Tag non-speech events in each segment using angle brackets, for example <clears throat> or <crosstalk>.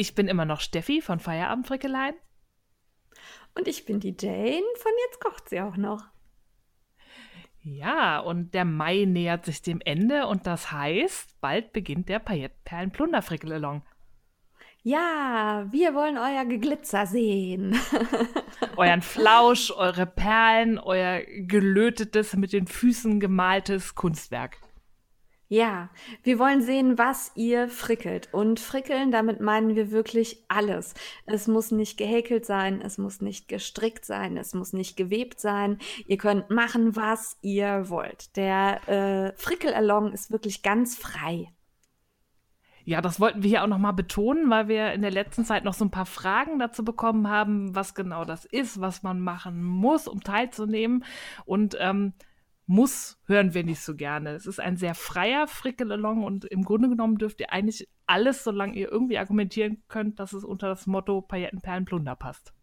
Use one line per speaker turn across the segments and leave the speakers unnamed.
Ich bin immer noch Steffi von Feierabendfrickeleien.
Und ich bin die Jane von Jetzt kocht sie auch noch.
Ja, und der Mai nähert sich dem Ende und das heißt, bald beginnt der Paillettenperlen-Plunder-Frickelalong.
Ja, wir wollen euer Geglitzer sehen. <laughs>
Euren Flausch, eure Perlen, euer gelötetes, mit den Füßen gemaltes Kunstwerk.
Ja, wir wollen sehen, was ihr frickelt. Und frickeln, damit meinen wir wirklich alles. Es muss nicht gehäkelt sein, es muss nicht gestrickt sein, es muss nicht gewebt sein. Ihr könnt machen, was ihr wollt. Der äh, Frickelalong ist wirklich ganz frei.
Ja, das wollten wir hier auch nochmal betonen, weil wir in der letzten Zeit noch so ein paar Fragen dazu bekommen haben, was genau das ist, was man machen muss, um teilzunehmen. Und ähm, muss hören wir nicht so gerne. Es ist ein sehr freier Frickelalong und im Grunde genommen dürft ihr eigentlich alles, solange ihr irgendwie argumentieren könnt, dass es unter das Motto Pailletten, Perlen, Plunder passt.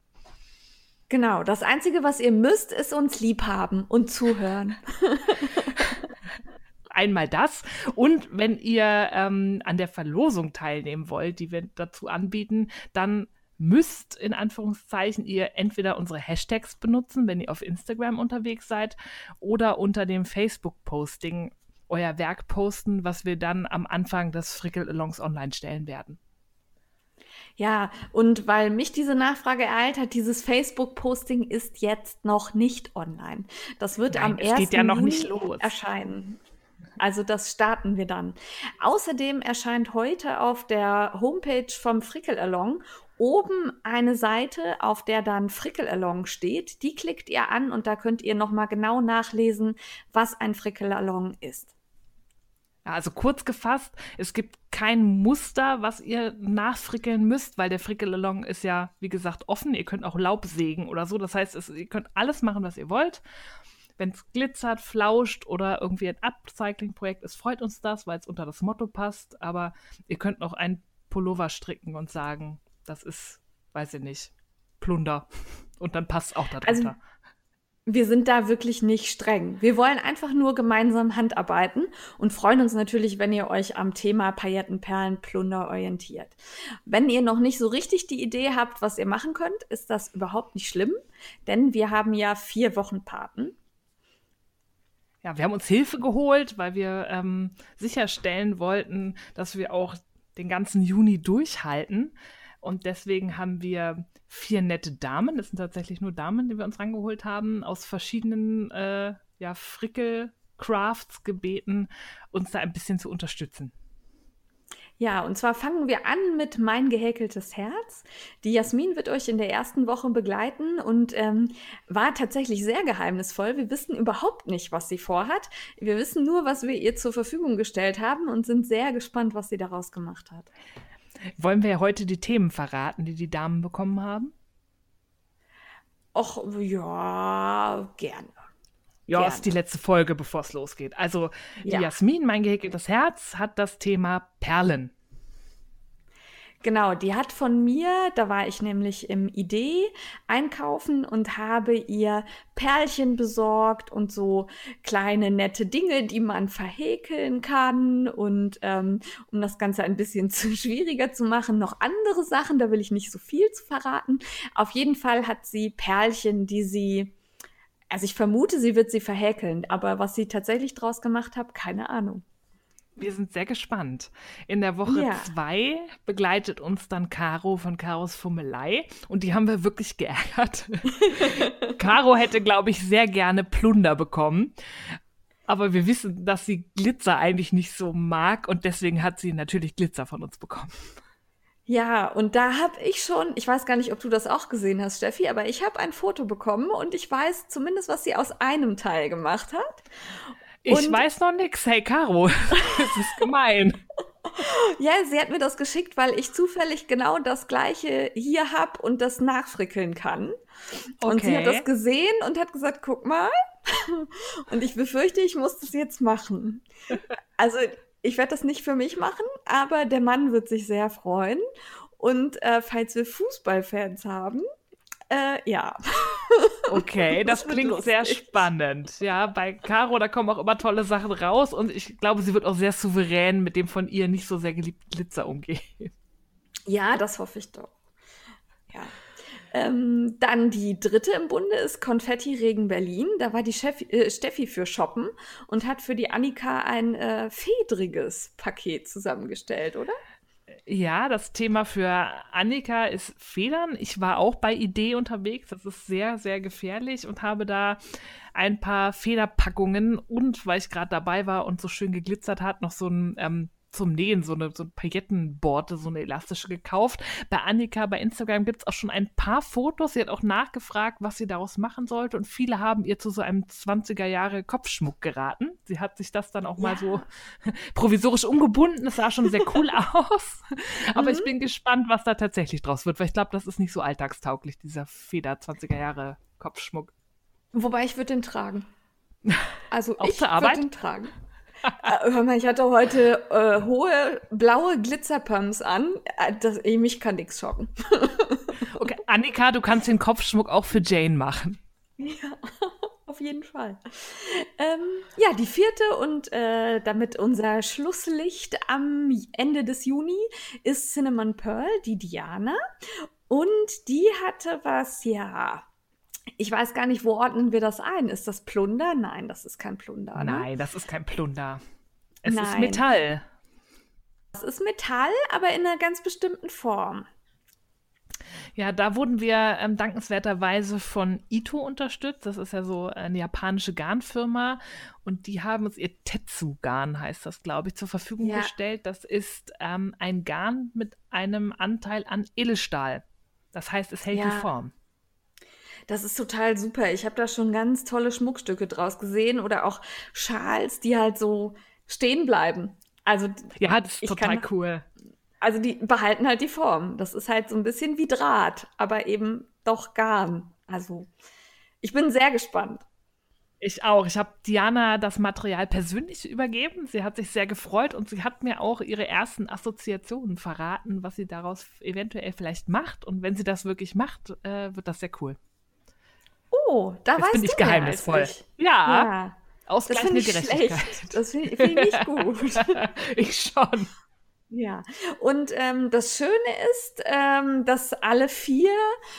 Genau, das Einzige, was ihr müsst, ist uns lieb haben und zuhören. <laughs>
Einmal das. Und wenn ihr ähm, an der Verlosung teilnehmen wollt, die wir dazu anbieten, dann müsst in Anführungszeichen ihr entweder unsere Hashtags benutzen, wenn ihr auf Instagram unterwegs seid, oder unter dem Facebook-Posting euer Werk posten, was wir dann am Anfang des Frickel-Alongs online stellen werden.
Ja, und weil mich diese Nachfrage ereilt hat, dieses Facebook-Posting ist jetzt noch nicht online. Das wird Nein, am 1.
Ja
Juni erscheinen. Also das starten wir dann. Außerdem erscheint heute auf der Homepage vom Frickel Along oben eine Seite, auf der dann Frickel Along steht. Die klickt ihr an und da könnt ihr nochmal genau nachlesen, was ein Frickel Along ist.
Also kurz gefasst, es gibt kein Muster, was ihr nachfrickeln müsst, weil der Frickelalong ist ja, wie gesagt, offen. Ihr könnt auch Laub sägen oder so. Das heißt, es, ihr könnt alles machen, was ihr wollt. Wenn es glitzert, flauscht oder irgendwie ein Upcycling-Projekt ist, freut uns das, weil es unter das Motto passt. Aber ihr könnt auch ein Pullover stricken und sagen, das ist, weiß ich nicht, Plunder. Und dann passt auch darunter. Also,
wir sind da wirklich nicht streng. Wir wollen einfach nur gemeinsam Handarbeiten und freuen uns natürlich, wenn ihr euch am Thema Pailletten, Perlen, Plunder orientiert. Wenn ihr noch nicht so richtig die Idee habt, was ihr machen könnt, ist das überhaupt nicht schlimm, denn wir haben ja vier Wochen Paten.
Ja, wir haben uns Hilfe geholt, weil wir ähm, sicherstellen wollten, dass wir auch den ganzen Juni durchhalten. Und deswegen haben wir vier nette Damen, das sind tatsächlich nur Damen, die wir uns rangeholt haben, aus verschiedenen äh, ja, Frickel-Crafts gebeten, uns da ein bisschen zu unterstützen.
Ja, und zwar fangen wir an mit Mein gehäkeltes Herz. Die Jasmin wird euch in der ersten Woche begleiten und ähm, war tatsächlich sehr geheimnisvoll. Wir wissen überhaupt nicht, was sie vorhat. Wir wissen nur, was wir ihr zur Verfügung gestellt haben und sind sehr gespannt, was sie daraus gemacht hat.
Wollen wir heute die Themen verraten, die die Damen bekommen haben?
Och, ja, gerne.
Ja, gerne. ist die letzte Folge, bevor es losgeht. Also, die ja. Jasmin, mein gehäkeltes Herz, hat das Thema Perlen.
Genau, die hat von mir, da war ich nämlich im Idee einkaufen und habe ihr Perlchen besorgt und so kleine nette Dinge, die man verhäkeln kann. Und ähm, um das Ganze ein bisschen <laughs> zu schwieriger zu machen, noch andere Sachen, da will ich nicht so viel zu verraten. Auf jeden Fall hat sie Perlchen, die sie also ich vermute, sie wird sie verhäkeln, aber was sie tatsächlich draus gemacht hat, keine Ahnung.
Wir sind sehr gespannt. In der Woche 2 ja. begleitet uns dann Caro von Caros Fummelei und die haben wir wirklich geärgert. <laughs> Caro hätte, glaube ich, sehr gerne Plunder bekommen. Aber wir wissen, dass sie Glitzer eigentlich nicht so mag und deswegen hat sie natürlich Glitzer von uns bekommen.
Ja, und da habe ich schon, ich weiß gar nicht, ob du das auch gesehen hast, Steffi, aber ich habe ein Foto bekommen und ich weiß zumindest, was sie aus einem Teil gemacht hat.
Ich weiß noch nix. Hey, Caro, <laughs> das ist gemein.
ja, sie hat mir das geschickt, weil ich zufällig genau das gleiche hier habe und das nachfrickeln kann. Okay. Und sie hat das gesehen und hat gesagt, guck mal. <laughs> Und ich befürchte, ich muss das jetzt machen. Also ich werde das nicht für mich machen, aber der Mann wird sich sehr freuen. Und äh, falls wir Fußballfans haben, äh, ja.
Okay, <laughs> das, das klingt sehr spannend. Ja, bei Caro, da kommen auch immer tolle Sachen raus und ich glaube, sie wird auch sehr souverän mit dem von ihr nicht so sehr geliebten Glitzer umgehen.
Ja, das hoffe ich doch. Ja. Ähm, dann die dritte im Bunde ist Konfetti Regen Berlin. Da war die Chef, äh, Steffi für shoppen und hat für die Annika ein äh, fedriges Paket zusammengestellt, oder?
Ja, das Thema für Annika ist Federn. Ich war auch bei Idee unterwegs. Das ist sehr, sehr gefährlich und habe da ein paar Federpackungen und, weil ich gerade dabei war und so schön geglitzert hat, noch so ein ähm, zum Nähen, so eine, so eine Paillettenborte, so eine elastische gekauft. Bei Annika bei Instagram gibt es auch schon ein paar Fotos. Sie hat auch nachgefragt, was sie daraus machen sollte. Und viele haben ihr zu so einem 20er Jahre Kopfschmuck geraten. Sie hat sich das dann auch ja. mal so <laughs> provisorisch umgebunden. Es sah schon sehr cool <laughs> aus. Aber mhm. ich bin gespannt, was da tatsächlich draus wird, weil ich glaube, das ist nicht so alltagstauglich, dieser Feder 20er Jahre Kopfschmuck.
Wobei ich würde den tragen. Also auch ich würde den tragen. Äh, hör mal, ich hatte heute äh, hohe blaue Glitzerpumps an. Äh, das, mich kann nichts schocken. <laughs>
okay, Annika, du kannst den Kopfschmuck auch für Jane machen.
Ja, <laughs> auf jeden Fall. Ähm, ja, die vierte und äh, damit unser Schlusslicht am Ende des Juni ist Cinnamon Pearl, die Diana. Und die hatte was, ja, ich weiß gar nicht, wo ordnen wir das ein? Ist das Plunder? Nein, das ist kein Plunder. Ne?
Nein, das ist kein Plunder. Es Nein. ist Metall.
Es ist Metall, aber in einer ganz bestimmten Form.
Ja, da wurden wir ähm, dankenswerterweise von Ito unterstützt. Das ist ja so eine japanische Garnfirma. Und die haben uns ihr Tetsu-Garn, heißt das, glaube ich, zur Verfügung ja. gestellt. Das ist ähm, ein Garn mit einem Anteil an Edelstahl. Das heißt, es hält ja. die Form.
Das ist total super. Ich habe da schon ganz tolle Schmuckstücke draus gesehen oder auch Schals, die halt so stehen bleiben. Also
ja, das ist total kann, cool.
Also die behalten halt die Form. Das ist halt so ein bisschen wie Draht, aber eben doch Garn. Also ich bin sehr gespannt.
Ich auch. Ich habe Diana das Material persönlich übergeben. Sie hat sich sehr gefreut und sie hat mir auch ihre ersten Assoziationen verraten, was sie daraus eventuell vielleicht macht. Und wenn sie das wirklich macht, äh, wird das sehr cool.
Oh, da Jetzt weißt bin ich
geheimnisvoll. Ich. Ja. ja. Ausgleichende Gerechtigkeit.
Schlecht. Das finde find ich nicht gut. <laughs>
ich schon.
Ja, und ähm, das Schöne ist, ähm, dass alle vier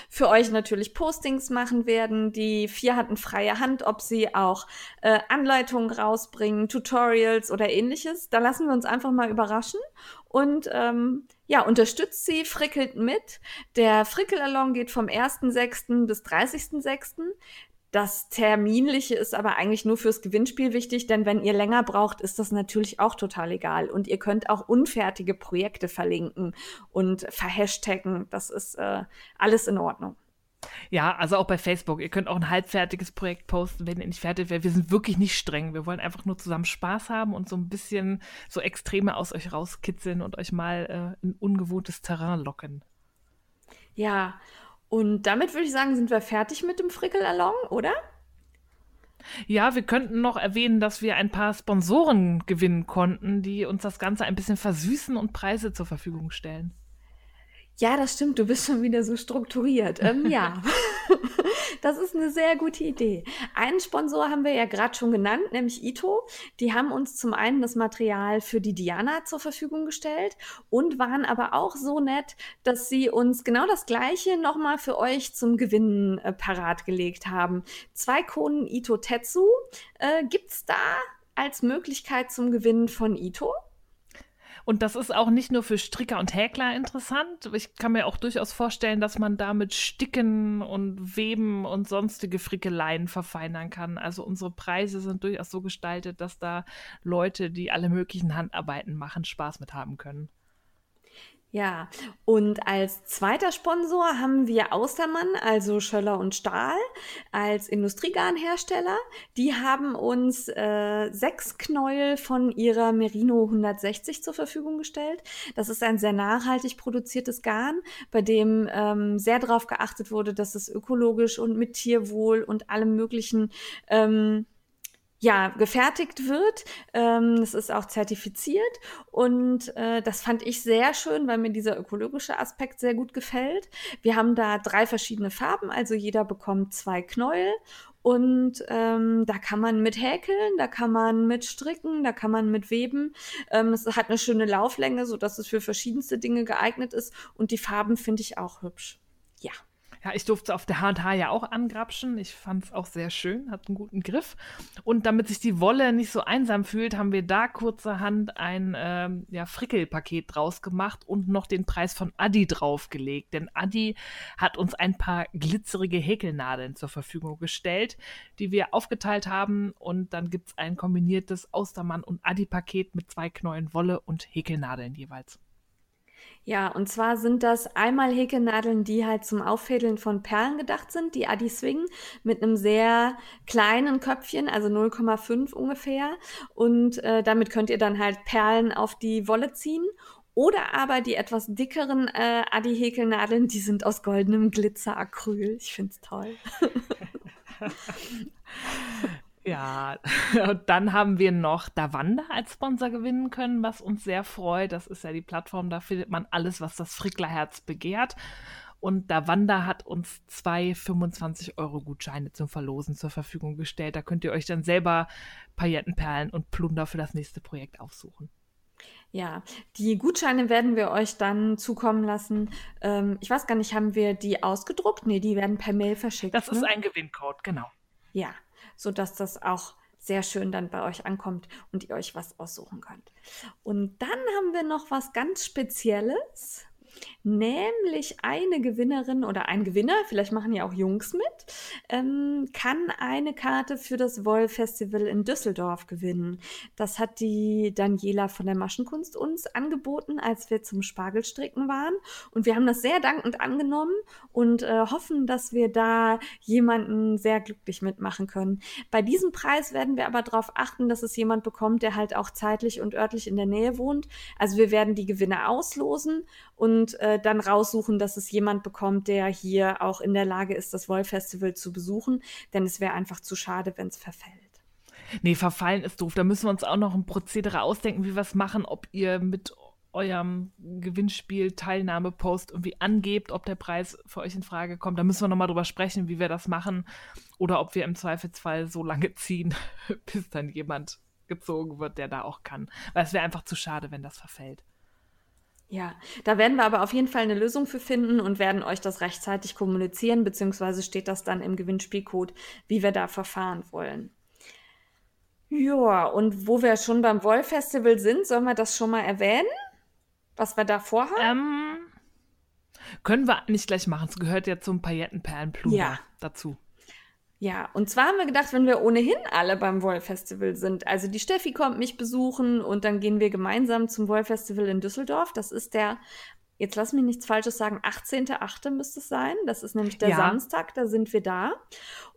für euch natürlich Postings machen werden. Die vier hatten freie Hand, ob sie auch äh, Anleitungen rausbringen, Tutorials oder ähnliches. Da lassen wir uns einfach mal überraschen und ähm, ja, unterstützt sie, frickelt mit. Der Frickelalong geht vom 1.6. bis 30.6. Das Terminliche ist aber eigentlich nur fürs Gewinnspiel wichtig, denn wenn ihr länger braucht, ist das natürlich auch total egal. Und ihr könnt auch unfertige Projekte verlinken und verhashtaggen. Das ist äh, alles in Ordnung.
Ja, also auch bei Facebook. Ihr könnt auch ein halbfertiges Projekt posten, wenn ihr nicht fertig wäre. Wir sind wirklich nicht streng. Wir wollen einfach nur zusammen Spaß haben und so ein bisschen so Extreme aus euch rauskitzeln und euch mal äh, in ungewohntes Terrain locken.
Ja, und damit würde ich sagen, sind wir fertig mit dem Frickelalong, oder?
Ja, wir könnten noch erwähnen, dass wir ein paar Sponsoren gewinnen konnten, die uns das Ganze ein bisschen versüßen und Preise zur Verfügung stellen.
Ja, das stimmt, du bist schon wieder so strukturiert. Ähm, ja, <laughs> das ist eine sehr gute Idee. Einen Sponsor haben wir ja gerade schon genannt, nämlich Ito. Die haben uns zum einen das Material für die Diana zur Verfügung gestellt und waren aber auch so nett, dass sie uns genau das Gleiche nochmal für euch zum Gewinnen äh, parat gelegt haben. Zwei Konen Ito Tetsu äh, gibt's da als Möglichkeit zum Gewinnen von Ito.
Und das ist auch nicht nur für Stricker und Häkler interessant. Ich kann mir auch durchaus vorstellen, dass man damit Sticken und Weben und sonstige Frickeleien verfeinern kann. Also unsere Preise sind durchaus so gestaltet, dass da Leute, die alle möglichen Handarbeiten machen, Spaß mit haben können.
Ja, und als zweiter Sponsor haben wir Austermann, also Schöller und Stahl, als Industriegarnhersteller. Die haben uns äh, sechs Knäuel von ihrer Merino 160 zur Verfügung gestellt. Das ist ein sehr nachhaltig produziertes Garn, bei dem ähm, sehr darauf geachtet wurde, dass es ökologisch und mit Tierwohl und allem möglichen ähm, ja, gefertigt wird. Ähm, das ist auch zertifiziert und äh, das fand ich sehr schön, weil mir dieser ökologische Aspekt sehr gut gefällt. Wir haben da drei verschiedene Farben, also jeder bekommt zwei Knäuel und ähm, da kann man mit häkeln, da kann man mit stricken, da kann man mit weben. Ähm, es hat eine schöne Lauflänge, so dass es für verschiedenste Dinge geeignet ist und die Farben finde ich auch hübsch. Ja.
Ja, ich durfte auf der H&H ja auch angrapschen. Ich fand es auch sehr schön, hat einen guten Griff. Und damit sich die Wolle nicht so einsam fühlt, haben wir da kurzerhand ein ähm, ja, Frickelpaket draus gemacht und noch den Preis von Adi draufgelegt. Denn Adi hat uns ein paar glitzerige Häkelnadeln zur Verfügung gestellt, die wir aufgeteilt haben. Und dann gibt es ein kombiniertes Austermann- und Adi-Paket mit zwei Knäulen Wolle und Häkelnadeln jeweils.
Ja, und zwar sind das einmal Häkelnadeln, die halt zum Auffädeln von Perlen gedacht sind, die Adi Swing mit einem sehr kleinen Köpfchen, also 0,5 ungefähr. Und äh, damit könnt ihr dann halt Perlen auf die Wolle ziehen. Oder aber die etwas dickeren äh, Adi-Häkelnadeln, die sind aus goldenem Glitzeracryl. Ich find's toll. <laughs> <laughs>
Ja, und dann haben wir noch Davanda als Sponsor gewinnen können, was uns sehr freut. Das ist ja die Plattform, da findet man alles, was das Fricklerherz begehrt. Und Davanda hat uns zwei 25-Euro-Gutscheine zum Verlosen zur Verfügung gestellt. Da könnt ihr euch dann selber Paillettenperlen und Plunder für das nächste Projekt aussuchen.
Ja, die Gutscheine werden wir euch dann zukommen lassen. Ähm, ich weiß gar nicht, haben wir die ausgedruckt? Nee, die werden per Mail verschickt.
Das ist ne? ein Gewinncode, genau.
Ja, sodass das auch sehr schön dann bei euch ankommt und ihr euch was aussuchen könnt. Und dann haben wir noch was ganz Spezielles nämlich eine Gewinnerin oder ein Gewinner, vielleicht machen ja auch Jungs mit, ähm, kann eine Karte für das Woll Festival in Düsseldorf gewinnen. Das hat die Daniela von der Maschenkunst uns angeboten, als wir zum Spargelstricken waren. Und wir haben das sehr dankend angenommen und äh, hoffen, dass wir da jemanden sehr glücklich mitmachen können. Bei diesem Preis werden wir aber darauf achten, dass es jemand bekommt, der halt auch zeitlich und örtlich in der Nähe wohnt. Also wir werden die Gewinner auslosen und äh, dann raussuchen, dass es jemand bekommt, der hier auch in der Lage ist, das Wollfestival zu besuchen. Denn es wäre einfach zu schade, wenn es verfällt.
Nee, verfallen ist doof. Da müssen wir uns auch noch ein Prozedere ausdenken, wie wir es machen, ob ihr mit eurem Gewinnspiel Teilnahmepost irgendwie angebt, ob der Preis für euch in Frage kommt. Da müssen wir nochmal drüber sprechen, wie wir das machen. Oder ob wir im Zweifelsfall so lange ziehen, <laughs> bis dann jemand gezogen wird, der da auch kann. Weil es wäre einfach zu schade, wenn das verfällt.
Ja, da werden wir aber auf jeden Fall eine Lösung für finden und werden euch das rechtzeitig kommunizieren, beziehungsweise steht das dann im Gewinnspielcode, wie wir da verfahren wollen. Ja, und wo wir schon beim Wollfestival sind, sollen wir das schon mal erwähnen? Was wir da vorhaben?
Ähm, können wir nicht gleich machen. Es gehört ja zum Paillettenperlenpluder ja. dazu.
Ja, und zwar haben wir gedacht, wenn wir ohnehin alle beim Wollfestival sind, also die Steffi kommt mich besuchen und dann gehen wir gemeinsam zum Wollfestival in Düsseldorf. Das ist der, jetzt lass mich nichts Falsches sagen, 18.8. müsste es sein. Das ist nämlich der ja. Samstag, da sind wir da.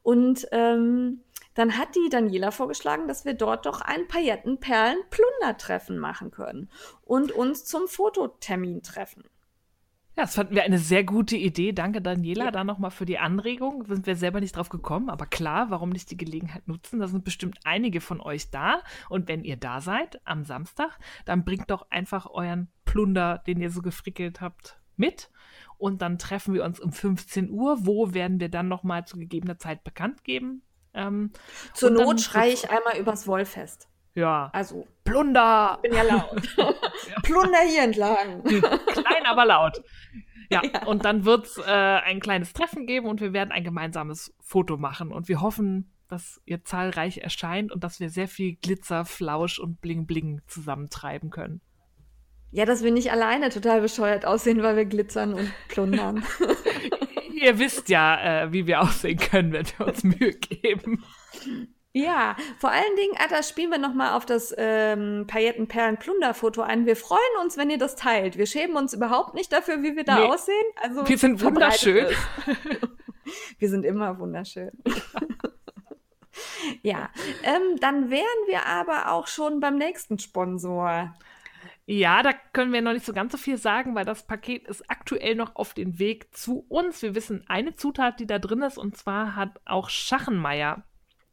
Und ähm, dann hat die Daniela vorgeschlagen, dass wir dort doch ein Paillettenperlen-Plundertreffen machen können und uns zum Fototermin treffen.
Ja, das fanden wir eine sehr gute Idee. Danke, Daniela, ja. da nochmal für die Anregung. Sind wir selber nicht drauf gekommen, aber klar, warum nicht die Gelegenheit nutzen? Da sind bestimmt einige von euch da. Und wenn ihr da seid am Samstag, dann bringt doch einfach euren Plunder, den ihr so gefrickelt habt, mit. Und dann treffen wir uns um 15 Uhr. Wo werden wir dann nochmal zu gegebener Zeit bekannt geben?
Ähm, Zur Not schreie ich einmal übers Wollfest.
Ja.
Also.
Plunder!
Ich bin ja laut. <laughs> Plunder hier entlang.
Klein, aber laut. Ja, <laughs> ja. und dann wird es äh, ein kleines Treffen geben und wir werden ein gemeinsames Foto machen. Und wir hoffen, dass ihr zahlreich erscheint und dass wir sehr viel Glitzer, Flausch und Bling Bling zusammentreiben können.
Ja, dass wir nicht alleine total bescheuert aussehen, weil wir glitzern und plundern. <laughs>
ihr wisst ja, äh, wie wir aussehen können, wenn wir uns Mühe geben.
Ja, vor allen Dingen, da spielen wir nochmal auf das ähm, Paillettenperlen-Plunder-Foto ein. Wir freuen uns, wenn ihr das teilt. Wir schämen uns überhaupt nicht dafür, wie wir da nee. aussehen.
Also, wir sind wunderschön. <laughs>
wir sind immer wunderschön. <laughs> ja, ähm, dann wären wir aber auch schon beim nächsten Sponsor.
Ja, da können wir noch nicht so ganz so viel sagen, weil das Paket ist aktuell noch auf dem Weg zu uns. Wir wissen eine Zutat, die da drin ist, und zwar hat auch Schachenmeier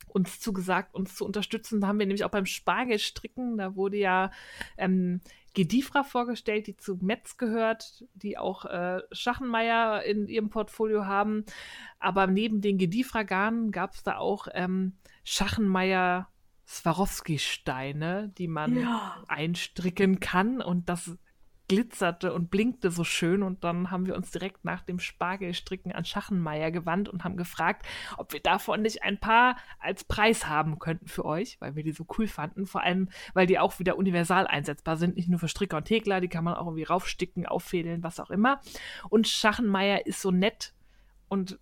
uns zugesagt, uns zu unterstützen. Da haben wir nämlich auch beim Spargelstricken, da wurde ja ähm, Gedifra vorgestellt, die zu Metz gehört, die auch äh, Schachenmeier in ihrem Portfolio haben. Aber neben den Gedifra-Garnen gab es da auch ähm, Schachenmeier Swarovski-Steine, die man ja. einstricken kann. Und das glitzerte und blinkte so schön und dann haben wir uns direkt nach dem Spargelstricken an Schachenmeier gewandt und haben gefragt, ob wir davon nicht ein paar als Preis haben könnten für euch, weil wir die so cool fanden, vor allem, weil die auch wieder universal einsetzbar sind, nicht nur für Stricker und Tegler, die kann man auch irgendwie raufsticken, auffädeln, was auch immer. Und Schachenmeier ist so nett und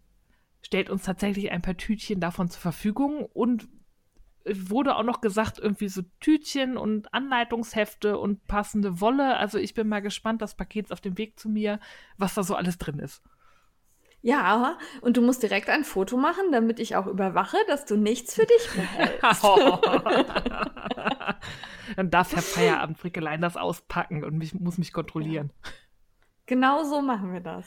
stellt uns tatsächlich ein paar Tütchen davon zur Verfügung und wurde auch noch gesagt, irgendwie so Tütchen und Anleitungshefte und passende Wolle. Also ich bin mal gespannt, das Paket ist auf dem Weg zu mir, was da so alles drin ist.
Ja, und du musst direkt ein Foto machen, damit ich auch überwache, dass du nichts für dich behältst. <laughs>
Dann darf Herr Feierabend Frickelein das auspacken und mich, muss mich kontrollieren.
Genau so machen wir das.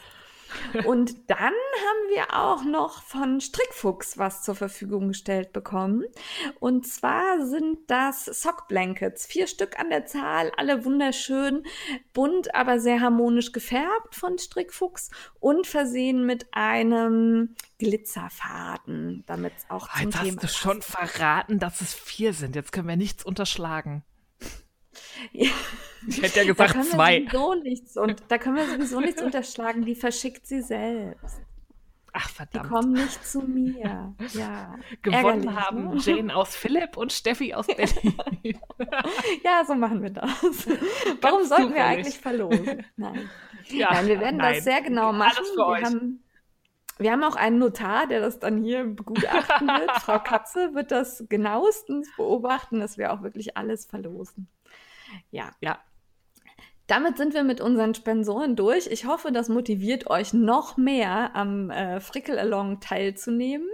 Und dann haben wir auch noch von Strickfuchs was zur Verfügung gestellt bekommen. Und zwar sind das Sock Blankets. Vier Stück an der Zahl, alle wunderschön, bunt, aber sehr harmonisch gefärbt von Strickfuchs und versehen mit einem Glitzerfaden, damit es auch
zum Jetzt Thema hast du schon verraten, dass es vier sind. Jetzt können wir nichts unterschlagen.
Ja.
Ich hätte ja gesagt da zwei.
Nichts und, da können wir sowieso nichts unterschlagen. Die verschickt sie selbst.
Ach, verdammt.
Die kommen nicht zu mir. Ja.
Gewonnen Ärgerlich, haben ne? Jane aus Philipp und Steffi aus Berlin. <laughs>
ja, so machen wir das. Warum sollten zufällig. wir eigentlich verlosen? Nein. Ja, nein, wir werden nein. das sehr genau machen. Wir haben, wir haben auch einen Notar, der das dann hier begutachten wird. <laughs> Frau Katze wird das genauestens beobachten, dass wir auch wirklich alles verlosen. Ja.
Ja.
Damit sind wir mit unseren Sponsoren durch. Ich hoffe, das motiviert euch noch mehr am äh, Frickel-Along teilzunehmen.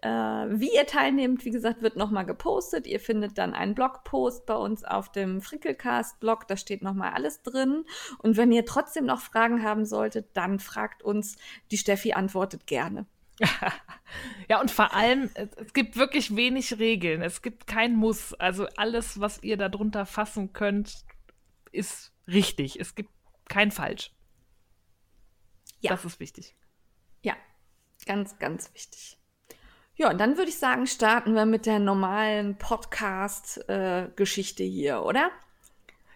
Äh, wie ihr teilnehmt, wie gesagt, wird nochmal gepostet. Ihr findet dann einen Blogpost bei uns auf dem Frickelcast-Blog. Da steht nochmal alles drin. Und wenn ihr trotzdem noch Fragen haben solltet, dann fragt uns. Die Steffi antwortet gerne.
Ja, und vor allem, es gibt wirklich wenig Regeln. Es gibt kein Muss. Also alles, was ihr darunter fassen könnt, ist richtig. Es gibt kein Falsch. Ja. Das ist wichtig.
Ja, ganz, ganz wichtig. Ja, und dann würde ich sagen, starten wir mit der normalen Podcast-Geschichte äh, hier, oder?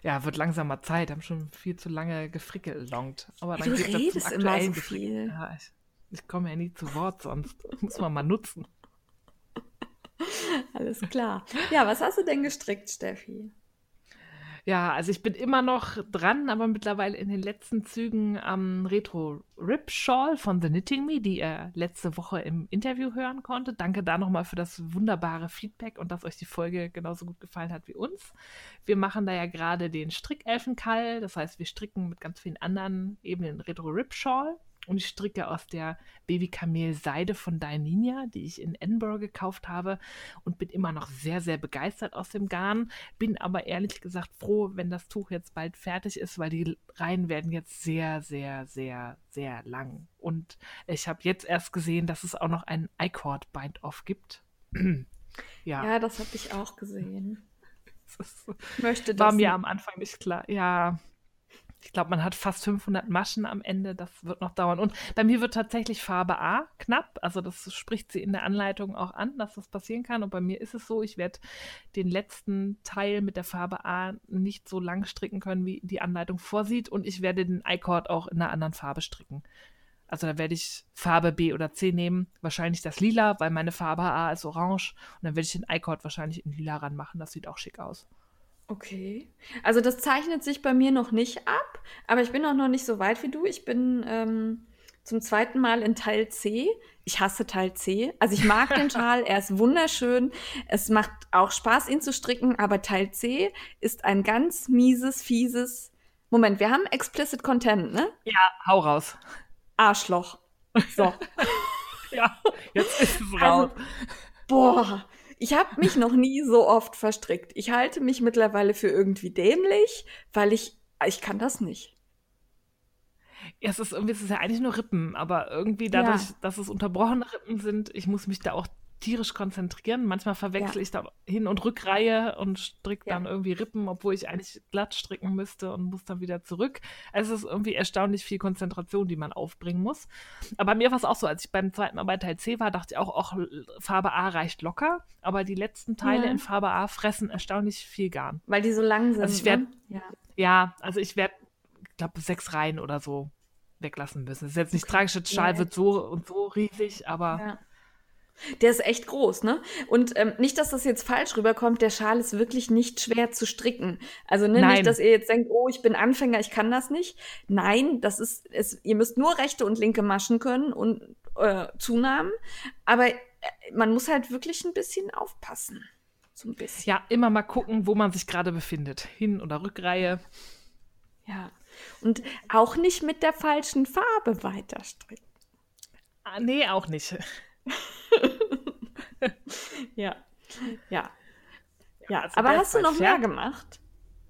Ja, wird langsam mal Zeit. Haben schon viel zu lange gefrickelongt.
Aber dann du redest immer so viel.
Ja, ich, ich komme ja nie zu Wort sonst. <laughs> Muss man mal nutzen.
Alles klar. Ja, was hast du denn gestrickt, Steffi?
Ja, also ich bin immer noch dran, aber mittlerweile in den letzten Zügen am Retro Rip Shawl von The Knitting Me, die ihr letzte Woche im Interview hören konnte. Danke da nochmal für das wunderbare Feedback und dass euch die Folge genauso gut gefallen hat wie uns. Wir machen da ja gerade den Strickelfenkall, das heißt, wir stricken mit ganz vielen anderen eben den Retro Rip Shawl. Und ich stricke aus der Babykamel-Seide von Dyninia, die ich in Edinburgh gekauft habe und bin immer noch sehr, sehr begeistert aus dem Garn. Bin aber ehrlich gesagt froh, wenn das Tuch jetzt bald fertig ist, weil die Reihen werden jetzt sehr, sehr, sehr, sehr lang. Und ich habe jetzt erst gesehen, dass es auch noch einen I-Cord Bind-Off gibt. <clears throat>
ja. ja, das habe ich auch gesehen. <laughs>
Das möchte das war mir am Anfang nicht klar. Ja, ich glaube, man hat fast 500 Maschen am Ende. Das wird noch dauern. Und bei mir wird tatsächlich Farbe A knapp. Also das spricht sie in der Anleitung auch an, dass das passieren kann. Und bei mir ist es so, ich werde den letzten Teil mit der Farbe A nicht so lang stricken können, wie die Anleitung vorsieht. Und ich werde den I-Cord auch in einer anderen Farbe stricken. Also da werde ich Farbe B oder C nehmen, wahrscheinlich das Lila, weil meine Farbe A ist orange. Und dann werde ich den I-Cord wahrscheinlich in Lila ranmachen. Das sieht auch schick aus.
Okay. Also das zeichnet sich bei mir noch nicht ab, aber ich bin auch noch nicht so weit wie du. Ich bin ähm, zum zweiten Mal in Teil C. Ich hasse Teil C. Also ich mag den <laughs> Schal, er ist wunderschön. Es macht auch Spaß, ihn zu stricken, aber Teil C ist ein ganz mieses, fieses. Moment, wir haben explicit Content, ne?
Ja, hau raus.
Arschloch. So. <laughs>
ja, jetzt ist es raus. Also,
boah, ich habe mich noch nie so oft verstrickt. Ich halte mich mittlerweile für irgendwie dämlich, weil ich, ich kann das nicht.
Ja, es ist irgendwie, es ist ja eigentlich nur Rippen, aber irgendwie dadurch, ja. dass es unterbrochene Rippen sind, ich muss mich da auch tierisch konzentrieren. Manchmal verwechsel ja. ich da Hin- und Rückreihe und stricke ja. dann irgendwie Rippen, obwohl ich eigentlich glatt stricken müsste und muss dann wieder zurück. Also es ist irgendwie erstaunlich viel Konzentration, die man aufbringen muss. Aber mir war es auch so, als ich beim zweiten Mal bei Teil C war, dachte ich auch, auch Farbe A reicht locker, aber die letzten Teile ja. in Farbe A fressen erstaunlich viel Garn.
Weil die so lang sind.
Also ich werde, ne? ja. also ich werde, ich glaube, sechs Reihen oder so weglassen müssen. Das ist jetzt nicht okay. tragisch, der Schal wird so und so riesig, aber
der ist echt groß, ne? Und ähm, nicht, dass das jetzt falsch rüberkommt, der Schal ist wirklich nicht schwer zu stricken. Also ne, nicht, dass ihr jetzt denkt, oh, ich bin Anfänger, ich kann das nicht. Nein, das ist, es, ihr müsst nur rechte und linke Maschen können und äh, Zunahmen. Aber äh, man muss halt wirklich ein bisschen aufpassen. So ein bisschen.
Ja, immer mal gucken, wo man sich gerade befindet. Hin- oder Rückreihe.
Ja. Und auch nicht mit der falschen Farbe weiter stricken.
Ah, nee, auch nicht. <laughs>
ja. Ja. Ja, also aber hast du noch mehr gemacht?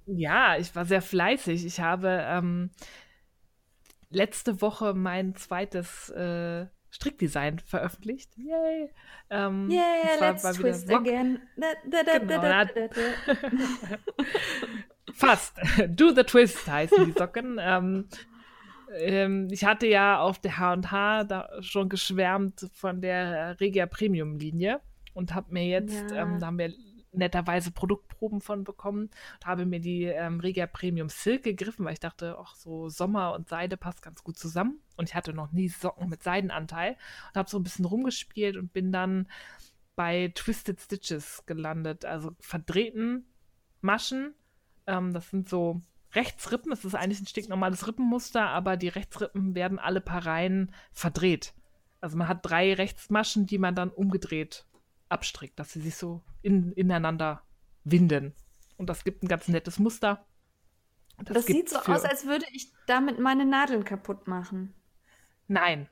Ja, ich war sehr fleißig. Ich habe ähm, letzte Woche mein zweites äh, Strickdesign veröffentlicht. Yay!
Ähm, yeah, let's war twist again. genau,
Fast. Do the twist heißen die Socken. ähm, ähm, ich hatte ja auf der H&H da schon geschwärmt von der Regia Premium Linie und habe mir jetzt, ja. ähm, da haben wir netterweise Produktproben von bekommen und habe mir die ähm, Regia Premium Silk gegriffen, weil ich dachte, ach, so Sommer und Seide passt ganz gut zusammen. Und ich hatte noch nie Socken mit Seidenanteil und habe so ein bisschen rumgespielt und bin dann bei Twisted Stitches gelandet, also verdrehten Maschen. Ähm, das sind so Rechtsrippen. Es ist eigentlich ein stinknormales Rippenmuster, aber die Rechtsrippen werden alle paar Reihen verdreht. Also man hat drei Rechtsmaschen, die man dann umgedreht abstrickt, dass sie sich so in, ineinander winden. Und das gibt ein ganz nettes Muster.
Das, das sieht so aus, als würde ich damit meine Nadeln kaputt machen.
Nein,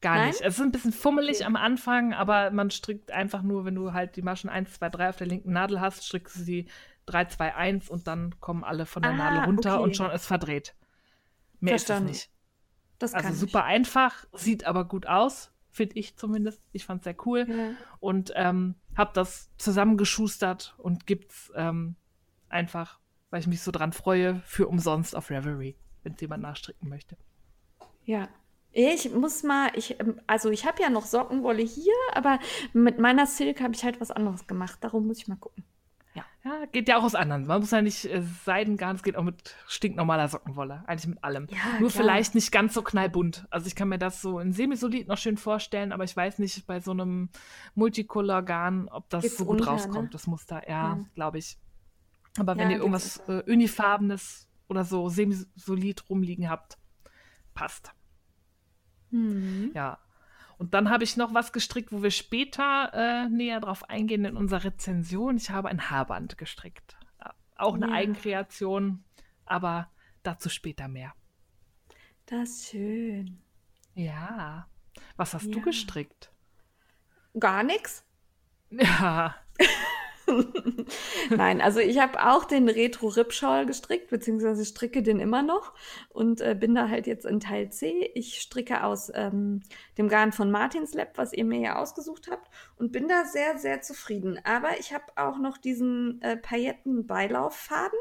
gar Nein? nicht. Es ist ein bisschen fummelig okay. am Anfang, aber man strickt einfach nur, wenn du halt die Maschen 1, 2, 3 auf der linken Nadel hast, strickst du sie 3, 2, 1 und dann kommen alle von der ah, Nadel runter okay. und schon ist verdreht. Mehr Verstanden. ist es nicht. Das also super ich. einfach, sieht aber gut aus, finde ich zumindest. Ich fand es sehr cool ja. und ähm, habe das zusammengeschustert und gibt's ähm, einfach, weil ich mich so dran freue, für umsonst auf Reverie, wenn es jemand nachstricken möchte.
Ja, ich muss mal, ich, ähm, also ich habe ja noch Sockenwolle hier, aber mit meiner Silk habe ich halt was anderes gemacht. Darum muss ich mal gucken.
Ja. geht ja auch aus anderen. Man muss ja nicht äh, Seidengarn, es geht auch mit stinknormaler Sockenwolle. Eigentlich mit allem. Ja, Nur klar. vielleicht nicht ganz so knallbunt. Also ich kann mir das so in Semisolid noch schön vorstellen, aber ich weiß nicht bei so einem Multicolor-Garn, ob das Geht's so gut unter, rauskommt, ne? das Muster. Ja, ja. glaube ich. Aber wenn ja, ihr irgendwas äh, Unifarbenes oder so Semisolid rumliegen habt, passt. Mhm. Ja. Und dann habe ich noch was gestrickt, wo wir später äh, näher drauf eingehen in unserer Rezension. Ich habe ein Haarband gestrickt. Auch eine ja. Eigenkreation, aber dazu später mehr.
Das ist schön.
Ja. Was hast ja. du gestrickt?
Gar nichts. <laughs>
Ja. <laughs> <laughs>
Nein, also ich habe auch den retro rip gestrickt, beziehungsweise stricke den immer noch und äh, bin da halt jetzt in Teil C. Ich stricke aus ähm, dem Garn von Martins Lab, was ihr mir ja ausgesucht habt und bin da sehr, sehr zufrieden. Aber ich habe auch noch diesen äh, Pailletten-Beilauffaden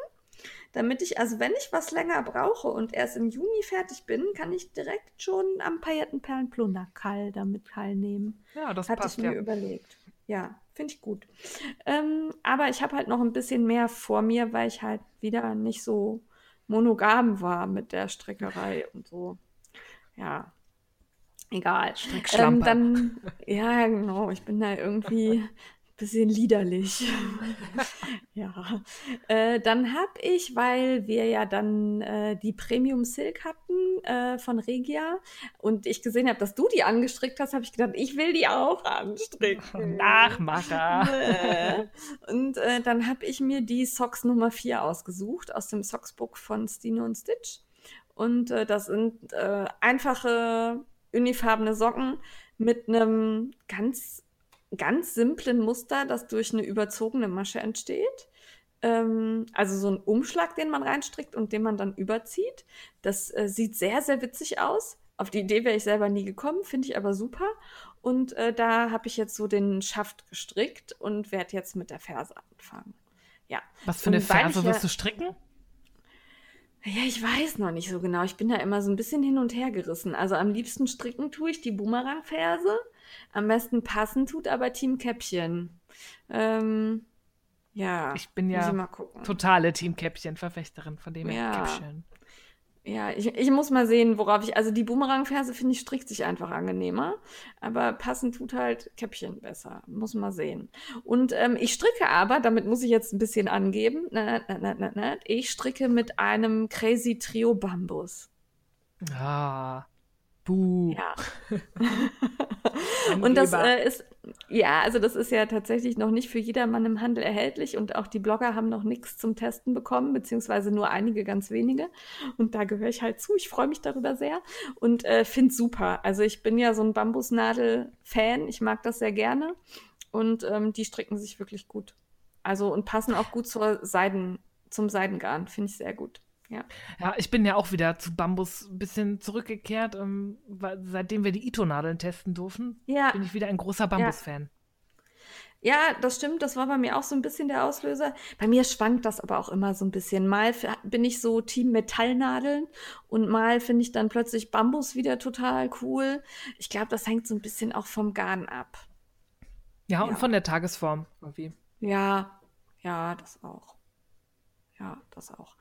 damit ich, also wenn ich was länger brauche und erst im Juni fertig bin, kann ich direkt schon am Paillettenperlenplunderkall damit teilnehmen.
Ja, das
Hatte
passt
ich mir
ja.
überlegt. Ja, finde ich gut. Ähm, aber ich habe halt noch ein bisschen mehr vor mir, weil ich halt wieder nicht so monogam war mit der Streckerei und so. Ja, egal.
Ähm,
dann, ja, genau. Ich bin da irgendwie bisschen liederlich. <laughs> ja. Äh, dann habe ich, weil wir ja dann äh, die Premium Silk hatten äh, von Regia und ich gesehen habe, dass du die angestrickt hast, habe ich gedacht, ich will die auch anstricken. <laughs>
Nachmacher.
und äh, dann habe ich mir die Socks Nummer 4 ausgesucht aus dem Socksbook von Stino und Stitch. Und äh, das sind äh, einfache unifarbene Socken mit einem ganz ganz simplen Muster, das durch eine überzogene Masche entsteht. Ähm, also so ein Umschlag, den man reinstrickt und den man dann überzieht. Das äh, sieht sehr, sehr witzig aus. Auf die Idee wäre ich selber nie gekommen, finde ich aber super. Und äh, da habe ich jetzt so den Schaft gestrickt und werde jetzt mit der Ferse anfangen. Ja.
Was für eine Ferse wirst du stricken?
Ja, ich weiß noch nicht so genau. Ich bin da immer so ein bisschen hin und her gerissen. Also am liebsten stricken tue ich die Boomerang-Ferse. Am besten passen tut aber Team Käppchen. Ähm, ja.
Ich bin ja totale Team Käppchen-Verfechterin von dem
ja. Käppchen. Ja, ich, ich muss mal sehen, worauf ich. Also die Boomerang-Ferse finde ich strickt sich einfach angenehmer. Aber passend tut halt Käppchen besser. Muss mal sehen. Und ähm, ich stricke aber, damit muss ich jetzt ein bisschen angeben. Na, na, na, ich stricke mit einem Crazy Trio Bambus.
Ah. Buh.
Ja. <laughs> und das äh, ist, ja, also das ist ja tatsächlich noch nicht für jedermann im Handel erhältlich und auch die Blogger haben noch nichts zum Testen bekommen, beziehungsweise nur einige ganz wenige. Und da gehöre ich halt zu. Ich freue mich darüber sehr und äh, finde super. Also ich bin ja so ein Bambusnadel-Fan. Ich mag das sehr gerne und ähm, die stricken sich wirklich gut. Also und passen auch gut zur Seiden, zum Seidengarn. Finde ich sehr gut. Ja.
ja, ich bin ja auch wieder zu Bambus ein bisschen zurückgekehrt, ähm, weil, seitdem wir die Ito-Nadeln testen durften, ja. bin ich wieder ein großer Bambus-Fan.
Ja. ja. das stimmt. Das war bei mir auch so ein bisschen der Auslöser. Bei mir schwankt das aber auch immer so ein bisschen. Mal bin ich so Team Metallnadeln und mal finde ich dann plötzlich Bambus wieder total cool. Ich glaube, das hängt so ein bisschen auch vom Garn ab.
Ja, und von der Tagesform irgendwie.
Ja, ja, das auch. Ja, das auch.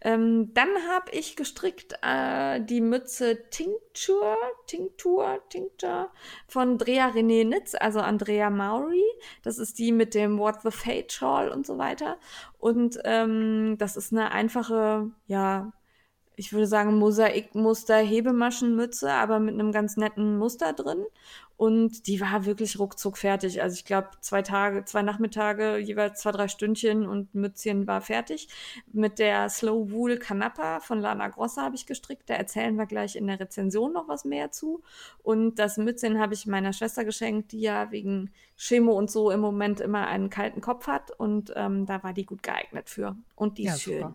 Ähm, dann habe ich gestrickt äh, die Mütze Tincture, Tincture, Tincture von Drea René Nitz, also Andrea Maury. Das ist die mit dem What the Fate Shawl und so weiter. Und ähm, das ist eine einfache, ja, ich würde sagen, Mosaikmuster Hebemaschenmütze, aber mit einem ganz netten Muster drin. Und die war wirklich ruckzuck fertig. Also ich glaube, zwei Tage, zwei Nachmittage, jeweils zwei, drei Stündchen und Mützchen war fertig. Mit der Slow Wool Canapa von Lana Grossa habe ich gestrickt. Da erzählen wir gleich in der Rezension noch was mehr zu. Und das Mützchen habe ich meiner Schwester geschenkt, die ja wegen Chemo und so im Moment immer einen kalten Kopf hat. Und ähm, da war die gut geeignet für. Und die ja, ist schön.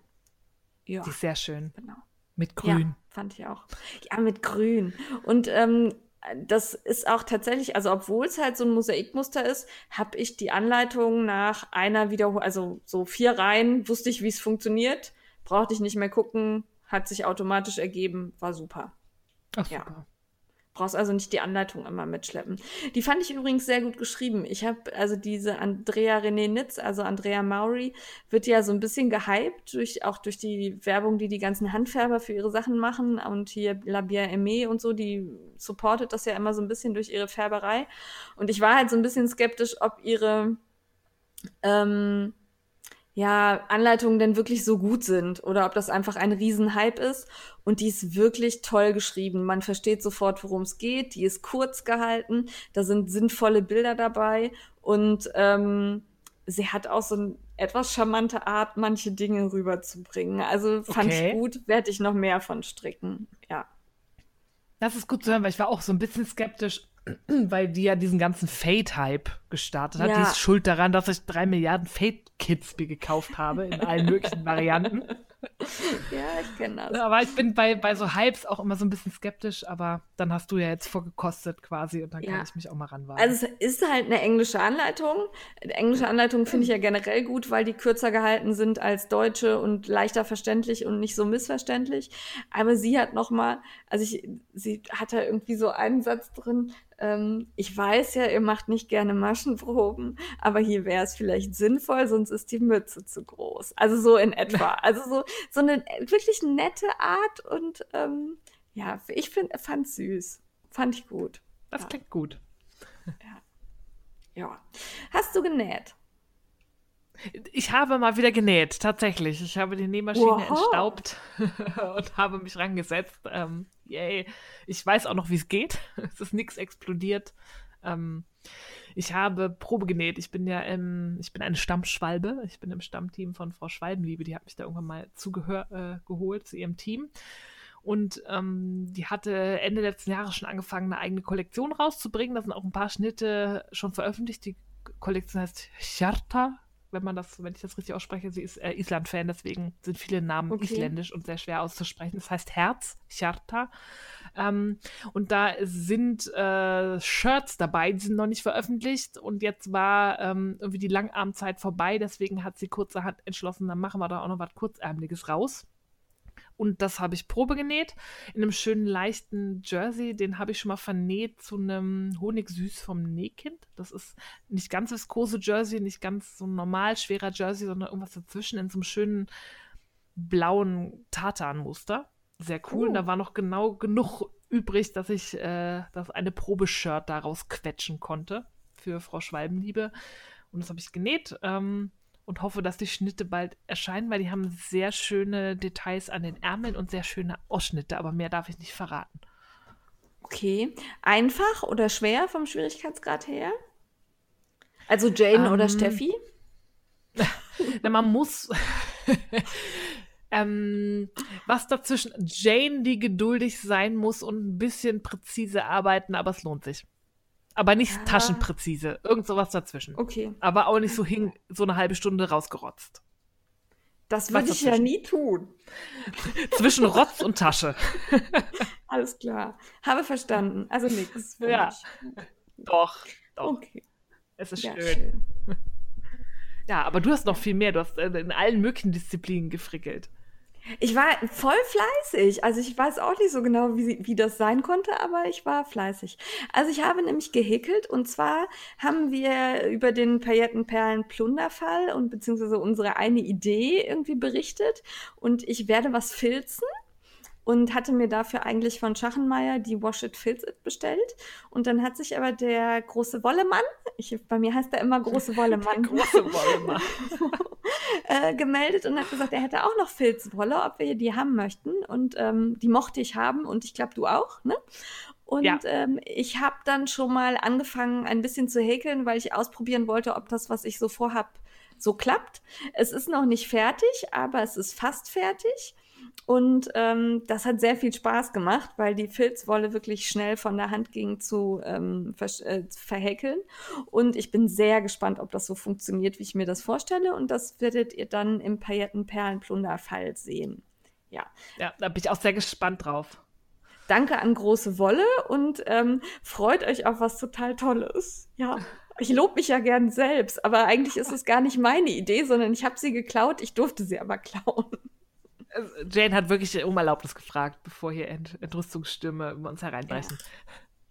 Ja. Die ist sehr schön.
Genau.
Mit Grün. Ja,
fand ich auch. Ja, mit Grün. Und ähm, das ist auch tatsächlich, also obwohl es halt so ein Mosaikmuster ist, habe ich die Anleitung nach einer Wiederholung, also so vier Reihen, wusste ich, wie es funktioniert, brauchte ich nicht mehr gucken, hat sich automatisch ergeben, war super.
Ach, ja. super.
Brauchst also nicht die Anleitung immer mitschleppen. Die fand ich übrigens sehr gut geschrieben. Ich habe also diese Andrea René Nitz, also Andrea Maury, wird ja so ein bisschen gehypt, durch, auch durch die Werbung, die die ganzen Handfärber für ihre Sachen machen. Und hier La Aimée und so, die supportet das ja immer so ein bisschen durch ihre Färberei. Und ich war halt so ein bisschen skeptisch, ob ihre ähm, ja, Anleitungen denn wirklich so gut sind oder ob das einfach ein Riesenhype ist. Und die ist wirklich toll geschrieben. Man versteht sofort, worum es geht. Die ist kurz gehalten. Da sind sinnvolle Bilder dabei. Und ähm, sie hat auch so eine etwas charmante Art, manche Dinge rüberzubringen. Also fand okay. ich gut, werde ich noch mehr von stricken. Ja.
Das ist gut zu hören, weil ich war auch so ein bisschen skeptisch, <clears throat> weil die ja diesen ganzen Fate-Hype gestartet hat. Ja. Die ist schuld daran, dass ich drei Milliarden Fate-Kits mir gekauft habe in allen möglichen Varianten. <laughs> <laughs>
Ja, ich kenne das.
Aber ich bin bei, bei so Hypes auch immer so ein bisschen skeptisch, aber dann hast du ja jetzt vorgekostet quasi und dann ja. kann ich mich auch mal ranwagen.
Also es ist halt eine englische Anleitung. Englische Anleitungen finde ich ja generell gut, weil die kürzer gehalten sind als deutsche und leichter verständlich und nicht so missverständlich. Aber sie hat noch mal, also ich, sie hat da irgendwie so einen Satz drin, ähm, ich weiß ja, ihr macht nicht gerne Maschenproben, aber hier wäre es vielleicht sinnvoll, sonst ist die Mütze zu groß. Also so in etwa. <laughs> Also so, so eine wirklich nette Art und ähm, ja, ich fand süß. Fand ich gut.
Das
ja.
klingt gut.
Ja. Ja. Hast du genäht?
Ich habe mal wieder genäht, tatsächlich. Ich habe die Nähmaschine wow. entstaubt <laughs> und habe mich rangesetzt. Ähm, yay. Ich weiß auch noch, wie es geht. <laughs> es ist nichts explodiert. Ähm, ich habe Probe genäht. Ich bin ja im, ich bin eine Stammschwalbe. Ich bin im Stammteam von Frau Schwalbenliebe. Die hat mich da irgendwann mal zugehört, äh, geholt zu ihrem Team. Und ähm, die hatte Ende letzten Jahres schon angefangen, eine eigene Kollektion rauszubringen. Da sind auch ein paar Schnitte schon veröffentlicht. Die Kollektion heißt Charta, wenn man das, wenn ich das richtig ausspreche. Sie ist äh, Island-Fan, deswegen sind viele Namen okay. isländisch und sehr schwer auszusprechen. Das heißt Herz, Charta. Ähm, und da sind äh, Shirts dabei, die sind noch nicht veröffentlicht. Und jetzt war ähm, irgendwie die Langarmzeit vorbei, deswegen hat sie kurzerhand entschlossen, dann machen wir da auch noch was Kurzärmeliges raus. Und das habe ich Probe genäht in einem schönen leichten Jersey. Den habe ich schon mal vernäht zu einem Honigsüß vom Nähkind. Das ist nicht ganz viskose Jersey, nicht ganz so ein normal schwerer Jersey, sondern irgendwas dazwischen in so einem schönen blauen Tartanmuster. Sehr cool. Oh. Und da war noch genau genug übrig, dass ich äh, das eine Probeshirt daraus quetschen konnte für Frau Schwalbenliebe. Und das habe ich genäht. Ähm, und hoffe, dass die Schnitte bald erscheinen, weil die haben sehr schöne Details an den Ärmeln und sehr schöne Ausschnitte, aber mehr darf ich nicht verraten.
Okay. Einfach oder schwer vom Schwierigkeitsgrad her? Also Jane ähm, oder Steffi? <laughs>
Na, man muss. <laughs> ähm, was dazwischen. Jane, die geduldig sein muss und ein bisschen präzise arbeiten, aber es lohnt sich. Aber nicht ja. taschenpräzise. Irgend sowas dazwischen.
Okay.
Aber auch nicht so hing, so eine halbe Stunde rausgerotzt.
Das würde ich ja nie tun. <laughs>
Zwischen Rotz und Tasche. <laughs>
Alles klar. Habe verstanden. Also nichts.
Ja. Doch. Doch. Okay. Es ist ja, schön. schön. <laughs> Ja, aber du hast noch viel mehr. Du hast äh, in allen möglichen Disziplinen gefrickelt.
Ich war voll fleißig. Also ich weiß auch nicht so genau, wie, wie das sein konnte, aber ich war fleißig. Also ich habe nämlich gehäkelt und zwar haben wir über den Paillettenperlen-Plunderfall und beziehungsweise unsere eine Idee irgendwie berichtet und ich werde was filzen und hatte mir dafür eigentlich von Schachenmeier die Wash It Fills It bestellt. Und dann hat sich aber der große Wollemann, ich, bei mir heißt er immer große <laughs> Wollemann, große <laughs> Wollemann. äh, gemeldet und hat gesagt, er hätte auch noch Filzwolle, ob wir die haben möchten. Und ähm, die mochte ich haben und ich glaube, du auch, ne? Und ja. ähm, ich habe dann schon mal angefangen, ein bisschen zu häkeln, weil ich ausprobieren wollte, ob das, was ich so vorhab, so klappt. Es ist noch nicht fertig, aber es ist fast fertig. Und ähm, das hat sehr viel Spaß gemacht, weil die Filzwolle wirklich schnell von der Hand ging zu ähm, ver äh, verhäkeln. Und ich bin sehr gespannt, ob das so funktioniert, wie ich mir das vorstelle. Und das werdet ihr dann im Paillettenperlenplunderfall sehen. Ja.
Ja, da bin ich auch sehr gespannt drauf.
Danke an große Wolle und ähm, freut euch auf was total Tolles. Ja. Ich lobe mich ja gern selbst, aber eigentlich ist es gar nicht meine Idee, sondern ich habe sie geklaut, ich durfte sie aber klauen.
Jane hat wirklich um Erlaubnis gefragt, bevor hier Ent Entrüstungsstürme über uns hereinbrechen.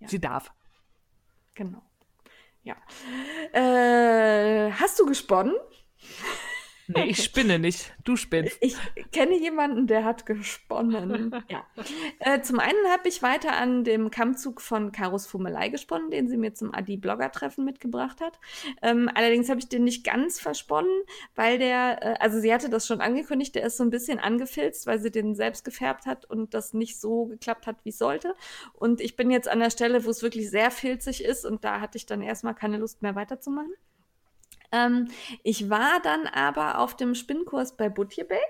Ja. Sie darf.
Genau. Ja. Äh, hast du gesponnen?
Nee, ich spinne nicht. Du spinnst. <laughs>
Ich kenne jemanden, der hat gesponnen. <laughs> ja. Äh, zum einen habe ich weiter an dem Kammzug von Karos Fummelei gesponnen, den sie mir zum Adi-Blogger-Treffen mitgebracht hat. Ähm, allerdings habe ich den nicht ganz versponnen, weil der, äh, also sie hatte das schon angekündigt, der ist so ein bisschen angefilzt, weil sie den selbst gefärbt hat und das nicht so geklappt hat, wie es sollte. Und ich bin jetzt an der Stelle, wo es wirklich sehr filzig ist und da hatte ich dann erstmal keine Lust mehr weiterzumachen. Ähm, ich war dann aber auf dem Spinnkurs bei Butje Bay.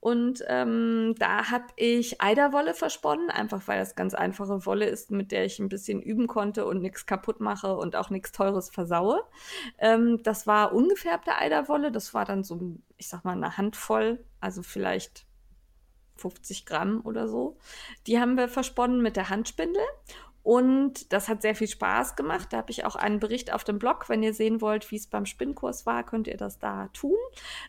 Und ähm, da habe ich Eiderwolle versponnen, einfach weil das ganz einfache Wolle ist, mit der ich ein bisschen üben konnte und nichts kaputt mache und auch nichts Teures versaue. Ähm, das war ungefärbte Eiderwolle, das war dann so, ich sag mal, eine Handvoll, also vielleicht 50 Gramm oder so. Die haben wir versponnen mit der Handspindel. Und das hat sehr viel Spaß gemacht. Da habe ich auch einen Bericht auf dem Blog. Wenn ihr sehen wollt, wie es beim Spinnkurs war, könnt ihr das da tun.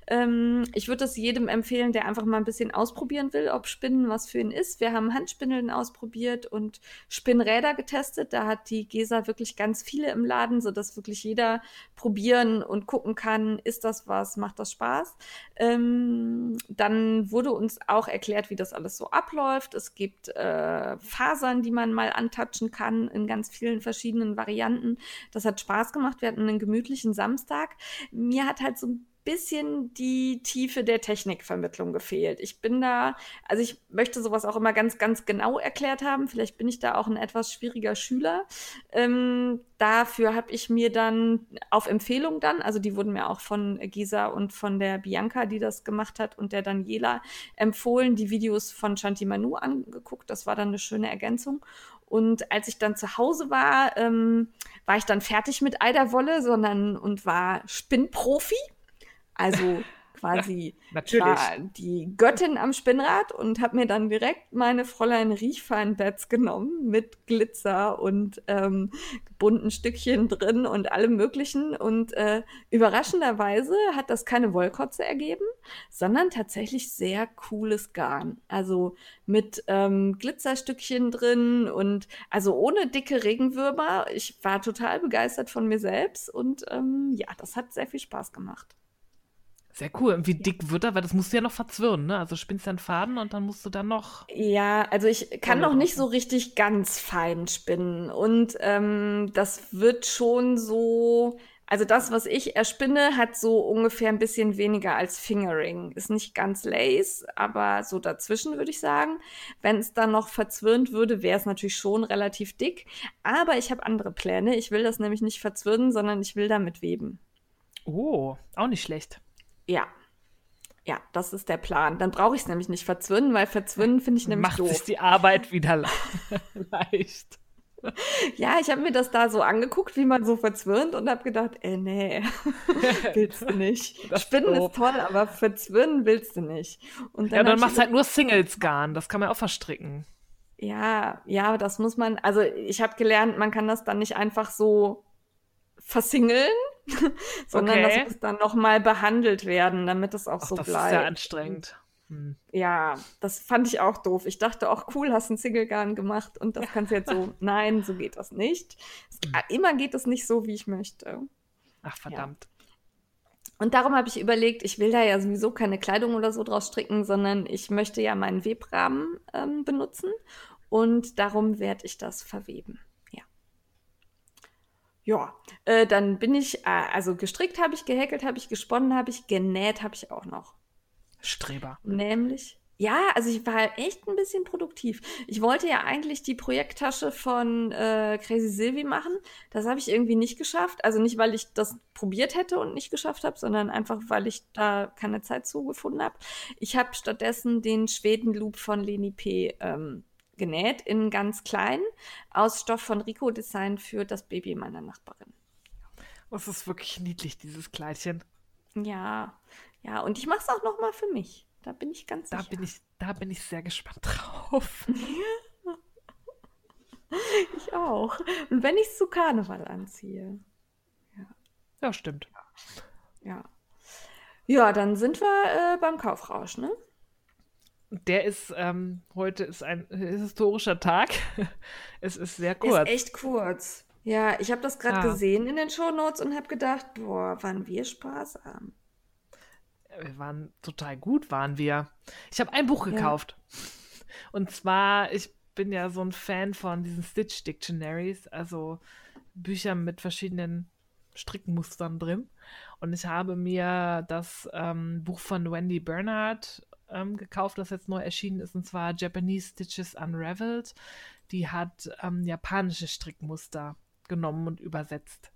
Ähm, ich würde es jedem empfehlen, der einfach mal ein bisschen ausprobieren will, ob Spinnen was für ihn ist. Wir haben Handspindeln ausprobiert und Spinnräder getestet. Da hat die Gesa wirklich ganz viele im Laden, sodass wirklich jeder probieren und gucken kann, ist das was, macht das Spaß. Ähm, dann wurde uns auch erklärt, wie das alles so abläuft. Es gibt äh, Fasern, die man mal antatschen mischen kann in ganz vielen verschiedenen Varianten. Das hat Spaß gemacht. Wir hatten einen gemütlichen Samstag. Mir hat halt so ein bisschen die Tiefe der Technikvermittlung gefehlt. Ich bin da, also ich möchte sowas auch immer ganz, ganz genau erklärt haben. Vielleicht bin ich da auch ein etwas schwieriger Schüler. Ähm, dafür habe ich mir dann auf Empfehlung dann, also die wurden mir auch von Gisa und von der Bianca, die das gemacht hat, und der Daniela empfohlen, die Videos von Shanti Manu angeguckt. Das war dann eine schöne Ergänzung. Und als ich dann zu Hause war, ähm, war ich dann fertig mit Eiderwolle, sondern und war Spinnprofi. Also quasi <laughs>
Natürlich.
war die Göttin am Spinnrad und habe mir dann direkt meine Fräulein Riechfein-Beds genommen mit Glitzer und ähm, bunten Stückchen drin und allem Möglichen. Und äh, überraschenderweise hat das keine Wollkotze ergeben, sondern tatsächlich sehr cooles Garn. Also mit ähm, Glitzerstückchen drin und also ohne dicke Regenwürmer. Ich war total begeistert von mir selbst und ähm, ja, das hat sehr viel Spaß gemacht.
Sehr cool. Und wie dick wird er? Weil das musst du ja noch verzwirnen, ne? Also spinnst du einen Faden und dann musst du dann noch.
Ja, also ich kann noch nicht so richtig ganz fein spinnen. Und ähm, das wird schon so. Also das, was ich erspinne, hat so ungefähr ein bisschen weniger als Fingering. Ist nicht ganz Lace, aber so dazwischen würde ich sagen. Wenn es dann noch verzwirnt würde, wäre es natürlich schon relativ dick. Aber ich habe andere Pläne. Ich will das nämlich nicht verzwirnen, sondern ich will damit weben.
Oh, auch nicht schlecht.
Ja. Ja, das ist der Plan. Dann brauche ich es nämlich nicht verzwinnen, weil verzwinnen finde ich nämlich
Macht
doof.
sich die Arbeit wieder le <laughs> leicht.
Ja, ich habe mir das da so angeguckt, wie man so verzwirnt und habe gedacht, äh, nee, <laughs> willst du nicht. <laughs>
Das ist
Spinnen
doof.
ist toll, aber verzwirnen willst du nicht. Und
Ja, dann machst du halt nur Singles-Garn. Das kann man auch verstricken.
Ja, ja, das muss man, also ich habe gelernt, man kann das dann nicht einfach so versingeln, <laughs> sondern
Okay.
das muss dann nochmal behandelt werden, damit es auch
Ach,
so
das
bleibt.
ist sehr anstrengend. Hm.
Ja, das fand ich auch doof. Ich dachte auch, cool, hast ein Single-Garn gemacht und das kannst du jetzt so. <laughs> Nein, so geht das nicht. Es, immer geht es nicht so, wie ich möchte.
Ach, verdammt.
Und darum habe ich überlegt, ich will da ja sowieso keine Kleidung oder so draus stricken, sondern ich möchte ja meinen Webrahmen ähm, benutzen und darum werde ich das verweben. Ja. Äh, dann bin ich, äh, also gestrickt habe ich, gehäkelt habe ich, gesponnen habe ich, genäht habe ich auch noch.
Streber.
Nämlich, ja, also ich war echt ein bisschen produktiv. Ich wollte ja eigentlich die Projekttasche von äh, Crazy Sylvie machen. Das habe ich irgendwie nicht geschafft. Also nicht, weil ich das probiert hätte und nicht geschafft habe, sondern einfach, weil ich da keine Zeit zu gefunden habe. Ich habe stattdessen den Schweden-Loop von Leni P. Ähm, genäht, in ganz klein, aus Stoff von Rico Design für das Baby meiner Nachbarin.
Das ist wirklich niedlich, dieses Kleidchen.
Ja, ja, und ich mache es auch noch mal für mich. Da bin ich ganz
Da
sicher.
bin ich, da bin ich sehr gespannt drauf. <laughs>
Ich auch. Und wenn ich es zu Karneval anziehe.
Ja, stimmt.
Ja. Ja, dann sind wir äh, beim Kaufrausch, ne?
Der ist, ähm, heute ist ein historischer Tag. <laughs> es ist sehr kurz.
ist echt kurz. Ja, ich habe das gerade
Ja.
gesehen in den Shownotes und habe gedacht, boah, wann wir Spaß haben.
Wir waren total gut, waren wir. Ich habe ein Buch
Ja.
gekauft. Und zwar, ich bin ja so ein Fan von diesen Stitch Dictionaries, also Bücher mit verschiedenen Strickmustern drin. Und ich habe mir das ähm, Buch von Wendy Bernhardt ähm, gekauft, das jetzt neu erschienen ist, und zwar Japanese Stitches Unraveled. Die hat ähm, japanische Strickmuster genommen und übersetzt,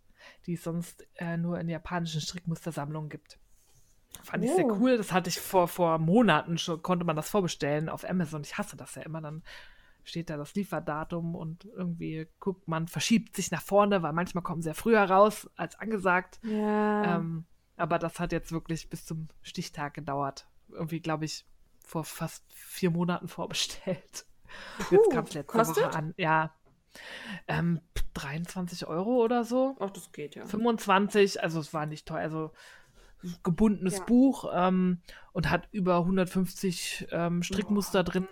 die es sonst äh, nur in japanischen Strickmustersammlungen gibt. Fand ich sehr
Oh.
cool. Das hatte ich vor, vor Monaten schon, konnte man das vorbestellen auf Amazon. Ich hasse das ja immer. Dann steht da das Lieferdatum und irgendwie guckt man, verschiebt sich nach vorne, weil manchmal kommen sie ja früher raus als angesagt.
Ja.
Ähm, aber das hat jetzt wirklich bis zum Stichtag gedauert. Irgendwie, glaube ich, vor fast vier Monaten <laughs> vorbestellt. jetzt
Puh,
kam es letzte
kostet?
Woche an. Ja. Ähm, 23 Euro oder so.
Ach, das geht ja.
25, also es war nicht teuer, also gebundenes
Ja.
Buch ähm, und hat über 150 ähm, Strickmuster drin.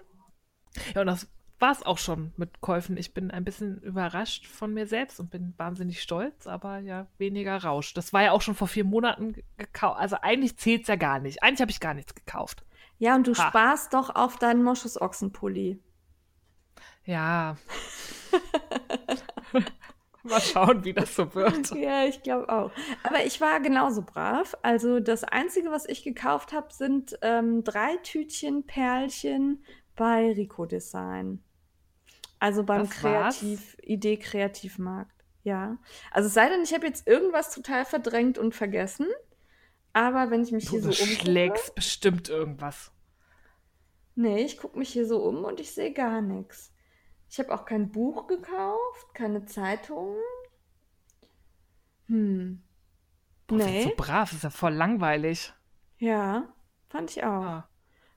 Ja, und das war es auch schon mit Käufen. Ich bin ein bisschen überrascht von mir selbst und bin wahnsinnig stolz, aber ja, weniger Rausch. Das war ja auch schon vor vier Monaten gekauft. Also eigentlich zählt es ja gar nicht. Eigentlich habe ich gar nichts gekauft.
Ja, und du
Ha.
sparst doch auf deinen Moschusochsenpulli.
Ja. <laughs> Mal schauen, wie das so wird.
Ja, ich glaube auch. Aber ich war genauso brav. Also das Einzige, was ich gekauft habe, sind ähm, drei Tütchen Perlchen bei Rico Design. Also beim Kreativ, Idee Kreativmarkt. Ja. Also es sei denn, ich habe jetzt irgendwas total verdrängt und vergessen. Aber wenn ich mich
du
hier so umgucke.
schlägst bestimmt irgendwas.
Nee, ich gucke mich hier so um und ich sehe gar nichts. Ich habe auch kein Buch gekauft, keine Zeitung. Hm.
Boah, nee. so brav, ist ja voll langweilig.
Ja, fand ich auch. Ah,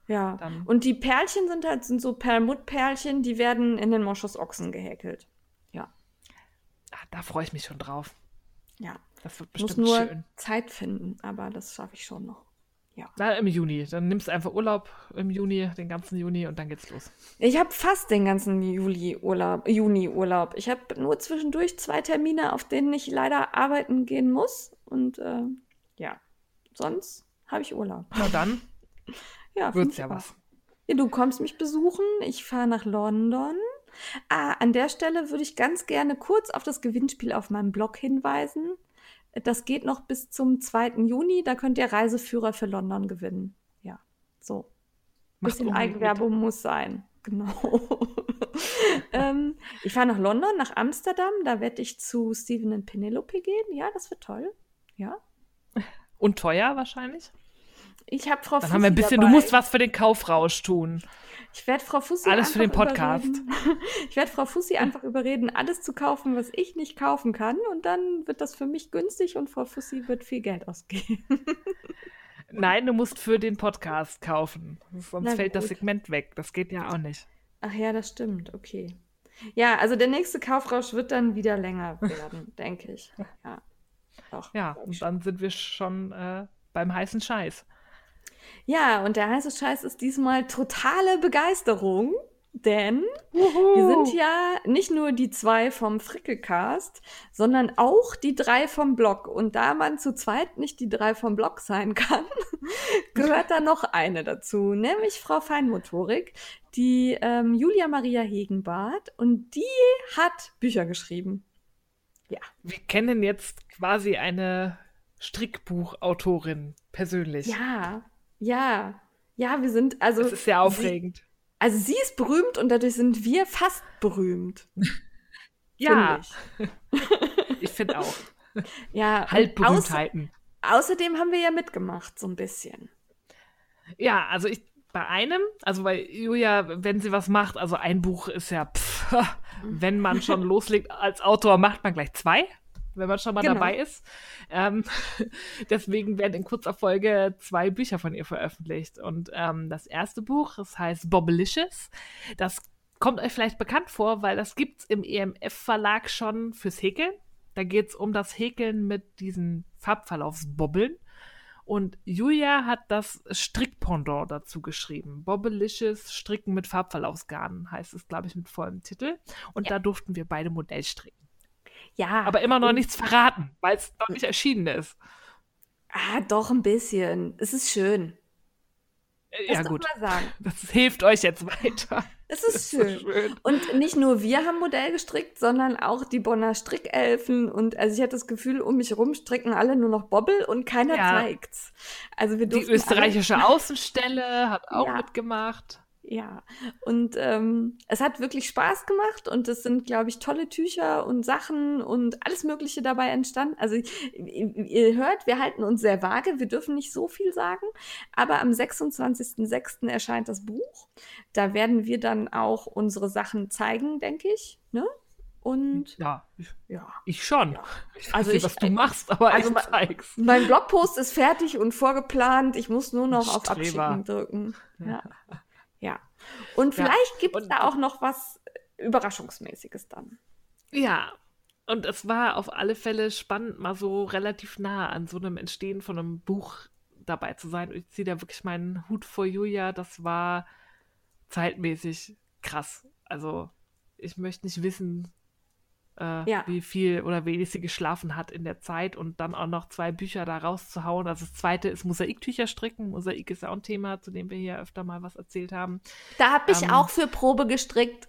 ja. Dann. Und die Perlchen sind halt sind so Perlmuttperlchen, die werden in den Moschusochsen gehäkelt. Ja.
Ah, da freue ich mich schon drauf.
Ja.
Das wird bestimmt
Muss nur
schön.
Zeit finden, aber das schaffe ich schon noch. Ja.
Na, im Juni. Dann nimmst du einfach Urlaub im Juni, den ganzen Juni und dann geht's los.
Ich habe fast den ganzen Juli Urlaub, Juni Urlaub. Ich habe nur zwischendurch zwei Termine, auf denen ich leider arbeiten gehen muss. Und äh, ja, sonst habe ich Urlaub.
Na dann. <laughs>
ja,
wird's ja was.
Ja, du kommst mich besuchen. Ich fahre nach London. Ah, an der Stelle würde ich ganz gerne kurz auf das Gewinnspiel auf meinem Blog hinweisen. Das geht noch bis zum 2. Juni. Da könnt ihr Reiseführer für London gewinnen. Ja, so. Ein bisschen Eigenwerbung mit. muss sein. Genau. <laughs> ähm, ich fahre nach London, nach Amsterdam. Da werde ich zu Stephen und Penelope gehen. Ja, das wird toll. Ja.
Und teuer wahrscheinlich?
Ich habe Frau
Dann Fussi haben wir ein bisschen, dabei. du musst was für den Kaufrausch tun.
Ich werde Frau Fussi
alles für den Podcast.
Überreden. <laughs> Ich werde Frau Fussi einfach überreden, alles zu kaufen, was ich nicht kaufen kann, und dann wird das für mich günstig und Frau Fussi wird viel Geld ausgeben. <laughs>
Nein, du musst für den Podcast kaufen, sonst Na, fällt gut. das Segment weg. Das geht ja auch nicht.
Ach ja, das stimmt. Okay. Ja, also der nächste Kaufrausch wird dann wieder länger <laughs> werden, denke ich. Ja.
Doch, ja, und dann sind wir schon äh, beim heißen Scheiß.
Ja, und der heiße Scheiß ist diesmal totale Begeisterung, denn Uhu. wir sind ja nicht nur die zwei vom Frickelcast, sondern auch die drei vom Blog. Und da man zu zweit nicht die drei vom Blog sein kann, <laughs> gehört da noch eine dazu, nämlich Frau Feinmotorik, die ähm, Julia Maria Hegenbart. Und die hat Bücher geschrieben.
Ja. Wir kennen jetzt quasi eine Strickbuchautorin persönlich.
Ja, ja, ja, wir sind also.
Das ist sehr aufregend.
Sie, also sie ist berühmt und dadurch sind wir fast berühmt. <laughs>
ja. Find ich, <laughs> ich finde auch.
Ja.
Halbberühmtheiten.
Außer, außerdem haben wir ja mitgemacht, so ein bisschen.
Ja, also ich bei einem, also bei Julia, wenn sie was macht, also ein Buch ist ja, pff, <laughs> wenn man schon loslegt als Autor, macht man gleich zwei wenn man schon mal genau. dabei ist. Ähm, <laughs> deswegen werden in kurzer Folge zwei Bücher von ihr veröffentlicht. Und ähm, das erste Buch, das heißt Bobblicious. Das kommt euch vielleicht bekannt vor, weil das gibt es im EMF-Verlag schon fürs Häkeln. Da geht es um das Häkeln mit diesen Farbverlaufsbobbeln. Und Julia hat das Strickpendant dazu geschrieben. Bobbelicious Stricken mit Farbverlaufsgarnen heißt es, glaube ich, mit vollem Titel. Und ja. da durften wir beide Modell stricken.
Ja.
Aber immer noch nichts verraten, weil es noch nicht erschienen ist.
Ah, doch ein bisschen. Es ist schön.
Äh, ja, gut. Das hilft euch jetzt weiter. <laughs>
Es ist schön. So schön. Und nicht nur wir haben Modell gestrickt, sondern auch die Bonner Strickelfen. Und also ich hatte das Gefühl, um mich herum stricken alle nur noch Bobbel und keiner ja. zeigt's. Also wir
die österreichische <laughs> Außenstelle hat auch ja. mitgemacht.
Ja, und ähm, es hat wirklich Spaß gemacht und es sind, glaube ich, tolle Tücher und Sachen und alles Mögliche dabei entstanden. Also ihr hört, wir halten uns sehr vage, wir dürfen nicht so viel sagen, aber am 26.06. erscheint das Buch. Da werden wir dann auch unsere Sachen zeigen, denke ich. Ne? Und
ja, ich, ja. ich schon. Ja. Ich also nicht, was du machst, aber also ich zeig's.
Mein Blogpost ist fertig und vorgeplant. Ich muss nur noch auf Abschicken drücken. Ja. Und vielleicht ja. gibt es da auch noch was Überraschungsmäßiges dann.
Ja. Und es war auf alle Fälle spannend, mal so relativ nah an so einem Entstehen von einem Buch dabei zu sein. Ich ziehe da wirklich meinen Hut vor Julia. Das war zeitmäßig krass. Also, ich möchte nicht wissen, äh, ja. wie viel oder wenig sie geschlafen hat in der Zeit und dann auch noch zwei Bücher da rauszuhauen. Also das zweite ist Mosaiktücher stricken. Mosaik ist ja auch ein Thema, zu dem wir hier öfter mal was erzählt haben.
Da habe ich ähm, auch für Probe gestrickt.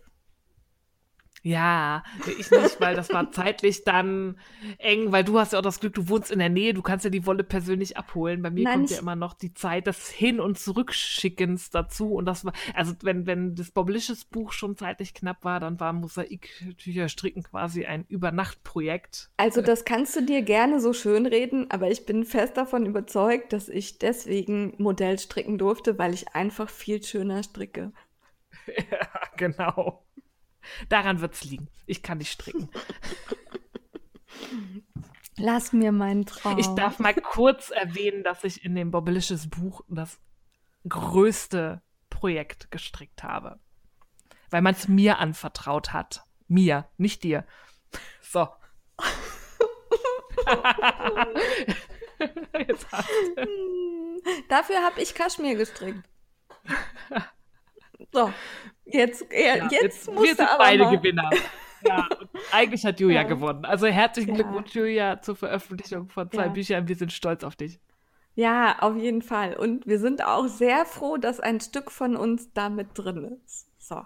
Ja, ich nicht, weil das war zeitlich dann eng, weil du hast ja auch das Glück, du wohnst in der Nähe, du kannst ja die Wolle persönlich abholen. Bei mir
Nein,
kommt ja immer noch die Zeit des Hin- und Zurückschickens dazu. Und das war, also wenn, wenn das Boblisches Buch schon zeitlich knapp war, dann war Mosaiktücher stricken quasi ein Übernachtprojekt.
Also das kannst du dir gerne so schön reden, aber ich bin fest davon überzeugt, dass ich deswegen Modell stricken durfte, weil ich einfach viel schöner stricke. <laughs>
Ja, genau. Daran wird's liegen. Ich kann nicht stricken. <laughs>
Lass mir meinen Traum.
Ich darf mal kurz erwähnen, dass ich in dem Bobbelisches Buch das größte Projekt gestrickt habe. Weil man es mir anvertraut hat. Mir, nicht dir. So. <laughs>
Hm, Dafür habe ich Kaschmir gestrickt. <laughs> So, jetzt, ja,
Ja,
jetzt,
wir
musst
sind
du aber
beide
mal.
Gewinner. Ja, eigentlich hat Julia
Ja.
gewonnen. Also herzlichen
Ja.
Glückwunsch, Julia, zur Veröffentlichung von zwei. Büchern. Wir sind stolz auf dich.
Ja, auf jeden Fall. Und wir sind auch sehr froh, dass ein Stück von uns da mit drin ist. So.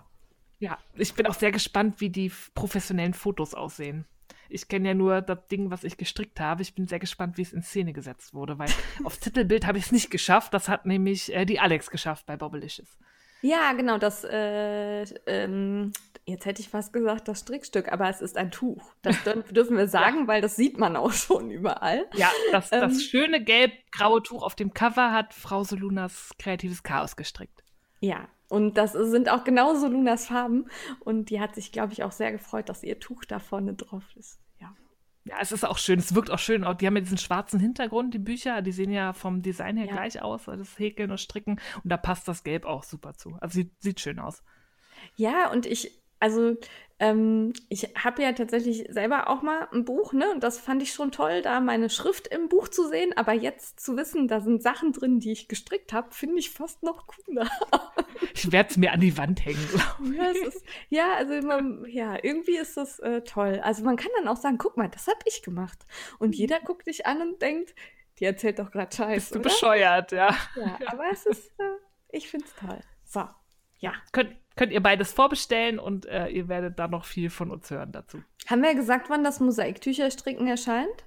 Ja, ich bin auch sehr gespannt, wie die professionellen Fotos aussehen. Ich kenne ja nur das Ding, was ich gestrickt habe. Ich bin sehr gespannt, wie es in Szene gesetzt wurde, weil <laughs> aufs Titelbild habe ich es nicht geschafft. Das hat nämlich äh, die Alex geschafft bei Bobblicious.
Ja, genau, das, äh, ähm, jetzt hätte ich fast gesagt, das Strickstück, aber es ist ein Tuch. Das dür- <laughs> dürfen wir sagen, weil das sieht man auch schon überall.
Ja, das,
Ähm.
das schöne gelb-graue Tuch auf dem Cover hat Frau Solunas kreatives Chaos gestrickt.
Ja, und das sind auch genauso Lunas Farben. Und die hat sich, glaube ich, auch sehr gefreut, dass ihr Tuch da vorne drauf ist. Ja.
Es ist auch schön. Es wirkt auch schön. Die haben ja diesen schwarzen Hintergrund, die Bücher. Die sehen ja vom Design her
Ja.
gleich aus, das Häkeln und Stricken. Und da passt das Gelb auch super zu. Also sieht, sieht schön aus.
Ja, und ich, also, ähm, ich habe ja tatsächlich selber auch mal ein Buch, ne? Und das fand ich schon toll, da meine Schrift im Buch zu sehen. Aber jetzt zu wissen, da sind Sachen drin, die ich gestrickt habe, finde ich fast noch cooler. <laughs>
Ich werde es mir an die Wand hängen, glaube <laughs>
Ja, ist, ja, also man, ja, irgendwie ist das äh, toll. Also man kann dann auch sagen, guck mal, das habe ich gemacht. Und jeder guckt dich an und denkt, die erzählt doch gerade Scheiß,
Bist du
oder?
bescheuert, ja.
Ja, aber es ist, äh, ich finde es toll. So, ja.
Könnt, könnt ihr beides vorbestellen und äh, ihr werdet da noch viel von uns hören dazu.
Haben wir gesagt, wann das Mosaiktücherstricken erscheint?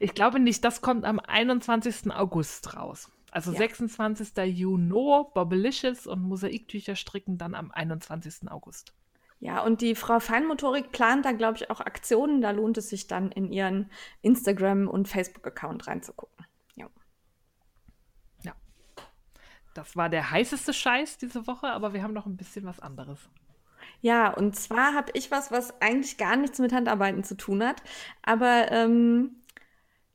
Ich glaube nicht, das kommt am 21. August raus. Also
Ja.
26. Juni, Bobelicious und Mosaiktücher stricken dann am 21. August.
Ja, und die Frau Feinmotorik plant da, glaube ich, auch Aktionen. Da lohnt es sich dann, in ihren Instagram- und Facebook-Account reinzugucken. Ja.
Das war der heißeste Scheiß diese Woche, aber wir haben noch ein bisschen was anderes.
Ja, und zwar habe ich was, was eigentlich gar nichts mit Handarbeiten zu tun hat. Aber ähm,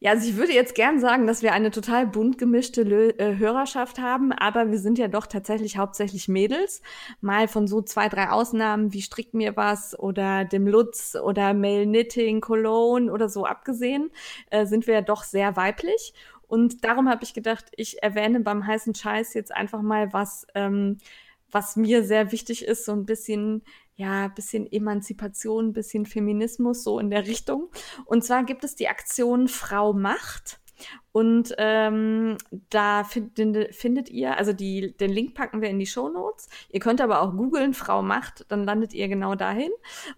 ja, also ich würde jetzt gern sagen, dass wir eine total bunt gemischte Lö äh, Hörerschaft haben, aber wir sind ja doch tatsächlich hauptsächlich Mädels. Mal von so zwei, drei Ausnahmen wie Strick mir was oder dem Lutz oder Mail Knitting, Cologne oder so abgesehen, äh, sind wir ja doch sehr weiblich. Und darum habe ich gedacht, ich erwähne beim heißen Scheiß jetzt einfach mal was, ähm, was mir sehr wichtig ist, so ein bisschen, ja, bisschen Emanzipation, bisschen Feminismus, so in der Richtung. Und zwar gibt es die Aktion Frau Macht. Und ähm, da findet, findet ihr, also die, den Link packen wir in die Show Notes. Ihr könnt aber auch googeln, Frau Macht, dann landet ihr genau dahin.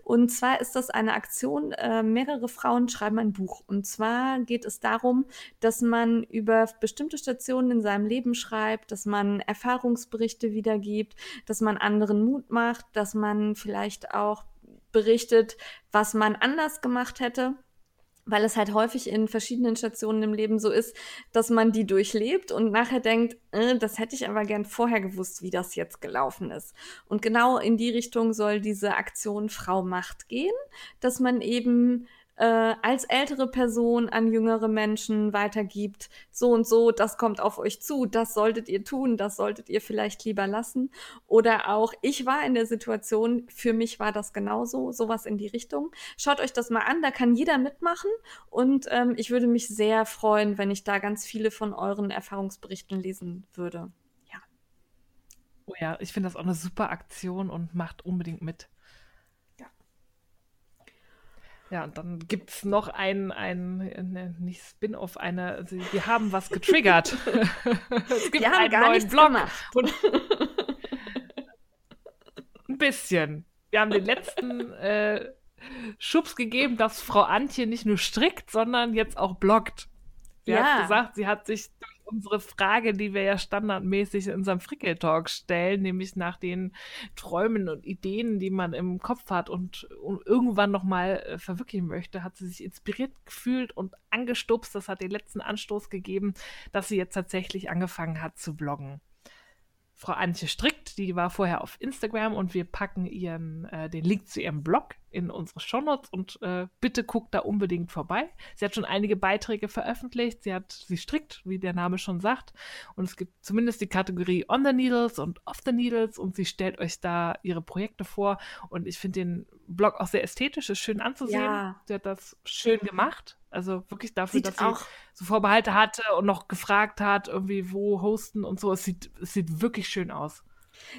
Und zwar ist das eine Aktion, äh, mehrere Frauen schreiben ein Buch. Und zwar geht es darum, dass man über bestimmte Stationen in seinem Leben schreibt, dass man Erfahrungsberichte wiedergibt, dass man anderen Mut macht, dass man vielleicht auch berichtet, was man anders gemacht hätte weil es halt häufig in verschiedenen Stationen im Leben so ist, dass man die durchlebt und nachher denkt, äh, das hätte ich aber gern vorher gewusst, wie das jetzt gelaufen ist. Und genau in die Richtung soll diese Aktion Frau Macht gehen, dass man eben äh, als ältere Person an jüngere Menschen weitergibt, so und so, das kommt auf euch zu, das solltet ihr tun, das solltet ihr vielleicht lieber lassen. Oder auch, ich war in der Situation, für mich war das genauso, sowas in die Richtung. Schaut euch das mal an, da kann jeder mitmachen und ähm, ich würde mich sehr freuen, wenn ich da ganz viele von euren Erfahrungsberichten lesen würde. Ja.
Oh ja, ich finde das auch eine super Aktion und macht unbedingt mit.
Ja.
Ja, und dann gibt es noch ein, ein, ne, nicht Spin-off, eine, also wir haben was getriggert. <laughs> es gibt
Wir haben
einen
gar
neuen Blog <laughs> ein bisschen. wir haben den letzten äh, Schubs gegeben, dass Frau Antje nicht nur strickt, sondern jetzt auch bloggt. Sie ja. hat gesagt, sie hat sich unsere Frage, die wir ja standardmäßig in unserem Frickel-Talk stellen, nämlich nach den Träumen und Ideen, die man im Kopf hat und, und irgendwann nochmal äh, verwirklichen möchte, hat sie sich inspiriert gefühlt und angestupst. Das hat den letzten Anstoß gegeben, dass sie jetzt tatsächlich angefangen hat zu bloggen. Frau Antje Strickt, die war vorher auf Instagram und wir packen ihren, äh, den Link zu ihrem Blog in unsere Shownotes und äh, bitte guckt da unbedingt vorbei. Sie hat schon einige Beiträge veröffentlicht. Sie hat, sie strickt, wie der Name schon sagt. Und es gibt zumindest die Kategorie On the Needles und Off the Needles und sie stellt euch da ihre Projekte vor. Und ich finde den Blog auch sehr ästhetisch, ist schön anzusehen. Ja. Sie hat das schön gemacht. Also wirklich dafür, sieht dass sie so Vorbehalte hatte und noch gefragt hat, irgendwie wo hosten und so. Es sieht, es sieht wirklich schön aus.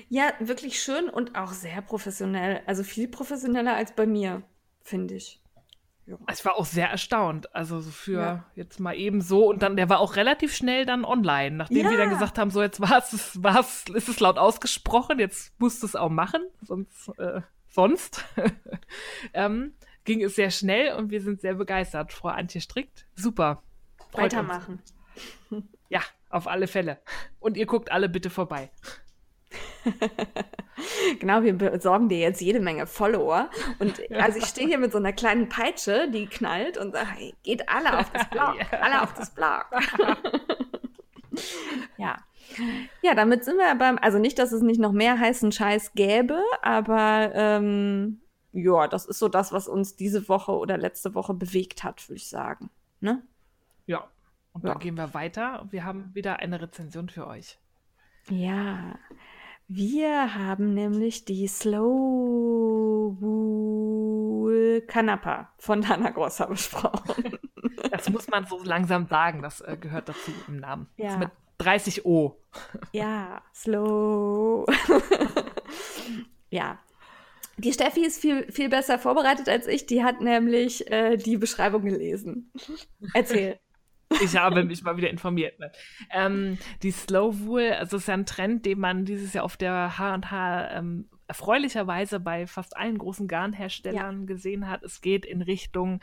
Ja, wirklich schön und auch sehr professionell. Also viel professioneller als bei mir, finde ich.
Ja. Ich war auch sehr erstaunt. Also so für ja. jetzt mal eben so. Und dann, der war auch relativ schnell dann online, nachdem ja. wir dann gesagt haben, so jetzt war es, war's, ist es laut ausgesprochen, jetzt musst du es auch machen, sonst, äh, sonst. <laughs> ähm, ging es sehr schnell und wir sind sehr begeistert. Frau Antje strickt. Super.
Freut Weitermachen.
Uns. Ja, auf alle Fälle. Und ihr guckt alle bitte vorbei. <laughs>
genau, wir besorgen dir jetzt jede Menge Follower. Und <laughs> also ich stehe hier mit so einer kleinen Peitsche, die knallt und sage, hey, geht alle auf das Blog, <laughs> alle auf das Blog. ja. Ja, damit sind wir beim, also nicht, dass es nicht noch mehr heißen Scheiß gäbe, aber ähm, ja, das ist so das, was uns diese Woche oder letzte Woche bewegt hat, würde ich sagen. Ne?
Ja. Und ja. dann gehen wir weiter. Wir haben wieder eine Rezension für euch.
Ja. Wir haben nämlich die Slow Wool Kanapa von Dana Grosser besprochen. <laughs>
Das muss man so langsam sagen, das äh, gehört dazu im Namen. Ja. mit 30 O.
Ja, Slow. <laughs> ja, die Steffi ist viel, viel besser vorbereitet als ich. Die hat nämlich äh, die Beschreibung gelesen. Erzähl.
Ich habe mich mal wieder informiert. Ne? Ähm, die Slow Wool, also ist ja ein Trend, den man dieses Jahr auf der H&H ähm, erfreulicherweise bei fast allen großen Garnherstellern ja. gesehen hat. Es geht in Richtung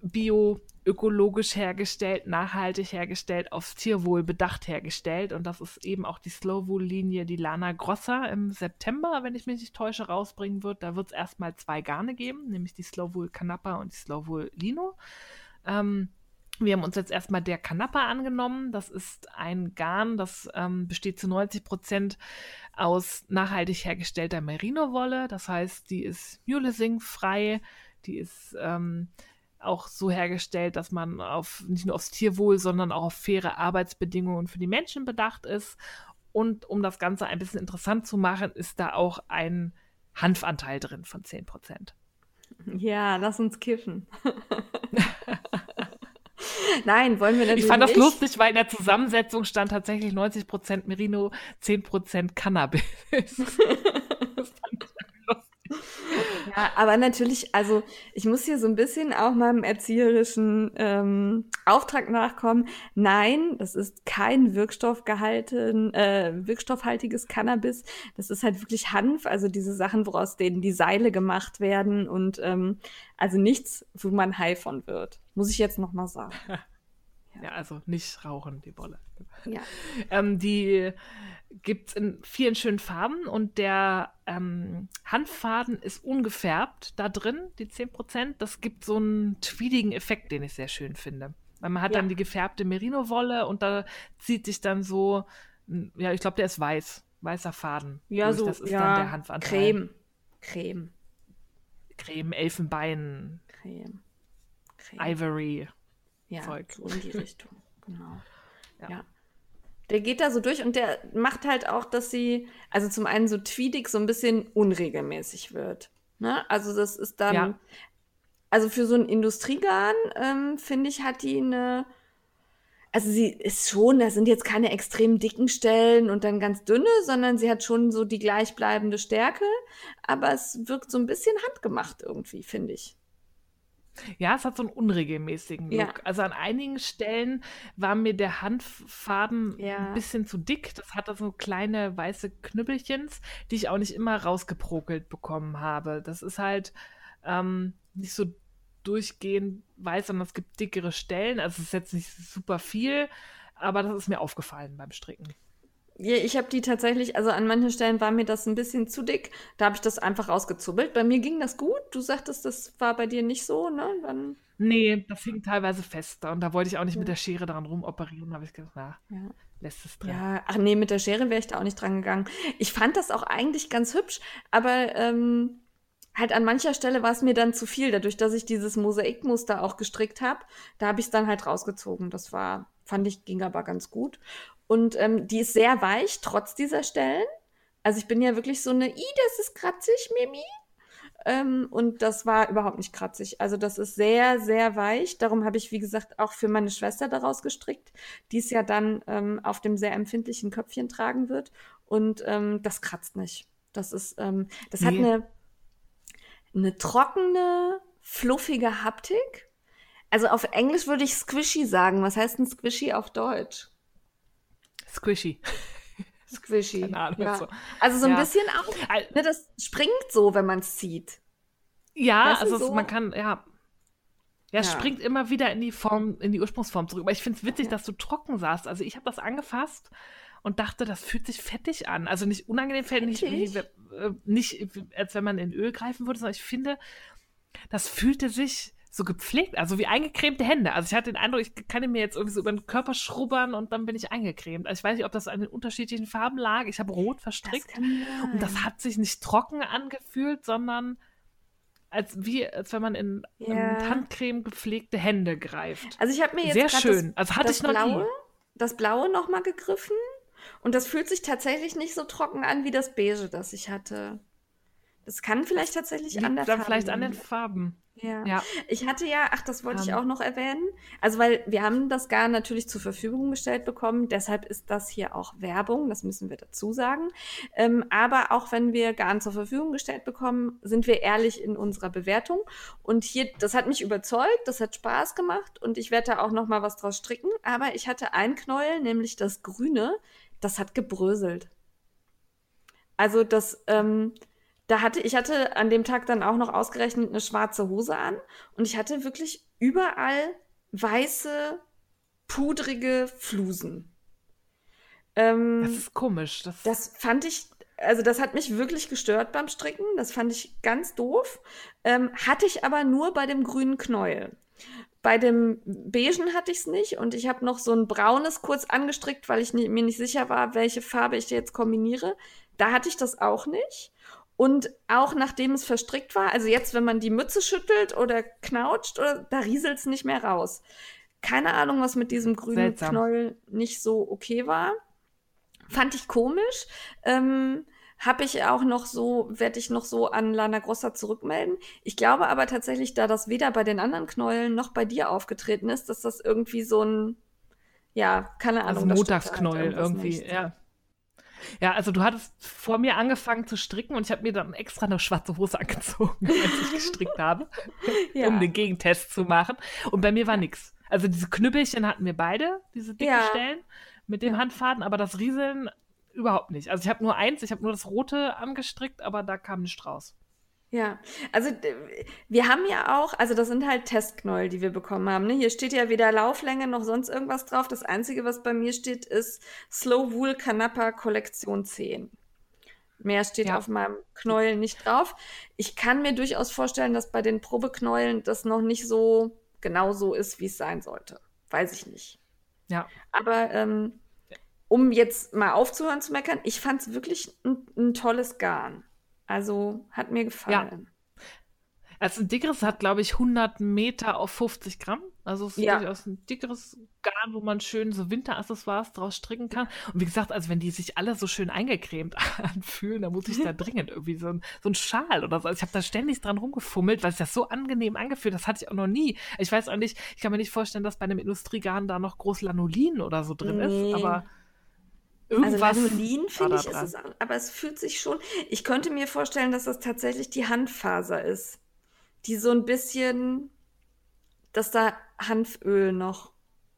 Bio, ökologisch hergestellt, nachhaltig hergestellt, aufs Tierwohl bedacht hergestellt. Und das ist eben auch die Slowwool-Linie, die Lana Grossa im September, wenn ich mich nicht täusche, rausbringen wird. Da wird es erstmal zwei Garne geben, nämlich die Slowwool Kanappa und die Slowwool Lino. Ähm, wir haben uns jetzt erstmal der Kanappa angenommen. Das ist ein Garn, das ähm, besteht zu 90 Prozent aus nachhaltig hergestellter Merino-Wolle. Das heißt, die ist mulesing-frei, die ist ähm, auch so hergestellt, dass man auf nicht nur aufs Tierwohl, sondern auch auf faire Arbeitsbedingungen für die Menschen bedacht ist. Und um das Ganze ein bisschen interessant zu machen, ist da auch ein Hanfanteil drin von 10 Prozent.
Ja, lass uns kiffen. <laughs> <laughs> Nein, wollen wir natürlich
Ich fand das nicht. lustig, weil in der Zusammensetzung stand tatsächlich 90% Merino, 10% Cannabis. <laughs>
Ja, aber natürlich, also ich muss hier so ein bisschen auch meinem erzieherischen ähm, Auftrag nachkommen. Nein, das ist kein Wirkstoffgehalten, äh, wirkstoffhaltiges Cannabis. Das ist halt wirklich Hanf, also diese Sachen, woraus denen die Seile gemacht werden und ähm, also nichts, wo man high von wird. Muss ich jetzt noch mal sagen. <laughs>
Ja, also nicht rauchen, die Bolle. Ja. <laughs> ähm, die gibt es in vielen schönen Farben und der ähm, Hanffaden ist ungefärbt da drin, die 10%. Das gibt so einen tweedigen Effekt, den ich sehr schön finde. Weil man hat ja. dann die gefärbte Merino-Wolle und da zieht sich dann so, ja, ich glaube, der ist weiß, weißer Faden.
Ja, durch. so, das ist ja, dann der Hanfanteil. Creme. Creme.
Creme, Elfenbein.
Creme.
Creme. Ivory.
Ja, Zeug. so in die Richtung. <laughs> Genau. ja. ja. Der geht da so durch und der macht halt auch, dass sie, also zum einen so tweedig so ein bisschen unregelmäßig wird. Ne? Also das ist dann, ja. also für so ein Industriegarn, ähm, finde ich, hat die eine, also sie ist schon, da sind jetzt keine extrem dicken Stellen und dann ganz dünne, sondern sie hat schon so die gleichbleibende Stärke, aber es wirkt so ein bisschen handgemacht irgendwie, finde ich.
Ja, es hat so einen unregelmäßigen Look.
Ja.
Also an einigen Stellen war mir der Handfaden
Ja.
ein bisschen zu dick. Das hatte so kleine weiße Knüppelchens, die ich auch nicht immer rausgeprokelt bekommen habe. Das ist halt ähm, nicht so durchgehend weiß, sondern es gibt dickere Stellen. Also es ist jetzt nicht super viel, aber das ist mir aufgefallen beim Stricken.
Ja, ich habe die tatsächlich, also an manchen Stellen war mir das ein bisschen zu dick. Da habe ich das einfach rausgezubbelt. Bei mir ging das gut. Du sagtest, das war bei dir nicht so, ne? Dann,
Nee, das hing teilweise fester und da wollte ich auch nicht mit der Schere dran rumoperieren. Da habe ich gedacht, na,
ja.
lässt es drin.
Ja, ach nee, mit der Schere wäre ich da auch nicht dran gegangen. Ich fand das auch eigentlich ganz hübsch, aber ähm, halt an mancher Stelle war es mir dann zu viel, dadurch, dass ich dieses Mosaikmuster auch gestrickt habe. Da habe ich es dann halt rausgezogen. Das war, fand ich, ging aber ganz gut. Und ähm, die ist sehr weich, trotz dieser Stellen. Also ich bin ja wirklich so eine, i, das ist kratzig, Mimi. Ähm, und das war überhaupt nicht kratzig. Also das ist sehr, sehr weich. Darum habe ich, wie gesagt, auch für meine Schwester daraus gestrickt, die es ja dann ähm, auf dem sehr empfindlichen Köpfchen tragen wird. Und ähm, das kratzt nicht. Das ist, ähm, das hat
Nee.
eine, eine trockene, fluffige Haptik. Also auf Englisch würde ich squishy sagen. Was heißt denn squishy auf Deutsch?
Squishy. <laughs>
Squishy.
Keine Ahnung,
ja.
so.
Also so ein
Ja.
bisschen auch. Ne, das springt so, wenn man es zieht.
Ja,
Weißt
also
so-
man kann, ja. Ja, es springt immer wieder in die Form, in die Ursprungsform zurück. Aber ich finde es witzig, dass du trocken saßt. Also ich habe das angefasst und dachte, das fühlt sich fettig an. Also nicht unangenehm fettig, nicht, wie- äh, nicht als wenn man in Öl greifen würde, sondern ich finde, das fühlte sich so gepflegt, also wie eingecremte Hände. Also ich hatte den Eindruck, ich kann mir jetzt irgendwie so über den Körper schrubbern und dann bin ich eingecremt. Also ich weiß nicht, ob das an den unterschiedlichen Farben lag. Ich habe rot verstrickt.
kann
Und das hat sich nicht trocken angefühlt, sondern als wie als wenn man in,
Ja.
Handcreme gepflegte Hände greift.
Also ich habe mir jetzt
Sehr schön.
Das,
Also hatte
das
ich noch nie.
blaue, das blaue noch mal gegriffen und das fühlt sich tatsächlich nicht so trocken an wie das beige, das ich hatte. Das kann vielleicht tatsächlich an der
Liegt dann
Farbe
vielleicht an den. Farben.
Ja.
Ja.
Ich hatte ja, ach, das wollte ich
Ähm.
auch noch erwähnen. Also, weil wir haben das Garn natürlich zur Verfügung gestellt bekommen. Deshalb ist das hier auch Werbung. Das müssen wir dazu sagen. Ähm, aber auch wenn wir Garn zur Verfügung gestellt bekommen, sind wir ehrlich in unserer Bewertung. Und hier, das hat mich überzeugt. Das hat Spaß gemacht. Und ich werde da auch noch mal was draus stricken. Aber ich hatte ein Knäuel, nämlich das Grüne. Das hat gebröselt. Also, das, ähm, da hatte, ich hatte an dem Tag dann auch noch ausgerechnet eine schwarze Hose an und ich hatte wirklich überall weiße, pudrige Flusen. Ähm,
Das ist komisch. Das,
das fand ich, also das hat mich wirklich gestört beim Stricken. Das fand ich ganz doof. Ähm, hatte ich aber nur bei dem grünen Knäuel. Bei dem beigen hatte ich es nicht und ich habe noch so ein braunes kurz angestrickt, weil ich nie, mir nicht sicher war, welche Farbe ich jetzt kombiniere. Da hatte ich das auch nicht. Und auch nachdem es verstrickt war, also jetzt, wenn man die Mütze schüttelt oder knautscht, oder, da rieselt es nicht mehr raus. Keine Ahnung, was mit diesem grünen
Seltsam.
Knäuel nicht so okay war. Fand ich komisch. Ähm, habe ich auch noch so, werde ich noch so an Lana Grossa zurückmelden. Ich glaube aber tatsächlich, da das weder bei den anderen Knäueln noch bei dir aufgetreten ist, dass das irgendwie so ein, ja, keine Ahnung.
also
stimmt halt
Montagsknäuel irgendwie. Ja. Ja, also du hattest vor mir angefangen zu stricken und ich habe mir dann extra eine schwarze Hose angezogen, <laughs> als ich gestrickt habe, <laughs>
Ja.
um den Gegentest zu machen. Und bei mir war nix. Also diese Knüppelchen hatten wir beide, diese dicken
Ja.
Stellen mit dem Handfaden, aber das Rieseln überhaupt nicht. Also ich habe nur eins, ich habe nur das rote angestrickt, aber da kam nichts raus.
Ja, also wir haben ja auch, also das sind halt Testknäuel, die wir bekommen haben. Ne? Hier steht ja weder Lauflänge noch sonst irgendwas drauf. Das Einzige, was bei mir steht, ist Slow Wool Kanapa Kollektion 10. Mehr steht
Ja.
auf meinem Knäuel nicht drauf. Ich kann mir durchaus vorstellen, dass bei den Probeknäueln das noch nicht so genau so ist, wie es sein sollte. Weiß ich nicht.
Ja.
Aber ähm, um jetzt mal aufzuhören zu meckern, ich fand es wirklich ein, ein tolles Garn. Also hat mir gefallen.
Also ein dickeres hat, glaube ich, 100 Meter auf 50 Gramm. Also es ist
Ja.
durchaus ein dickeres Garn, wo man schön so Winteraccessoires draus stricken kann. Und wie gesagt, also wenn die sich alle so schön eingecremt <laughs> anfühlen, dann muss ich da dringend irgendwie so ein, so ein Schal oder so. Also ich habe da ständig dran rumgefummelt, weil es das so angenehm angefühlt Das hatte ich auch noch nie. Ich weiß auch nicht, ich kann mir nicht vorstellen, dass bei einem Industriegarn da noch groß Lanolin oder so drin
Nee.
ist, aber irgendwas.
Lanolin
war
finde ich ist es, auch- aber es fühlt sich schon. Ich könnte mir vorstellen, dass das tatsächlich die Handfaser ist, die so ein bisschen dass da Hanföl noch,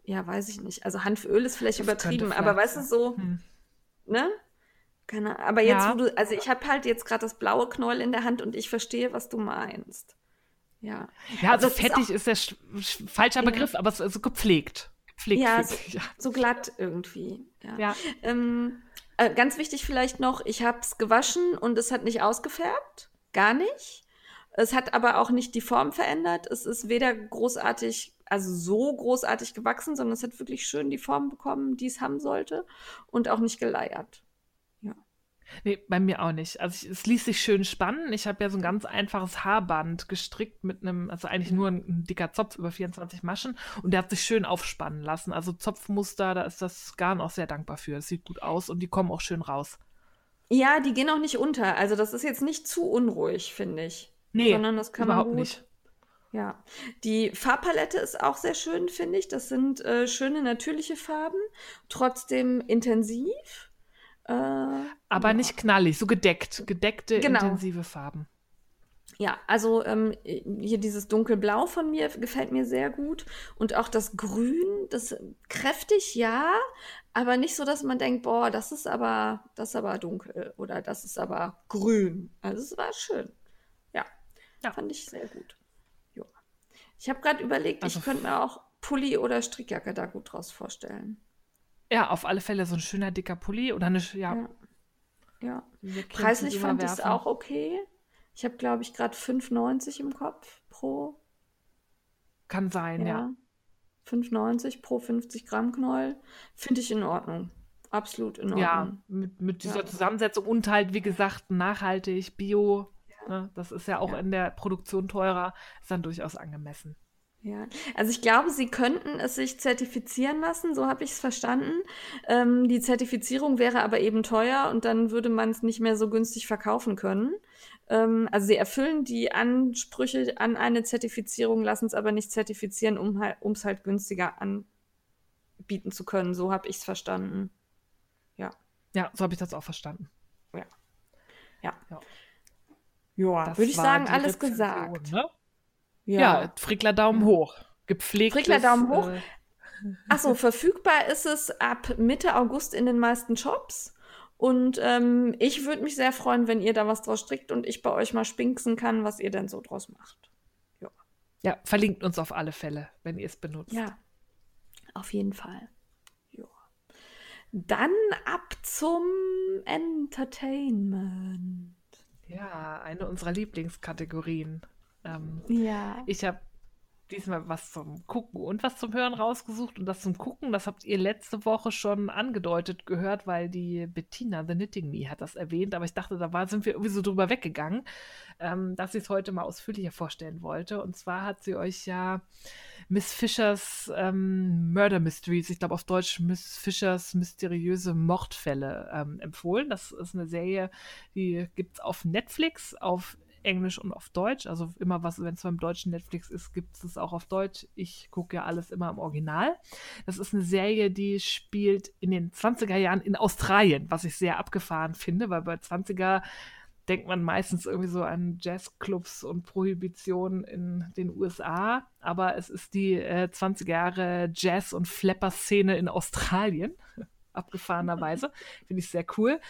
ja, weiß ich nicht. Also Hanföl ist vielleicht
Das
übertrieben,
könnte
aber
vielleicht
weißt du so,
Hm.
ne? Keine, aber jetzt,
Ja.
wo du, also ich habe halt jetzt gerade das blaue Knäuel in der Hand und ich verstehe, was du meinst. Ja.
Ja, also
ist
fettig ist, der sch sch falscher
Ja.
Begriff, aber es ist so gepflegt. Gepflegt.
Ja,
fühlt sich- ja.
So glatt irgendwie. Ja.
ja.
Ähm, äh, ganz wichtig vielleicht noch, ich habe es gewaschen und es hat nicht ausgefärbt. Gar nicht. Es hat aber auch nicht die Form verändert. Es ist weder großartig, also so großartig gewachsen, sondern es hat wirklich schön die Form bekommen, die es haben sollte. Und auch nicht geleiert.
Nee, bei mir auch nicht. Also ich, es ließ sich schön spannen. Ich habe ja so ein ganz einfaches Haarband gestrickt mit einem, also eigentlich nur ein, ein dicker Zopf über 24 Maschen und der hat sich schön aufspannen lassen. Also Zopfmuster, da ist das Garn auch sehr dankbar für. Es sieht gut aus und die kommen auch schön raus.
Ja, die gehen auch nicht unter. Also das ist jetzt nicht zu unruhig, finde ich.
Nee,
sondern das kann man
überhaupt
gut.
nicht.
Ja, die Farbpalette ist auch sehr schön, finde ich. Das sind äh, schöne natürliche Farben, trotzdem intensiv. Äh,
Aber
ja.
nicht knallig, so gedeckt. Gedeckte,
Genau.
intensive Farben.
Ja, also ähm, hier dieses dunkelblau von mir gefällt mir sehr gut. Und auch das Grün, das kräftig, ja, aber nicht so, dass man denkt, boah, das ist aber, das ist aber dunkel oder das ist aber grün. Also es war schön. Ja,
Ja.
fand ich sehr gut. Ja. Ich habe gerade überlegt,
Also
ich könnte mir auch Pulli oder Strickjacke da gut draus vorstellen.
Ja, auf alle Fälle so ein schöner dicker Pulli oder eine, ja.
Ja. Ja. Preislich fand ich es auch okay. Ich habe, glaube ich, gerade 5,90 im Kopf pro
Kann sein, ja.
Ja. 5,90 pro 50 Gramm Knäuel. Finde ich in Ordnung. Absolut in Ordnung.
Ja, mit, mit dieser
Ja.
Zusammensetzung und halt, wie gesagt, nachhaltig, bio. Ne, das ist ja auch in der Produktion teurer, ist dann durchaus angemessen.
Ja. Also ich glaube, sie könnten es sich zertifizieren lassen, so habe ich es verstanden. Ähm, die Zertifizierung wäre aber eben teuer und dann würde man es nicht mehr so günstig verkaufen können. Ähm, also sie erfüllen die Ansprüche an eine Zertifizierung, lassen es aber nicht zertifizieren, um es halt günstiger anbieten zu können. So habe ich es verstanden.
Ja, so habe ich das auch verstanden.
Ja.
Ja.
Ja,
Das
würde ich sagen, alles
Rezension,
gesagt.
Ne? Ja, Frickler Daumen hoch. Gepflegt.
Frickler Daumen hoch.
Äh, <laughs>
Achso, verfügbar ist es ab Mitte August in den meisten Shops. Und ähm, ich würde mich sehr freuen, wenn ihr da was draus strickt und ich bei euch mal spinksen kann, was ihr denn so draus macht.
ja, verlinkt uns auf alle Fälle, wenn ihr es benutzt.
Ja, auf jeden Fall. Ja. Dann ab zum Entertainment.
Ja, eine unserer Lieblingskategorien. Ähm,
Ja.
Ich habe diesmal was zum Gucken und was zum Hören rausgesucht. Und das zum Gucken, das habt ihr letzte Woche schon angedeutet gehört, weil die Bettina, The Knitting Me, hat das erwähnt. Aber ich dachte, da war, sind wir irgendwie so drüber weggegangen, ähm, dass ich es heute mal ausführlicher vorstellen wollte. Und zwar hat sie euch ja Miss Fischers ähm, Murder Mysteries, ich glaube auf Deutsch Miss Fischers mysteriöse Mordfälle ähm, empfohlen. Das ist eine Serie, die gibt es auf Netflix, auf Englisch und auf Deutsch. Also immer was, wenn es beim deutschen Netflix ist, gibt es auch auf Deutsch. Ich gucke ja alles immer im Original. Das ist eine Serie, die spielt in den 20er Jahren in Australien, was ich sehr abgefahren finde, weil bei 20er denkt man meistens irgendwie so an Jazzclubs und Prohibition in den USA, aber es ist die äh, 20 Jahre Jazz- und Flapper-Szene in Australien. Abgefahrenerweise. Finde ich sehr cool.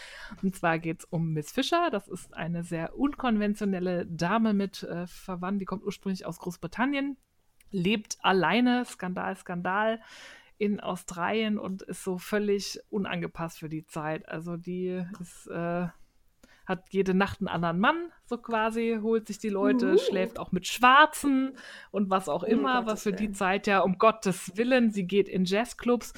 Und zwar geht es um Miss Fisher. Das ist eine sehr unkonventionelle Dame mit äh, Verwandten. Die kommt ursprünglich aus Großbritannien, lebt alleine, Skandal, Skandal, in Australien und ist so völlig unangepasst für die Zeit. Also die ist. Äh, hat jede Nacht einen anderen Mann, so quasi, holt sich die Leute,
Uh.
schläft auch mit Schwarzen und was auch
Um
immer,
Gottes
was für die. Zeit ja um Gottes Willen, sie geht in Jazzclubs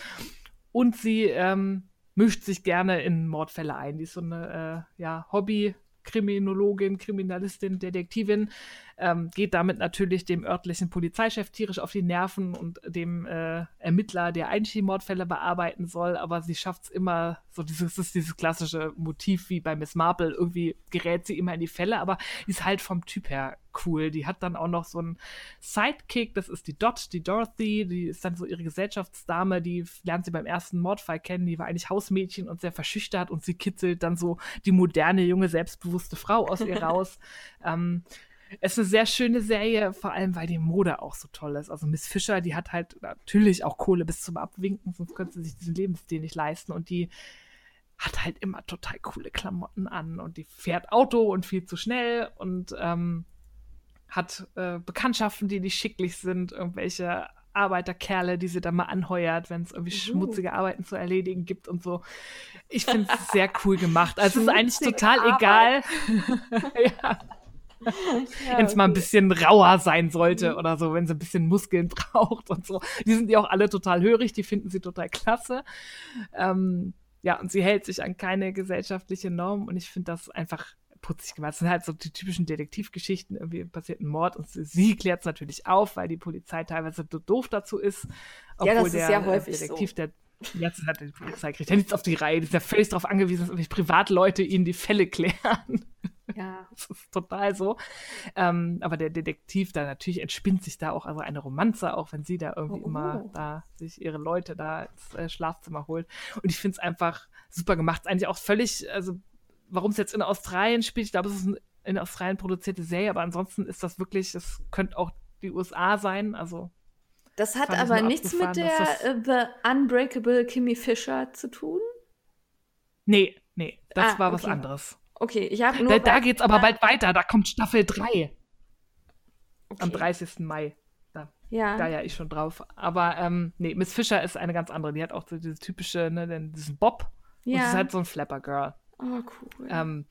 und sie ähm, mischt sich gerne in Mordfälle ein. Die ist so eine äh, ja, Hobby-Kriminologin, Kriminalistin, Detektivin, ähm, geht damit natürlich dem örtlichen Polizeichef tierisch auf die Nerven und dem äh, Ermittler, der eigentlich die Mordfälle bearbeiten soll, aber sie schafft es immer, so dieses, ist dieses klassische Motiv wie bei Miss Marple, irgendwie gerät sie immer in die Fälle, aber ist halt vom Typ her cool. Die hat dann auch noch so einen Sidekick, das ist die Dot, die Dorothy, die ist dann so ihre Gesellschaftsdame, die lernt sie beim ersten Mordfall kennen, die war eigentlich Hausmädchen und sehr verschüchtert und sie kitzelt dann so die moderne, junge, selbstbewusste Frau aus ihr <laughs> raus. ähm, Es ist eine sehr schöne Serie, vor allem weil die Mode auch so toll ist. Also Miss Fischer, die hat halt natürlich auch Kohle bis zum Abwinken, sonst könnte sie sich diesen Lebensstil nicht leisten. Und die hat halt immer total coole Klamotten an und die fährt Auto und viel zu schnell und ähm, hat äh, Bekanntschaften, die nicht schicklich sind, irgendwelche Arbeiterkerle, die sie dann mal anheuert, wenn es irgendwie uh. schmutzige Arbeiten zu erledigen gibt und so. Ich finde es sehr cool gemacht. Also es ist eigentlich total Arbeit. egal. <laughs> ja. Ja, wenn es mal ein bisschen rauer sein sollte mhm. oder so, wenn sie ein bisschen Muskeln <laughs> braucht und so. Die sind ja auch alle total hörig, die finden sie total klasse. Ähm, ja, und sie hält sich an keine gesellschaftliche Norm und ich finde das einfach putzig gemacht. Das sind halt so die typischen Detektivgeschichten, irgendwie passiert ein Mord und sie, klärt es natürlich auf, weil die Polizei teilweise doof dazu ist.
Obwohl ja, das ist sehr häufig Detektiv,
so. der Jetzt hat die Polizei kriegt ja nichts auf die Reihe. Die ist ja völlig darauf angewiesen, dass irgendwie Privatleute ihnen die Fälle klären.
Ja. <laughs>
Das ist total so. Ähm, aber der Detektiv, da natürlich entspinnt sich da auch also eine Romanze, auch wenn sie da irgendwie oh. immer da sich ihre Leute da ins äh, Schlafzimmer holt. Und ich finde es einfach super gemacht. Eigentlich auch völlig, also warum es jetzt in Australien spielt, ich glaube, es ist eine in Australien produzierte Serie, aber ansonsten ist das wirklich, das könnte auch die USA sein. Also
das hat aber nichts mit der uh, The Unbreakable Kimmy Fisher zu tun?
Nee, nee, das ah, war okay. was anderes.
Okay, ich habe nur. Da,
da geht's aber bald weiter, da kommt Staffel 3. Okay. Am 30. Mai. Da,
ja.
Da ja ich schon drauf. Aber ähm, nee, Miss Fisher ist eine ganz andere. Die hat auch so diese typische, ne, diesen Bob. Ja. Und sie ist halt so ein Flapper Girl.
Oh, cool.
Ähm,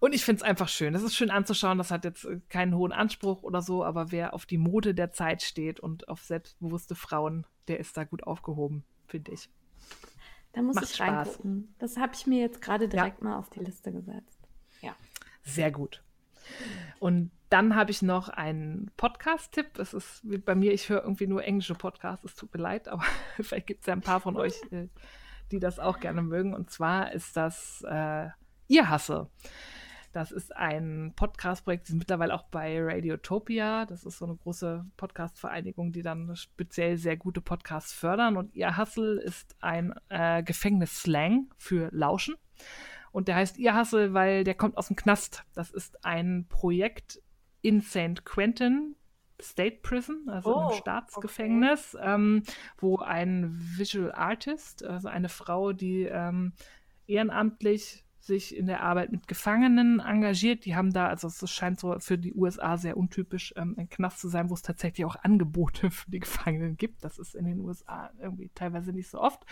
und ich finde es einfach schön. Das ist schön anzuschauen. Das hat jetzt äh, keinen hohen Anspruch oder so, aber wer auf die Mode der Zeit steht und auf selbstbewusste Frauen, der ist da gut aufgehoben, finde ich.
Da muss Macht ich reingucken. Spaß. Das habe ich mir jetzt gerade direkt ja. mal auf die Liste gesetzt. Ja.
Sehr gut. Und dann habe ich noch einen Podcast-Tipp. Es ist bei mir, ich höre irgendwie nur englische Podcasts. Es tut mir leid, aber <laughs> vielleicht gibt es ja ein paar von <laughs> euch, äh, die das auch gerne mögen. Und zwar ist das äh, Ihr Hasse. Das ist ein Podcast-Projekt, das ist mittlerweile auch bei Radiotopia. Das ist so eine große Podcast-Vereinigung, die dann speziell sehr gute Podcasts fördern. Und ihr Hustle ist ein äh, Gefängnisslang für Lauschen. Und der heißt ihr Hustle, weil der kommt aus dem Knast. Das ist ein Projekt in St. Quentin, State Prison, also oh, im Staatsgefängnis, okay. ähm, wo ein Visual Artist, also eine Frau, die ähm, ehrenamtlich sich in der Arbeit mit Gefangenen engagiert. Die haben da, also es scheint so für die USA sehr untypisch, ähm, ein Knast zu sein, wo es tatsächlich auch Angebote <laughs> für die Gefangenen gibt. Das ist in den USA irgendwie teilweise nicht so oft.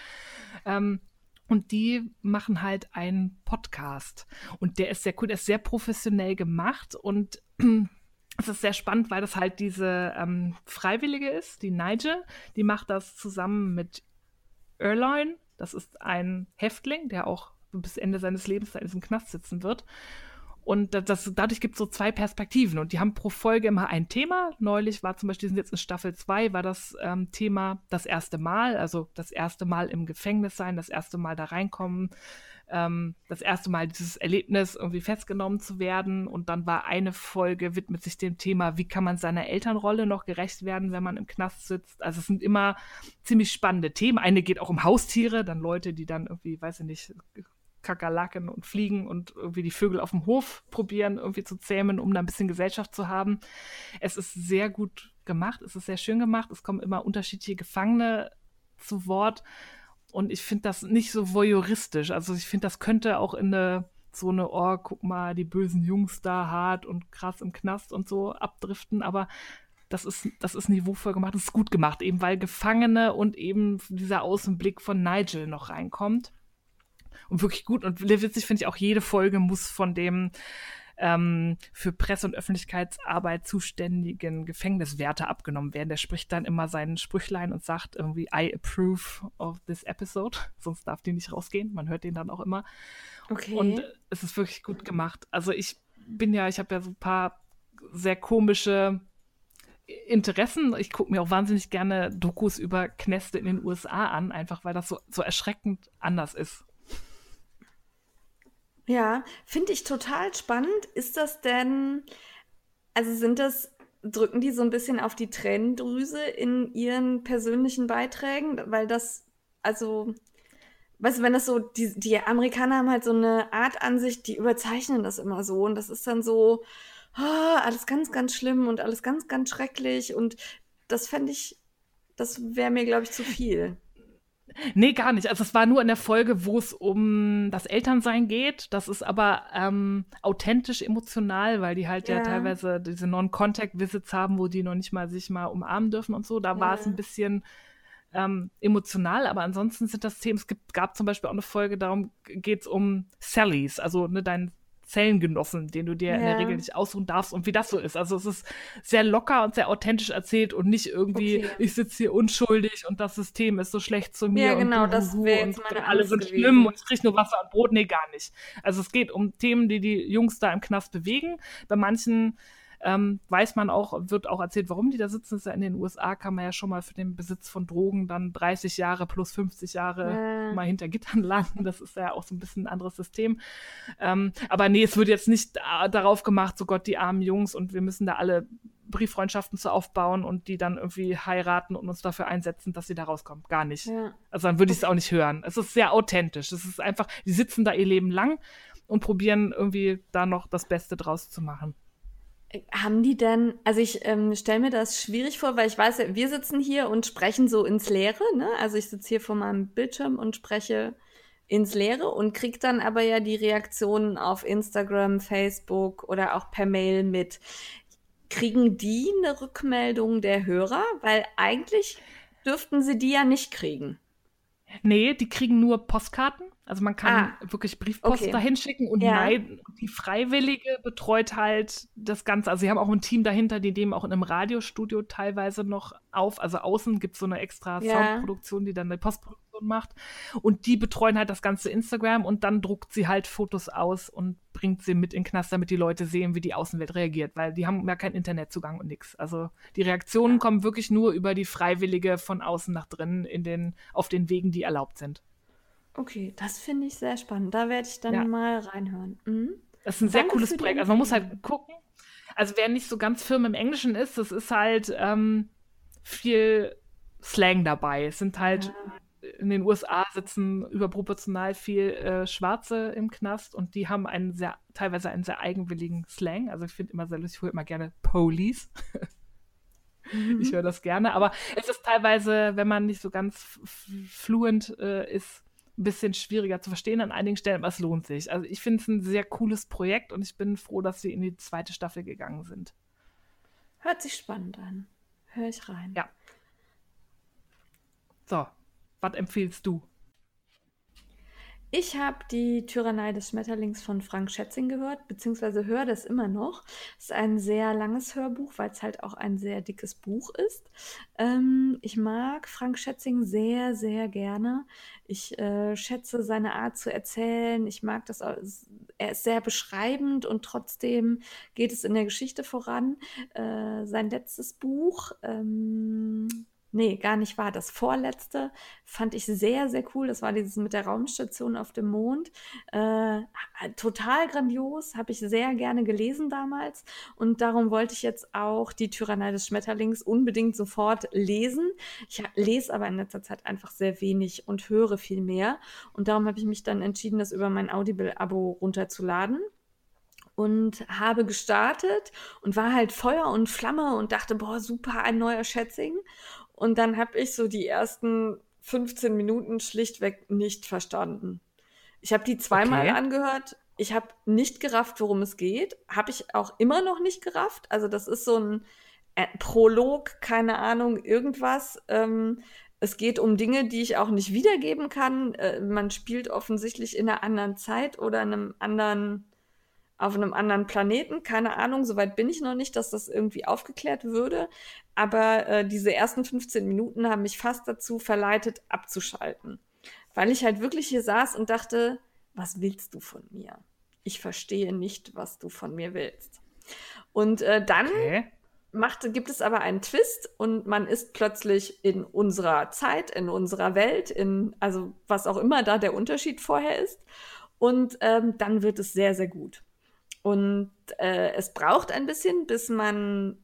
Ähm, und die machen halt einen Podcast. Und der ist sehr cool, der ist sehr professionell gemacht und <clears throat> es ist sehr spannend, weil das halt diese ähm, Freiwillige ist, die Nigel. Die macht das zusammen mit Erline. Das ist ein Häftling, der auch bis Ende seines Lebens in diesem Knast sitzen wird. Und das, dadurch gibt es so zwei Perspektiven und die haben pro Folge immer ein Thema. Neulich war zum Beispiel, sind jetzt in Staffel 2, war das ähm, Thema das erste Mal, also das erste Mal im Gefängnis sein, das erste Mal da reinkommen, ähm, das erste Mal dieses Erlebnis, irgendwie festgenommen zu werden. Und dann war eine Folge, widmet sich dem Thema, wie kann man seiner Elternrolle noch gerecht werden, wenn man im Knast sitzt. Also es sind immer ziemlich spannende Themen. Eine geht auch um Haustiere, dann Leute, die dann irgendwie, weiß ich nicht, Kakerlaken und Fliegen und irgendwie die Vögel auf dem Hof probieren, irgendwie zu zähmen, um da ein bisschen Gesellschaft zu haben. Es ist sehr gut gemacht, es ist sehr schön gemacht, es kommen immer unterschiedliche Gefangene zu Wort und ich finde das nicht so voyeuristisch. Also ich finde, das könnte auch in eine so eine, oh, guck mal, die bösen Jungs da hart und krass im Knast und so abdriften, aber das ist, das ist niveauvoll gemacht, das ist gut gemacht, eben weil Gefangene und eben dieser Außenblick von Nigel noch reinkommt und wirklich gut. Und witzig finde ich auch, jede Folge muss von dem ähm, für Presse- und Öffentlichkeitsarbeit zuständigen Gefängniswärter abgenommen werden. Der spricht dann immer seinen Sprüchlein und sagt irgendwie, I approve of this episode. <laughs> Sonst darf die nicht rausgehen. Man hört den dann auch immer.
Okay.
Und es ist wirklich gut gemacht. Also ich bin ja, ich habe ja so ein paar sehr komische Interessen. Ich gucke mir auch wahnsinnig gerne Dokus über Knäste in den USA an, einfach weil das so, so erschreckend anders ist.
Ja, finde ich total spannend. Ist das denn, also sind das, drücken die so ein bisschen auf die Tränendrüse in ihren persönlichen Beiträgen? Weil das, also, weißt du, wenn das so, die, die Amerikaner haben halt so eine Art Ansicht, die überzeichnen das immer so und das ist dann so, oh, alles ganz, ganz schlimm und alles ganz, ganz schrecklich. Und das fände ich, das wäre mir, glaube ich, zu viel.
Nee, gar nicht. Also es war nur in der Folge, wo es um das Elternsein geht. Das ist aber ähm, authentisch emotional, weil die halt ja, ja teilweise diese Non-Contact-Visits haben, wo die noch nicht mal sich mal umarmen dürfen und so. Da ja. war es ein bisschen ähm, emotional, aber ansonsten sind das Themen, es gibt, gab zum Beispiel auch eine Folge, darum geht es um Sallys, also ne, dein Zellengenossen, den du dir ja. in der Regel nicht aussuchen darfst und wie das so ist. Also es ist sehr locker und sehr authentisch erzählt und nicht irgendwie, okay. ich sitze hier unschuldig und das System ist so schlecht zu mir.
Ja, genau, und das wäre
jetzt meine Alle sind gewesen. schlimm und ich kriege nur Wasser und Brot. Nee, gar nicht. Also es geht um Themen, die die Jungs da im Knast bewegen. Bei manchen ähm, weiß man auch, wird auch erzählt, warum die da sitzen. Das ist ja in den USA kann man ja schon mal für den Besitz von Drogen dann 30 Jahre plus 50 Jahre ja. mal hinter Gittern <laughs> landen. Das ist ja auch so ein bisschen ein anderes System. Ähm, aber nee, es wird jetzt nicht darauf gemacht, so Gott, die armen Jungs und wir müssen da alle Brieffreundschaften zu aufbauen und die dann irgendwie heiraten und uns dafür einsetzen, dass sie da rauskommen. Gar nicht. Ja. Also dann würde ich es auch nicht hören. Es ist sehr authentisch. Es ist einfach, die sitzen da ihr Leben lang und probieren irgendwie da noch das Beste draus zu machen.
Haben die denn, also ich ähm, stelle mir das schwierig vor, weil ich weiß wir sitzen hier und sprechen so ins Leere, ne? Also ich sitze hier vor meinem Bildschirm und spreche ins Leere und krieg dann aber ja die Reaktionen auf Instagram, Facebook oder auch per Mail mit. Kriegen die eine Rückmeldung der Hörer? Weil eigentlich dürften sie die ja nicht kriegen.
Nee, die kriegen nur Postkarten also man kann ah, wirklich Briefpost okay. dahin schicken und ja. die Freiwillige betreut halt das Ganze. Also sie haben auch ein Team dahinter, die dem auch in einem Radiostudio teilweise noch auf. Also außen gibt es so eine extra ja. Soundproduktion, die dann eine Postproduktion macht. Und die betreuen halt das ganze Instagram und dann druckt sie halt Fotos aus und bringt sie mit in den Knast, damit die Leute sehen, wie die Außenwelt reagiert, weil die haben ja keinen Internetzugang und nichts. Also die Reaktionen kommen wirklich nur über die Freiwillige von außen nach drinnen in den, auf den Wegen, die erlaubt sind.
Okay, das finde ich sehr spannend. Da werde ich dann ja. mal reinhören. Mhm.
Das ist ein sehr Danke cooles Projekt. Also man muss halt gucken. Also wer nicht so ganz firm im Englischen ist, das ist halt ähm, viel Slang dabei. Es sind halt ja. in den USA sitzen überproportional viel äh, Schwarze im Knast und die haben einen sehr, teilweise einen sehr eigenwilligen Slang. Also ich finde immer sehr lustig, ich höre immer gerne Police. <laughs> mhm. Ich höre das gerne, aber es ist teilweise, wenn man nicht so ganz fluent äh, ist, ein bisschen schwieriger zu verstehen an einigen Stellen, aber es lohnt sich. Also ich finde es ein sehr cooles Projekt und ich bin froh, dass sie in die zweite Staffel gegangen sind.
Hört sich spannend an. Hör ich rein.
Ja. So, was empfiehlst du?
Ich habe die Tyrannei des Schmetterlings von Frank Schätzing gehört, beziehungsweise höre das immer noch. Es ist ein sehr langes Hörbuch, weil es halt auch ein sehr dickes Buch ist. Ähm, ich mag Frank Schätzing sehr, sehr gerne. Ich äh, schätze seine Art zu erzählen. Ich mag das. Er ist sehr beschreibend und trotzdem geht es in der Geschichte voran. Äh, sein letztes Buch. Ähm, Nee, gar nicht wahr. Das vorletzte fand ich sehr, sehr cool. Das war dieses mit der Raumstation auf dem Mond. Äh, total grandios, habe ich sehr gerne gelesen damals. Und darum wollte ich jetzt auch die Tyrannei des Schmetterlings unbedingt sofort lesen. Ich lese aber in letzter Zeit einfach sehr wenig und höre viel mehr. Und darum habe ich mich dann entschieden, das über mein Audible-Abo runterzuladen und habe gestartet und war halt Feuer und Flamme und dachte, boah, super, ein neuer Schätzing. Und dann habe ich so die ersten 15 Minuten schlichtweg nicht verstanden. Ich habe die zweimal okay. angehört. Ich habe nicht gerafft, worum es geht. Habe ich auch immer noch nicht gerafft. Also das ist so ein äh, Prolog, keine Ahnung, irgendwas. Ähm, es geht um Dinge, die ich auch nicht wiedergeben kann. Äh, man spielt offensichtlich in einer anderen Zeit oder einem anderen auf einem anderen Planeten. Keine Ahnung, soweit bin ich noch nicht, dass das irgendwie aufgeklärt würde. Aber äh, diese ersten 15 Minuten haben mich fast dazu verleitet, abzuschalten. Weil ich halt wirklich hier saß und dachte, was willst du von mir? Ich verstehe nicht, was du von mir willst. Und äh, dann okay. macht, gibt es aber einen Twist und man ist plötzlich in unserer Zeit, in unserer Welt, in, also was auch immer da der Unterschied vorher ist. Und ähm, dann wird es sehr, sehr gut. Und äh, es braucht ein bisschen, bis man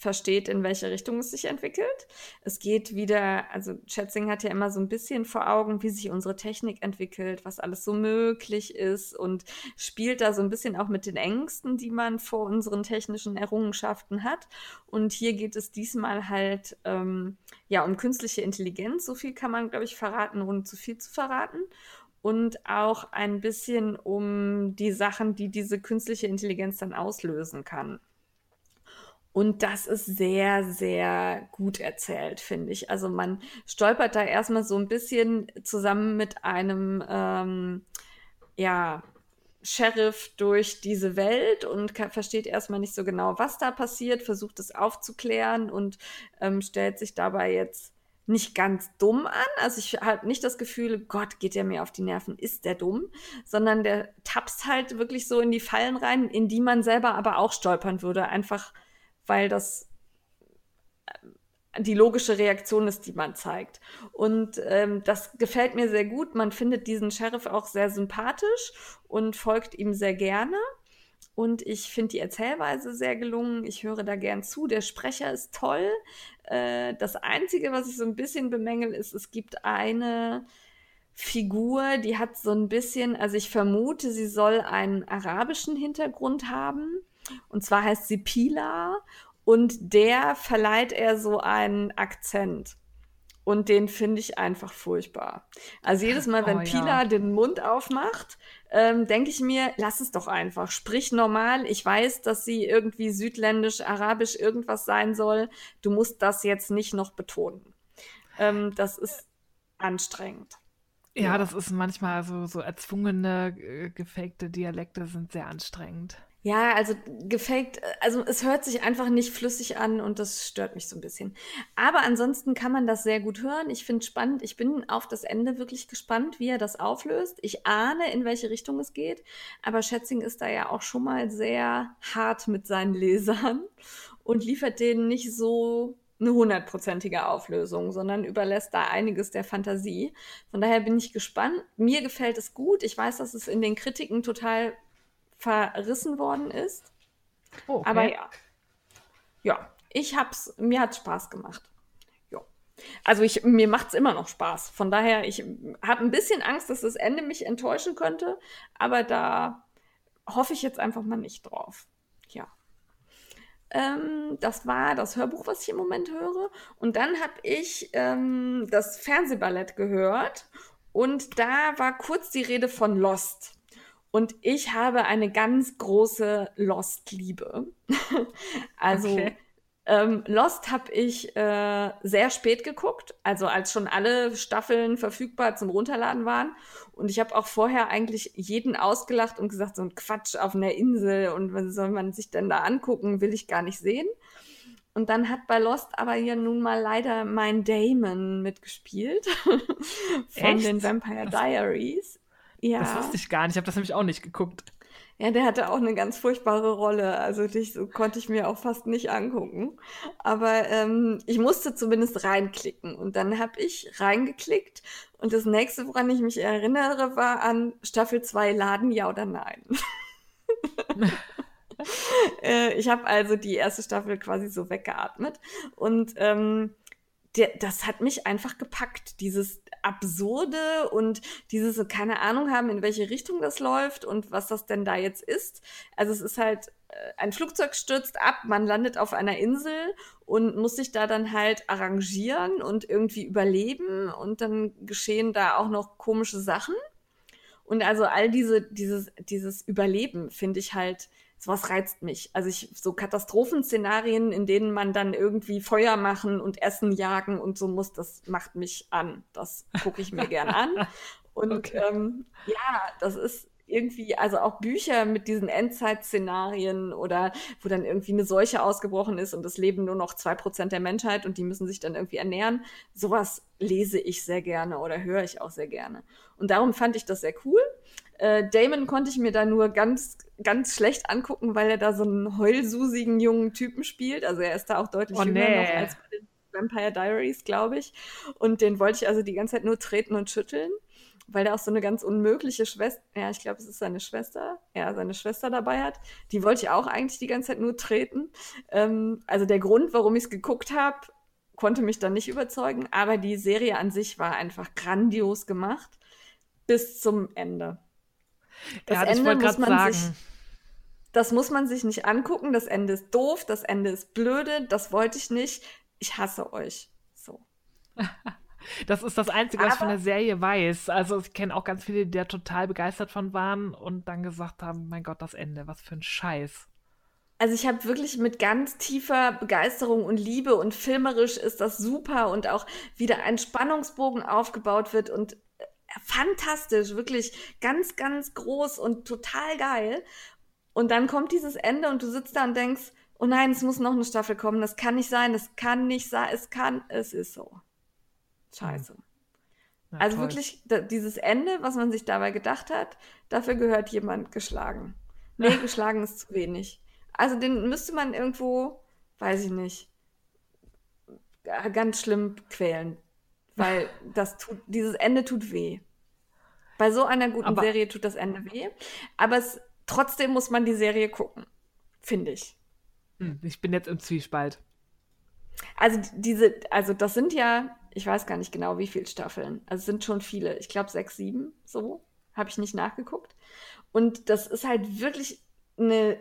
versteht, in welche Richtung es sich entwickelt. Es geht wieder, also Schätzing hat ja immer so ein bisschen vor Augen, wie sich unsere Technik entwickelt, was alles so möglich ist und spielt da so ein bisschen auch mit den Ängsten, die man vor unseren technischen Errungenschaften hat. Und hier geht es diesmal halt ähm, ja um künstliche Intelligenz. So viel kann man, glaube ich, verraten, ohne zu viel zu verraten und auch ein bisschen um die Sachen, die diese künstliche Intelligenz dann auslösen kann. Und das ist sehr, sehr gut erzählt, finde ich. Also man stolpert da erstmal so ein bisschen zusammen mit einem, ähm, ja, Sheriff durch diese Welt und versteht erstmal nicht so genau, was da passiert, versucht es aufzuklären und ähm, stellt sich dabei jetzt nicht ganz dumm an. Also ich habe nicht das Gefühl, Gott, geht der mir auf die Nerven, ist der dumm, sondern der tapst halt wirklich so in die Fallen rein, in die man selber aber auch stolpern würde, einfach weil das äh, die logische Reaktion ist, die man zeigt. Und ähm, das gefällt mir sehr gut. Man findet diesen Sheriff auch sehr sympathisch und folgt ihm sehr gerne. Und ich finde die Erzählweise sehr gelungen. Ich höre da gern zu. Der Sprecher ist toll. Äh, das Einzige, was ich so ein bisschen bemängel, ist, es gibt eine Figur, die hat so ein bisschen, also ich vermute, sie soll einen arabischen Hintergrund haben. Und zwar heißt sie Pila und der verleiht er so einen Akzent. Und den finde ich einfach furchtbar. Also jedes Mal, wenn oh, Pila ja. den Mund aufmacht, ähm, denke ich mir, lass es doch einfach. Sprich normal. Ich weiß, dass sie irgendwie südländisch, arabisch irgendwas sein soll. Du musst das jetzt nicht noch betonen. Ähm, das ist anstrengend.
Ja, ja, das ist manchmal so, so erzwungene, äh, gefakte Dialekte sind sehr anstrengend.
Ja, also gefaked, also es hört sich einfach nicht flüssig an und das stört mich so ein bisschen. Aber ansonsten kann man das sehr gut hören. Ich finde spannend. Ich bin auf das Ende wirklich gespannt, wie er das auflöst. Ich ahne, in welche Richtung es geht. Aber Schätzing ist da ja auch schon mal sehr hart mit seinen Lesern und liefert denen nicht so eine hundertprozentige Auflösung, sondern überlässt da einiges der Fantasie. Von daher bin ich gespannt. Mir gefällt es gut. Ich weiß, dass es in den Kritiken total verrissen worden ist. Oh, okay. Aber ja. Ja, ich hab's, mir hat Spaß gemacht. Ja. Also ich, mir macht's immer noch Spaß. Von daher, ich habe ein bisschen Angst, dass das Ende mich enttäuschen könnte, aber da hoffe ich jetzt einfach mal nicht drauf. Ja. Ähm, das war das Hörbuch, was ich im Moment höre. Und dann habe ich ähm, das Fernsehballett gehört. Und da war kurz die Rede von Lost. Und ich habe eine ganz große Lost-Liebe. <laughs> also okay. ähm, Lost habe ich äh, sehr spät geguckt, also als schon alle Staffeln verfügbar zum Runterladen waren. Und ich habe auch vorher eigentlich jeden ausgelacht und gesagt, so ein Quatsch auf einer Insel und was soll man sich denn da angucken, will ich gar nicht sehen. Und dann hat bei Lost aber ja nun mal leider mein Damon mitgespielt <laughs> von Echt? den Vampire Diaries.
Ja. Das wusste ich gar nicht. Ich habe das nämlich auch nicht geguckt.
Ja, der hatte auch eine ganz furchtbare Rolle. Also dich so konnte ich mir auch fast nicht angucken. Aber ähm, ich musste zumindest reinklicken. Und dann habe ich reingeklickt. Und das nächste, woran ich mich erinnere, war an Staffel 2 Laden, ja oder nein. <laughs> äh, ich habe also die erste Staffel quasi so weggeatmet. Und ähm, der, das hat mich einfach gepackt. Dieses Absurde und dieses keine Ahnung haben, in welche Richtung das läuft und was das denn da jetzt ist. Also es ist halt, äh, ein Flugzeug stürzt ab, man landet auf einer Insel und muss sich da dann halt arrangieren und irgendwie überleben und dann geschehen da auch noch komische Sachen. Und also all diese, dieses, dieses Überleben finde ich halt sowas reizt mich. Also ich, so Katastrophenszenarien, in denen man dann irgendwie Feuer machen und Essen jagen und so muss, das macht mich an. Das gucke ich mir gerne an. <laughs> Und okay. ähm, ja, das ist irgendwie, also auch Bücher mit diesen Endzeitszenarien oder wo dann irgendwie eine Seuche ausgebrochen ist und es leben nur noch zwei Prozent der Menschheit und die müssen sich dann irgendwie ernähren. Sowas lese ich sehr gerne oder höre ich auch sehr gerne. Und darum fand ich das sehr cool. Äh, Damon konnte ich mir da nur ganz, ganz schlecht angucken, weil er da so einen heulsusigen jungen Typen spielt. Also er ist da auch deutlich oh, jünger nee. noch als bei den Vampire Diaries, glaube ich. Und den wollte ich also die ganze Zeit nur treten und schütteln. weil er auch so eine ganz unmögliche Schwester, ja, ich glaube, es ist seine Schwester, ja, seine Schwester dabei hat. Die wollte ich auch eigentlich die ganze Zeit nur treten. Ähm, also der Grund, warum ich es geguckt habe, konnte mich dann nicht überzeugen, aber die Serie an sich war einfach grandios gemacht bis zum Ende.
Das ja, Ende muss man sagen. sich
das muss man sich nicht angucken. Das Ende ist doof, das Ende ist blöde, das wollte ich nicht. Ich hasse euch. So. <laughs>
Das ist das Einzige, was ich von der Serie weiß. Also ich kenne auch ganz viele, die da total begeistert von waren und dann gesagt haben, mein Gott, das Ende, was für ein Scheiß.
Also ich habe wirklich mit ganz tiefer Begeisterung und Liebe und filmerisch ist das super und auch wieder ein Spannungsbogen aufgebaut wird und fantastisch, wirklich ganz, ganz groß und total geil. Und dann kommt dieses Ende und du sitzt da und denkst, oh nein, es muss noch eine Staffel kommen, das kann nicht sein, das kann nicht sein, es kann, es ist so. Scheiße. Ja, also toll. wirklich, dieses Ende, was man sich dabei gedacht hat, dafür gehört jemand geschlagen. Nee, <laughs> geschlagen ist zu wenig. Also den müsste man irgendwo, weiß ich nicht, ganz schlimm quälen. Weil das tut, dieses Ende tut weh. Bei so einer guten aber, Serie tut das Ende weh. Aber es, trotzdem muss man die Serie gucken. Finde ich.
Hm, ich bin jetzt im Zwiespalt.
Also diese, also das sind ja ich weiß gar nicht genau, wie viele Staffeln. Also es sind schon viele. Ich glaube sechs, sieben, so. Habe ich nicht nachgeguckt. Und das ist halt wirklich eine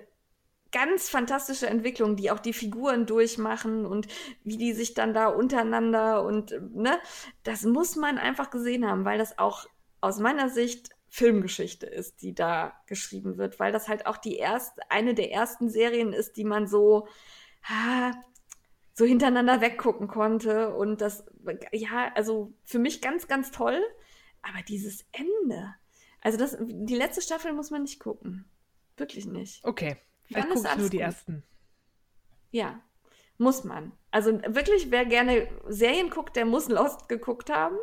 ganz fantastische Entwicklung, die auch die Figuren durchmachen und wie die sich dann da untereinander und, ne, das muss man einfach gesehen haben, weil das auch aus meiner Sicht Filmgeschichte ist, die da geschrieben wird, weil das halt auch die erste, eine der ersten Serien ist, die man so, so hintereinander weggucken konnte. Und das, ja, also für mich ganz, ganz toll. Aber dieses Ende. Also das, die letzte Staffel muss man nicht gucken. Wirklich nicht.
Okay. Vielleicht gucke ich nur die gut. ersten.
Ja, muss man. Also wirklich, wer gerne Serien guckt, der muss Lost geguckt haben,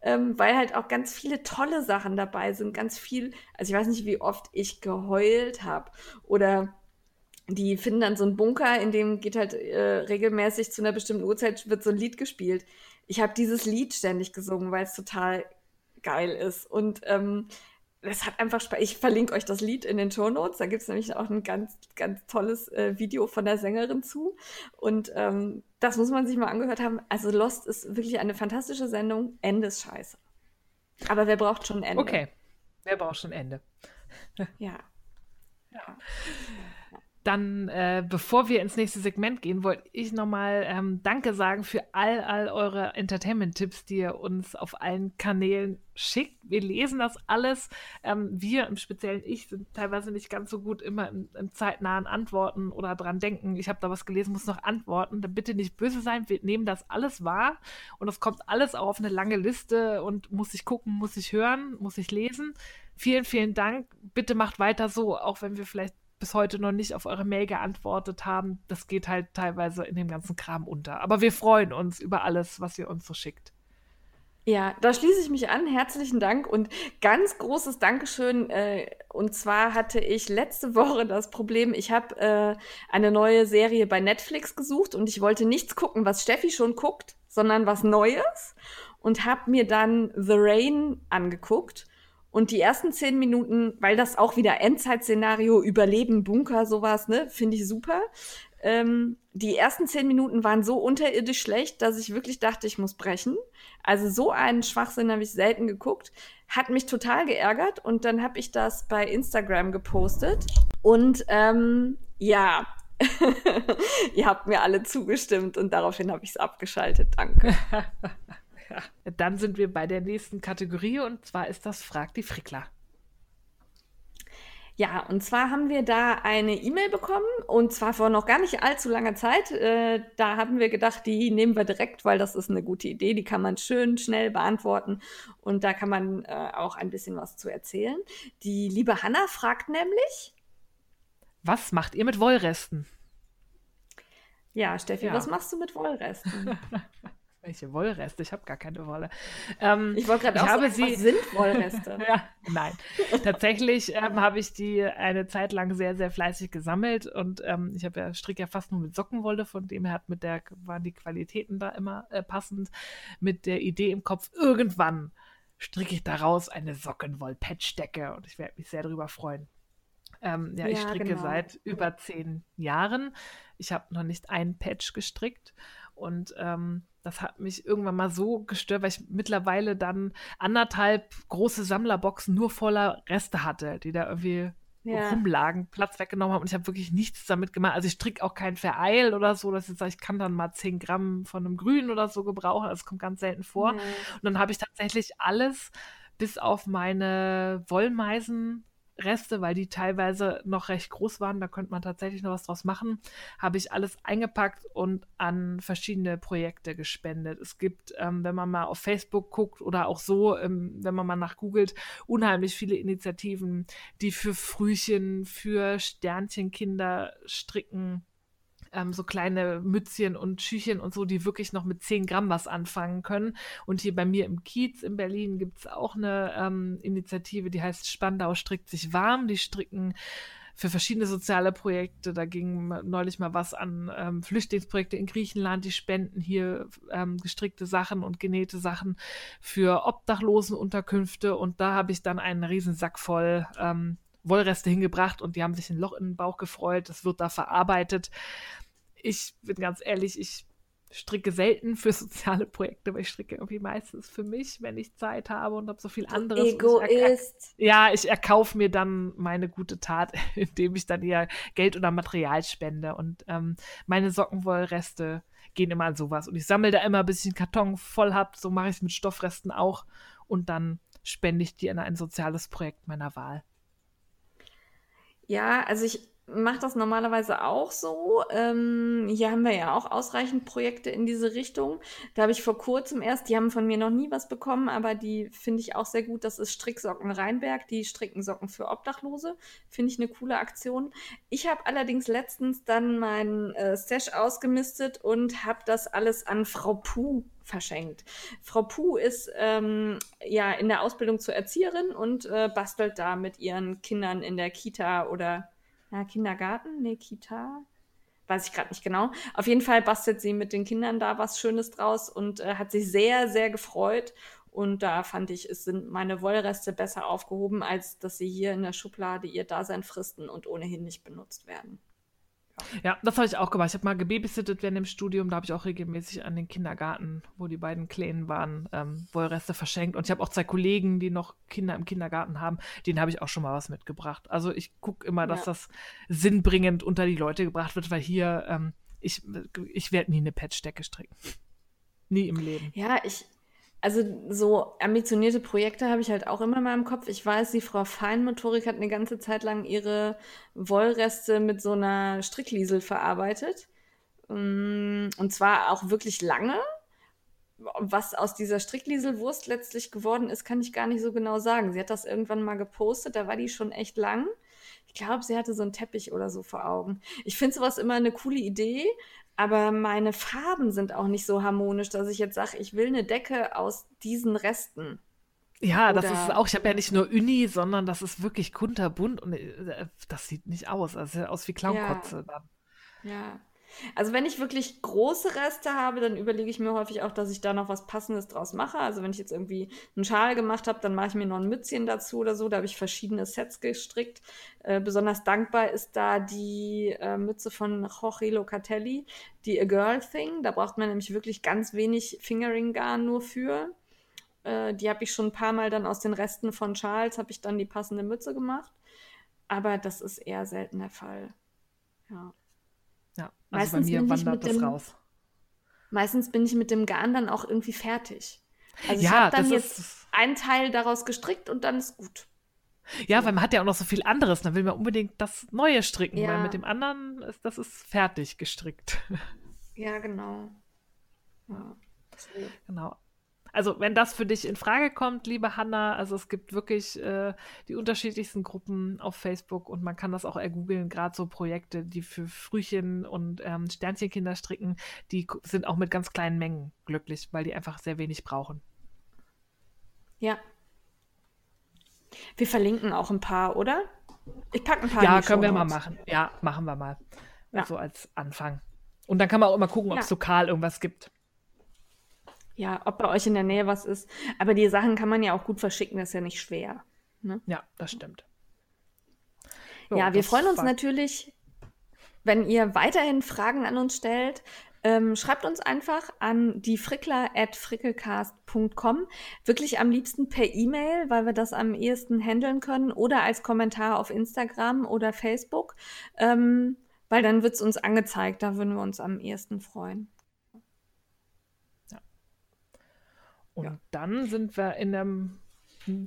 ähm, weil halt auch ganz viele tolle Sachen dabei sind. Ganz viel, also ich weiß nicht, wie oft ich geheult habe oder die finden dann so einen Bunker, in dem geht halt äh, regelmäßig zu einer bestimmten Uhrzeit wird so ein Lied gespielt. Ich habe dieses Lied ständig gesungen, weil es total geil ist. Und ähm, es hat einfach Spaß. Ich verlinke euch das Lied in den Show Notes. Da gibt es nämlich auch ein ganz, ganz tolles äh, Video von der Sängerin zu. Und ähm, das muss man sich mal angehört haben. Also Lost ist wirklich eine fantastische Sendung. Ende ist scheiße. Aber wer braucht schon ein Ende?
Okay. Wer braucht schon ein Ende?
ja. ja.
Dann, äh, bevor wir ins nächste Segment gehen, wollte ich nochmal ähm, Danke sagen für all, all eure Entertainment-Tipps, die ihr uns auf allen Kanälen schickt. Wir lesen das alles. Ähm, wir, im Speziellen ich, sind teilweise nicht ganz so gut immer im, im zeitnahen Antworten oder dran denken. Ich habe da was gelesen, muss noch antworten. Dann bitte nicht böse sein. Wir nehmen das alles wahr und es kommt alles auf eine lange Liste und muss ich gucken, muss ich hören, muss ich lesen. Vielen, vielen Dank. Bitte macht weiter so, auch wenn wir vielleicht bis heute noch nicht auf eure Mail geantwortet haben. Das geht halt teilweise in dem ganzen Kram unter. Aber wir freuen uns über alles, was ihr uns so schickt.
Ja, da schließe ich mich an. Herzlichen Dank und ganz großes Dankeschön. Äh, und zwar hatte ich letzte Woche das Problem, ich habe äh, eine neue Serie bei Netflix gesucht und ich wollte nichts gucken, was Steffi schon guckt, sondern was Neues und habe mir dann The Rain angeguckt. Und die ersten zehn Minuten, weil das auch wieder Endzeitszenario, Überleben, Bunker, sowas, ne, finde ich super. Ähm, die ersten zehn Minuten waren so unterirdisch schlecht, dass ich wirklich dachte, ich muss brechen. Also so einen Schwachsinn habe ich selten geguckt. Hat mich total geärgert und dann habe ich das bei Instagram gepostet. Und ähm, ja, <laughs> ihr habt mir alle zugestimmt und daraufhin habe ich es abgeschaltet. Danke. <laughs> <laughs>
Dann sind wir bei der nächsten Kategorie und zwar ist das Frag die Frickler.
Ja, und zwar haben wir da eine E-Mail bekommen und zwar vor noch gar nicht allzu langer Zeit. Äh, da haben wir gedacht, die nehmen wir direkt, weil das ist eine gute Idee. Die kann man schön schnell beantworten und da kann man äh, auch ein bisschen was zu erzählen. Die liebe Hanna fragt nämlich:
Was macht ihr mit Wollresten?
Ja, Steffi, ja. was machst du mit Wollresten? <laughs>
Welche Wollreste? Ich habe gar keine Wolle. Ähm,
ich wollte gerade auch
sagen,
sie, sind Wollreste? <laughs>
ja, nein. Tatsächlich ähm, habe ich die eine Zeit lang sehr, sehr fleißig gesammelt und ähm, ich habe ja strick ja fast nur mit Sockenwolle, von dem her mit der waren die Qualitäten da immer äh, passend, mit der Idee im Kopf, irgendwann stricke ich daraus eine Sockenwoll-Patchdecke und ich werde mich sehr darüber freuen. Ähm, ja, ja, ich stricke genau. seit über zehn Jahren. Ich habe noch nicht einen Patch gestrickt und ähm, das hat mich irgendwann mal so gestört, weil ich mittlerweile dann anderthalb große Sammlerboxen nur voller Reste hatte, die da irgendwie ja. rumlagen, Platz weggenommen haben und ich habe wirklich nichts damit gemacht. Also ich stricke auch kein Vereil oder so, dass ich sage, ich kann dann mal 10 Gramm von einem Grün oder so gebrauchen. Das kommt ganz selten vor. Mhm. Und dann habe ich tatsächlich alles bis auf meine Wollmeisen Reste, weil die teilweise noch recht groß waren, da könnte man tatsächlich noch was draus machen, habe ich alles eingepackt und an verschiedene Projekte gespendet. Es gibt, ähm, wenn man mal auf Facebook guckt oder auch so, ähm, wenn man mal nachgoogelt, unheimlich viele Initiativen, die für Frühchen, für Sternchenkinder stricken ähm, so kleine Mützchen und Schüchen und so, die wirklich noch mit 10 Gramm was anfangen können. Und hier bei mir im Kiez in Berlin gibt es auch eine ähm, Initiative, die heißt Spandau strickt sich warm. Die stricken für verschiedene soziale Projekte. Da ging neulich mal was an ähm, Flüchtlingsprojekte in Griechenland. Die spenden hier ähm, gestrickte Sachen und genähte Sachen für Obdachlosenunterkünfte. Und da habe ich dann einen Riesensack voll ähm, Wollreste hingebracht und die haben sich ein Loch in den Bauch gefreut. Das wird da verarbeitet ich bin ganz ehrlich, ich stricke selten für <laughs> soziale Projekte, weil ich stricke irgendwie meistens für mich, wenn ich Zeit habe und habe so viel anderes.
Egoist.
Ich ja, ich erkaufe mir dann meine gute Tat, <laughs> indem ich dann eher Geld oder Material spende. Und ähm, meine Sockenwollreste gehen immer an sowas. Und ich sammle da immer, bis ich einen Karton voll habe. So mache ich es mit Stoffresten auch. Und dann spende ich die an ein soziales Projekt meiner Wahl.
Ja, also ich mache das normalerweise auch so. Ähm, hier haben wir ja auch ausreichend Projekte in diese Richtung. Da habe ich vor kurzem erst, die haben von mir noch nie was bekommen, aber die finde ich auch sehr gut. Das ist Stricksocken Rheinberg, die stricken Socken für Obdachlose. Finde ich eine coole Aktion. Ich habe allerdings letztens dann mein äh, Stash ausgemistet und habe das alles an Frau Puh verschenkt. Frau Puh ist ähm, ja in der Ausbildung zur Erzieherin und äh, bastelt da mit ihren Kindern in der Kita oder ja, Kindergarten, nee, Kita, weiß ich gerade nicht genau. Auf jeden Fall bastelt sie mit den Kindern da was Schönes draus und äh, hat sich sehr, sehr gefreut. Und da fand ich, es sind meine Wollreste besser aufgehoben, als dass sie hier in der Schublade ihr Dasein fristen und ohnehin nicht benutzt werden.
Ja, das habe ich auch gemacht. Ich habe mal gebabysittet während dem Studium. Da habe ich auch regelmäßig an den Kindergarten, wo die beiden Kleinen waren, ähm, Wollreste verschenkt. Und ich habe auch zwei Kollegen, die noch Kinder im Kindergarten haben. Denen habe ich auch schon mal was mitgebracht. Also ich gucke immer, dass ja. das sinnbringend unter die Leute gebracht wird, weil hier, ähm, ich, ich werde nie eine Patchdecke stricken. Nie im Leben.
Ja, ich, also so ambitionierte Projekte habe ich halt auch immer in meinem Kopf. Ich weiß, die Frau Feinmotorik hat eine ganze Zeit lang ihre Wollreste mit so einer Strickliesel verarbeitet. Mm, und zwar auch wirklich lange. Was aus dieser Stricklieselwurst letztlich geworden ist, kann ich gar nicht so genau sagen. Sie hat das irgendwann mal gepostet, da war die schon echt lang. Ich glaube, sie hatte so einen Teppich oder so vor Augen. Ich finde sowas immer eine coole Idee, aber meine Farben sind auch nicht so harmonisch, dass ich jetzt sage, ich will eine Decke aus diesen Resten.
Ja, Oder das ist auch, ich habe ja nicht nur Uni, sondern das ist wirklich kunterbunt und äh, das sieht nicht aus. Das sieht aus wie Clownkotze
ja. dann. Ja. Also wenn ich wirklich große Reste habe, dann überlege ich mir häufig auch, dass ich da noch was Passendes draus mache. Also wenn ich jetzt irgendwie einen Schal gemacht habe, dann mache ich mir noch ein Mützchen dazu oder so. Da habe ich verschiedene Sets gestrickt. Äh, besonders dankbar ist da die äh, Mütze von Jorge Locatelli, die A Girl Thing. Da braucht man nämlich wirklich ganz wenig Fingering-Garn nur für. Äh, die habe ich schon ein paar Mal dann aus den Resten von Charles, habe ich dann die passende Mütze gemacht. Aber das ist eher selten der Fall. Ja.
Ja, also meistens bei mir wandert das dem, raus.
Meistens bin ich mit dem Garn dann auch irgendwie fertig. Also ja, ich habe dann jetzt ist... einen Teil daraus gestrickt und dann ist gut.
Ja, so. weil man hat ja auch noch so viel anderes. Dann will man unbedingt das Neue stricken, ja. weil mit dem anderen ist das ist fertig gestrickt. <laughs>
Ja, genau. Ja.
Genau also wenn das für dich in Frage kommt, liebe Hanna, also es gibt wirklich äh, die unterschiedlichsten Gruppen auf Facebook und man kann das auch ergoogeln, gerade so Projekte, die für Frühchen und ähm, Sternchenkinder stricken, die sind auch mit ganz kleinen Mengen glücklich, weil die einfach sehr wenig brauchen.
Ja. Wir verlinken auch ein paar, oder?
Ich packe ein paar. Ja, können wir mal machen. Ja, machen wir mal. Ja. So als Anfang. Und dann kann man auch immer gucken, ob es ja. lokal irgendwas gibt.
Ja, ob bei euch in der Nähe was ist. Aber die Sachen kann man ja auch gut verschicken, das ist ja nicht schwer. Ne?
Ja, das stimmt.
So, ja, wir freuen uns natürlich, wenn ihr weiterhin Fragen an uns stellt. Ähm, schreibt uns einfach an die frickelcast.com. Wirklich am liebsten per E-Mail, weil wir das am ehesten handeln können oder als Kommentar auf Instagram oder Facebook, ähm, weil dann wird es uns angezeigt. Da würden wir uns am ehesten freuen.
Ja. Und ja. dann sind wir in einem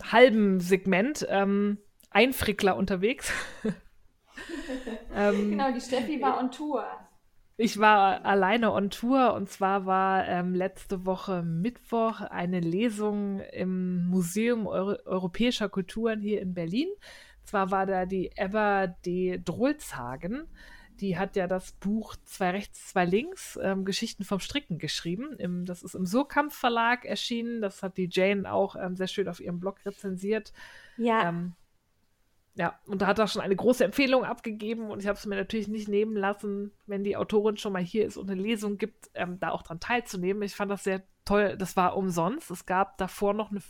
halben Segment ähm, ein Frickler unterwegs. <laughs>
ähm, genau, die Steffi war on Tour.
Ich war alleine on Tour und zwar war ähm, letzte Woche Mittwoch eine Lesung im Museum Euro Europäischer Kulturen hier in Berlin. Zwar war da die Eva D. Drolzhagen. Die hat ja das Buch Zwei rechts, zwei links, ähm, Geschichten vom Stricken geschrieben. Im, das ist im Surkamp Verlag erschienen. Das hat die Jane auch ähm, sehr schön auf ihrem Blog rezensiert.
Ja.
Ähm, ja, und da hat er schon eine große Empfehlung abgegeben und ich habe es mir natürlich nicht nehmen lassen, wenn die Autorin schon mal hier ist und eine Lesung gibt, ähm, da auch dran teilzunehmen. Ich fand das sehr toll. Das war umsonst. Es gab davor noch eine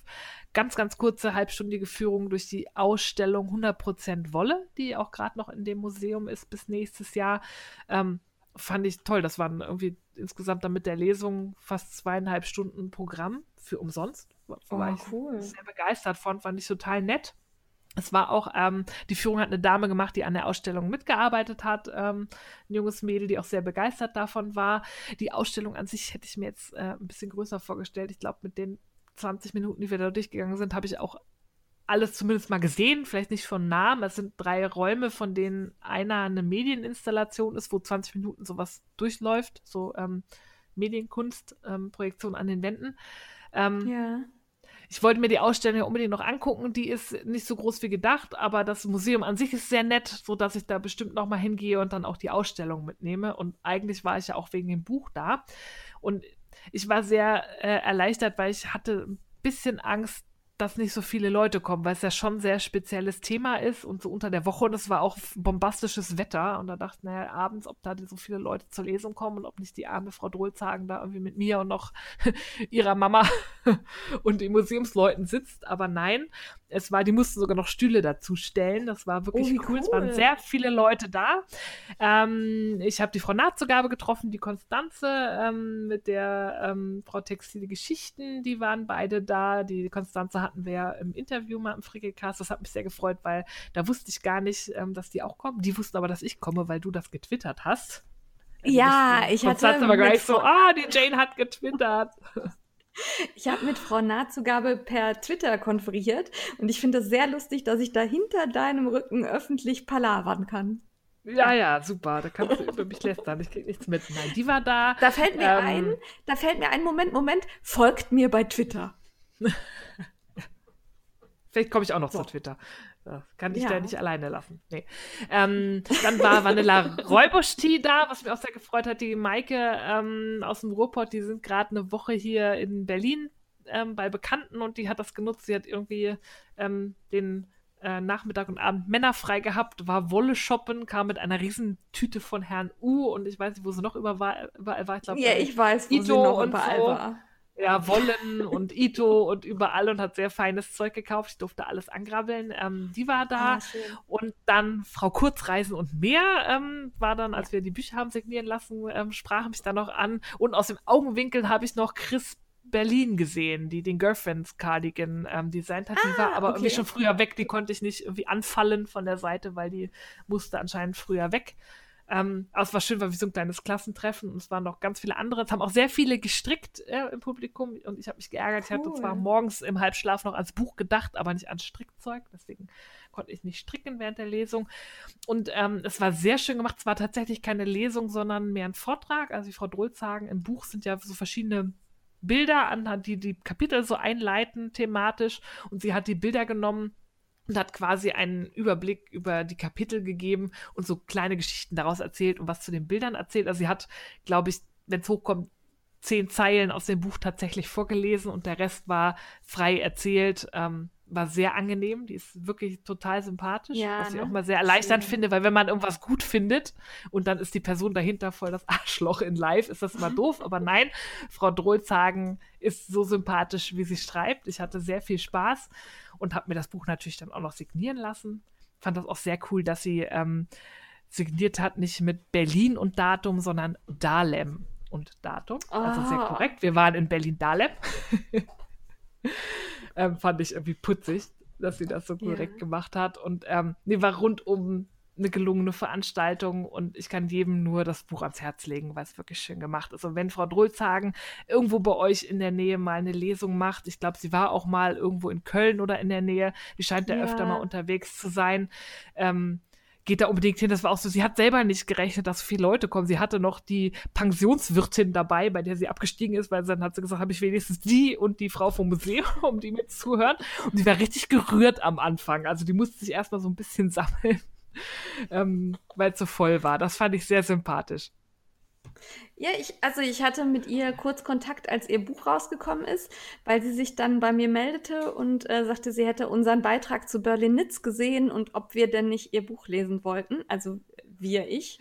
ganz, ganz kurze halbstündige Führung durch die Ausstellung 100% Wolle, die auch gerade noch in dem Museum ist bis nächstes Jahr. Ähm, fand ich toll. Das waren irgendwie insgesamt dann mit der Lesung fast zweieinhalb Stunden Programm für umsonst.
Da war oh,
ich cool. sehr begeistert von, fand ich total nett. Es war auch, ähm, die Führung hat eine Dame gemacht, die an der Ausstellung mitgearbeitet hat. Ähm, ein junges Mädel, die auch sehr begeistert davon war. Die Ausstellung an sich hätte ich mir jetzt äh, ein bisschen größer vorgestellt. Ich glaube, mit den 20 Minuten, die wir da durchgegangen sind, habe ich auch alles zumindest mal gesehen, vielleicht nicht von Namen. Es sind drei Räume, von denen einer eine Medieninstallation ist, wo 20 Minuten sowas durchläuft, so ähm, Medienkunst, ähm, an den Wänden. Ähm,
ja
ich wollte mir die Ausstellung ja unbedingt noch angucken. Die ist nicht so groß wie gedacht, aber das Museum an sich ist sehr nett, sodass ich da bestimmt noch mal hingehe und dann auch die Ausstellung mitnehme. Und eigentlich war ich ja auch wegen dem Buch da. Und ich war sehr äh, erleichtert, weil ich hatte ein bisschen Angst, dass nicht so viele Leute kommen, weil es ja schon ein sehr spezielles Thema ist und so unter der Woche und es war auch bombastisches Wetter und da dachte ich, naja, abends, ob da so viele Leute zur Lesung kommen und ob nicht die arme Frau Drolzagen da irgendwie mit mir und noch <laughs> ihrer Mama <laughs> und den Museumsleuten sitzt, aber nein, es war, die mussten sogar noch Stühle dazu stellen, das war wirklich oh, cool. cool. es waren sehr viele Leute da. Ähm, ich habe die Frau Nahtzugabe getroffen, die Konstanze ähm, mit der ähm, Frau Textile Geschichten, die waren beide da, die Konstanze hatten wir im Interview mal im Frickelcast. Das hat mich sehr gefreut, weil da wusste ich gar nicht, ähm, dass die auch kommen. Die wussten aber, dass ich komme, weil du das getwittert hast.
Ja, ich hatte.
aber gleich so, ah, die Jane hat getwittert.
Ich habe mit Frau Nahtzugabe per Twitter konferiert und ich finde es sehr lustig, dass ich da hinter deinem Rücken öffentlich palavern kann.
Ja, ja, super. Da kannst du über mich lästern. Ich krieg nichts mit. Nein, die war da.
Da fällt mir ähm, ein, da fällt mir ein Moment, Moment, folgt mir bei Twitter. <laughs>
Vielleicht komme ich auch noch so. zu Twitter. Das kann ich ja. da nicht alleine lassen. Nee. Ähm, dann war Vanilla <laughs> Räubuschti da, was mich auch sehr gefreut hat. Die Maike ähm, aus dem Ruhrpott, die sind gerade eine Woche hier in Berlin ähm, bei Bekannten und die hat das genutzt. Sie hat irgendwie ähm, den äh, Nachmittag und Abend männerfrei gehabt, war Wolle shoppen, kam mit einer riesen Tüte von Herrn U und ich weiß nicht, wo sie noch überall, überall war.
Ich glaub, ja, ich weiß, wo Ito sie noch überall so. war
ja, Wollen und Ito und überall und hat sehr feines Zeug gekauft. Ich durfte alles angrabbeln. Ähm, die war da. Ah, und dann Frau Kurzreisen und mehr ähm, war dann, als wir die Bücher haben signieren lassen, ähm, sprach mich da noch an. Und aus dem Augenwinkel habe ich noch Chris Berlin gesehen, die den Girlfriends Cardigan ähm, designt hat. Ah, die war aber okay. irgendwie schon früher weg. Die konnte ich nicht irgendwie anfallen von der Seite, weil die musste anscheinend früher weg. Ähm, aber es war schön, weil wir so ein kleines Klassentreffen und es waren noch ganz viele andere. Es haben auch sehr viele gestrickt äh, im Publikum und ich habe mich geärgert. Cool. Ich hatte zwar morgens im Halbschlaf noch ans Buch gedacht, aber nicht ans Strickzeug. Deswegen konnte ich nicht stricken während der Lesung. Und ähm, es war sehr schön gemacht. Es war tatsächlich keine Lesung, sondern mehr ein Vortrag. Also wie Frau Drolzagen, im Buch sind ja so verschiedene Bilder, an die die Kapitel so einleiten thematisch. Und sie hat die Bilder genommen und hat quasi einen Überblick über die Kapitel gegeben und so kleine Geschichten daraus erzählt und was zu den Bildern erzählt. Also sie hat, glaube ich, wenn es hochkommt, zehn Zeilen aus dem Buch tatsächlich vorgelesen und der Rest war frei erzählt. Ähm, war sehr angenehm. Die ist wirklich total sympathisch,
Ja,
was ich
ne?
auch mal sehr erleichternd
Schön.
finde, weil wenn man irgendwas gut findet und dann ist die Person dahinter voll das <laughs> Arschloch in live, ist das immer <laughs> doof. Aber nein, Frau Drolzagen ist so sympathisch, wie sie schreibt. Ich hatte sehr viel Spaß und habe mir das Buch natürlich dann auch noch signieren lassen. Fand das auch sehr cool, dass sie ähm, signiert hat, nicht mit Berlin und Datum, sondern Dahlem und Datum. Also sehr
Ah.
korrekt. Wir waren in Berlin-Dahlem. <laughs> ähm, fand ich irgendwie putzig, dass sie das so korrekt
Ja.
gemacht hat. Und ähm, nee, war rundum eine gelungene Veranstaltung und ich kann jedem nur das Buch ans Herz legen, weil es wirklich schön gemacht ist. Und wenn Frau Drolzagen irgendwo bei euch in der Nähe mal eine Lesung macht, ich glaube, sie war auch mal irgendwo in Köln oder in der Nähe, die scheint ja,
Ja.
öfter mal unterwegs zu sein, ähm, geht da unbedingt hin. Das war auch so, sie hat selber nicht gerechnet, dass so viele Leute kommen. Sie hatte noch die Pensionswirtin dabei, bei der sie abgestiegen ist, weil dann hat sie gesagt, habe ich wenigstens die und die Frau vom Museum, <laughs> um die mir zuhören. Und sie war richtig gerührt am Anfang. Also die musste sich erstmal so ein bisschen sammeln, <laughs> ähm, weil es so voll war. Das fand ich sehr sympathisch.
Ja, ich, also ich hatte mit ihr kurz Kontakt, als ihr Buch rausgekommen ist, weil sie sich dann bei mir meldete und äh, sagte, sie hätte unseren Beitrag zu Berlin Nitz gesehen und ob wir denn nicht ihr Buch lesen wollten. Also wir, ich.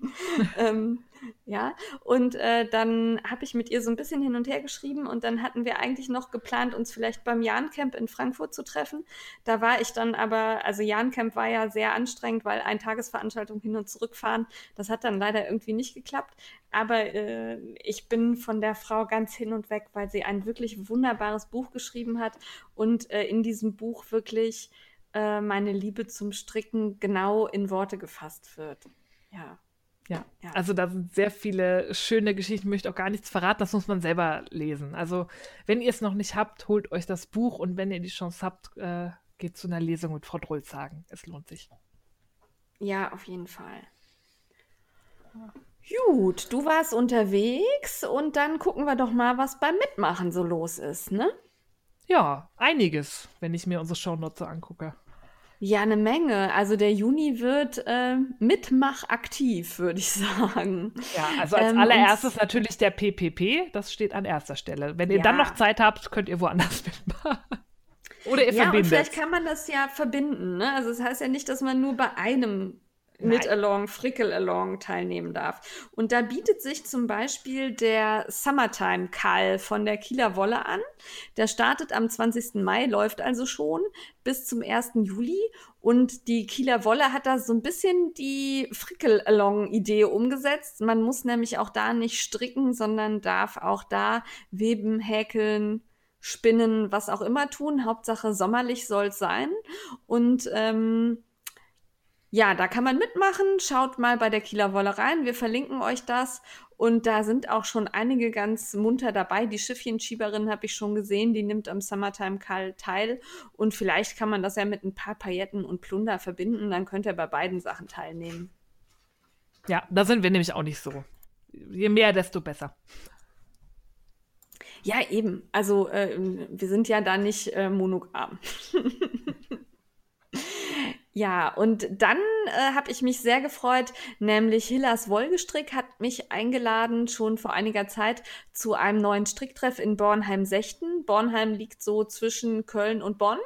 <laughs> ähm, ja, und äh, dann habe ich mit ihr so ein bisschen hin und her geschrieben und dann hatten wir eigentlich noch geplant, uns vielleicht beim Jahn-Camp in Frankfurt zu treffen. Da war ich dann aber, also Jahn-Camp war ja sehr anstrengend, weil ein Tagesveranstaltung hin und zurückfahren, das hat dann leider irgendwie nicht geklappt. Aber äh, ich bin von der Frau ganz hin und weg, weil sie ein wirklich wunderbares Buch geschrieben hat und äh, in diesem Buch wirklich äh, meine Liebe zum Stricken genau in Worte gefasst wird. Ja.
Ja.
Ja.
also da sind sehr viele schöne Geschichten. Ich möchte auch gar nichts verraten, das muss man selber lesen. Also, wenn ihr es noch nicht habt, holt euch das Buch und wenn ihr die Chance habt, äh, geht zu einer Lesung mit Frau Drolzagen. Es lohnt sich.
Ja, auf jeden Fall. Gut, du warst unterwegs und dann gucken wir doch mal, was beim Mitmachen so los ist, ne?
Ja, einiges, wenn ich mir unsere Shownotes so angucke.
Ja, eine Menge. Also der Juni wird äh, mitmachaktiv, würde ich <laughs> sagen.
Ja, also als
Ähm,
allererstes natürlich der PPP, das steht an erster Stelle. Wenn ihr
Ja.
dann noch Zeit habt, könnt ihr woanders <laughs> mitmachen. Oder ihr
Ja, und
verbindet.
vielleicht kann man das ja verbinden. Ne? Also das heißt ja nicht, dass man nur bei einem Knit-Along, Frickel-Along teilnehmen darf. Und da bietet sich zum Beispiel der Summertime-Call von der Kieler Wolle an. Der startet am 20. Mai, läuft also schon bis zum 1. Juli. Und die Kieler Wolle hat da so ein bisschen die Frickel-Along-Idee umgesetzt. Man muss nämlich auch da nicht stricken, sondern darf auch da weben, häkeln, spinnen, was auch immer tun. Hauptsache sommerlich soll es sein. Und ähm, ja, da kann man mitmachen. Schaut mal bei der Kieler Wolle rein. Wir verlinken euch das. Und da sind auch schon einige ganz munter dabei. Die Schiffchenschieberin habe ich schon gesehen. Die nimmt am Summertime Call teil. Und vielleicht kann man das ja mit ein paar Pailletten und Plunder verbinden. Dann könnt ihr bei beiden Sachen teilnehmen.
ja, da sind wir nämlich auch nicht so. Je mehr, desto besser.
Ja, eben. Also äh, wir sind ja da nicht äh, monogam. <laughs> Ja, und dann äh, habe ich mich sehr gefreut, nämlich Hillas Wollgestrick hat mich eingeladen, schon vor einiger Zeit, zu einem neuen Stricktreff in Bornheim-Sechten. Bornheim liegt so zwischen Köln und Bonn.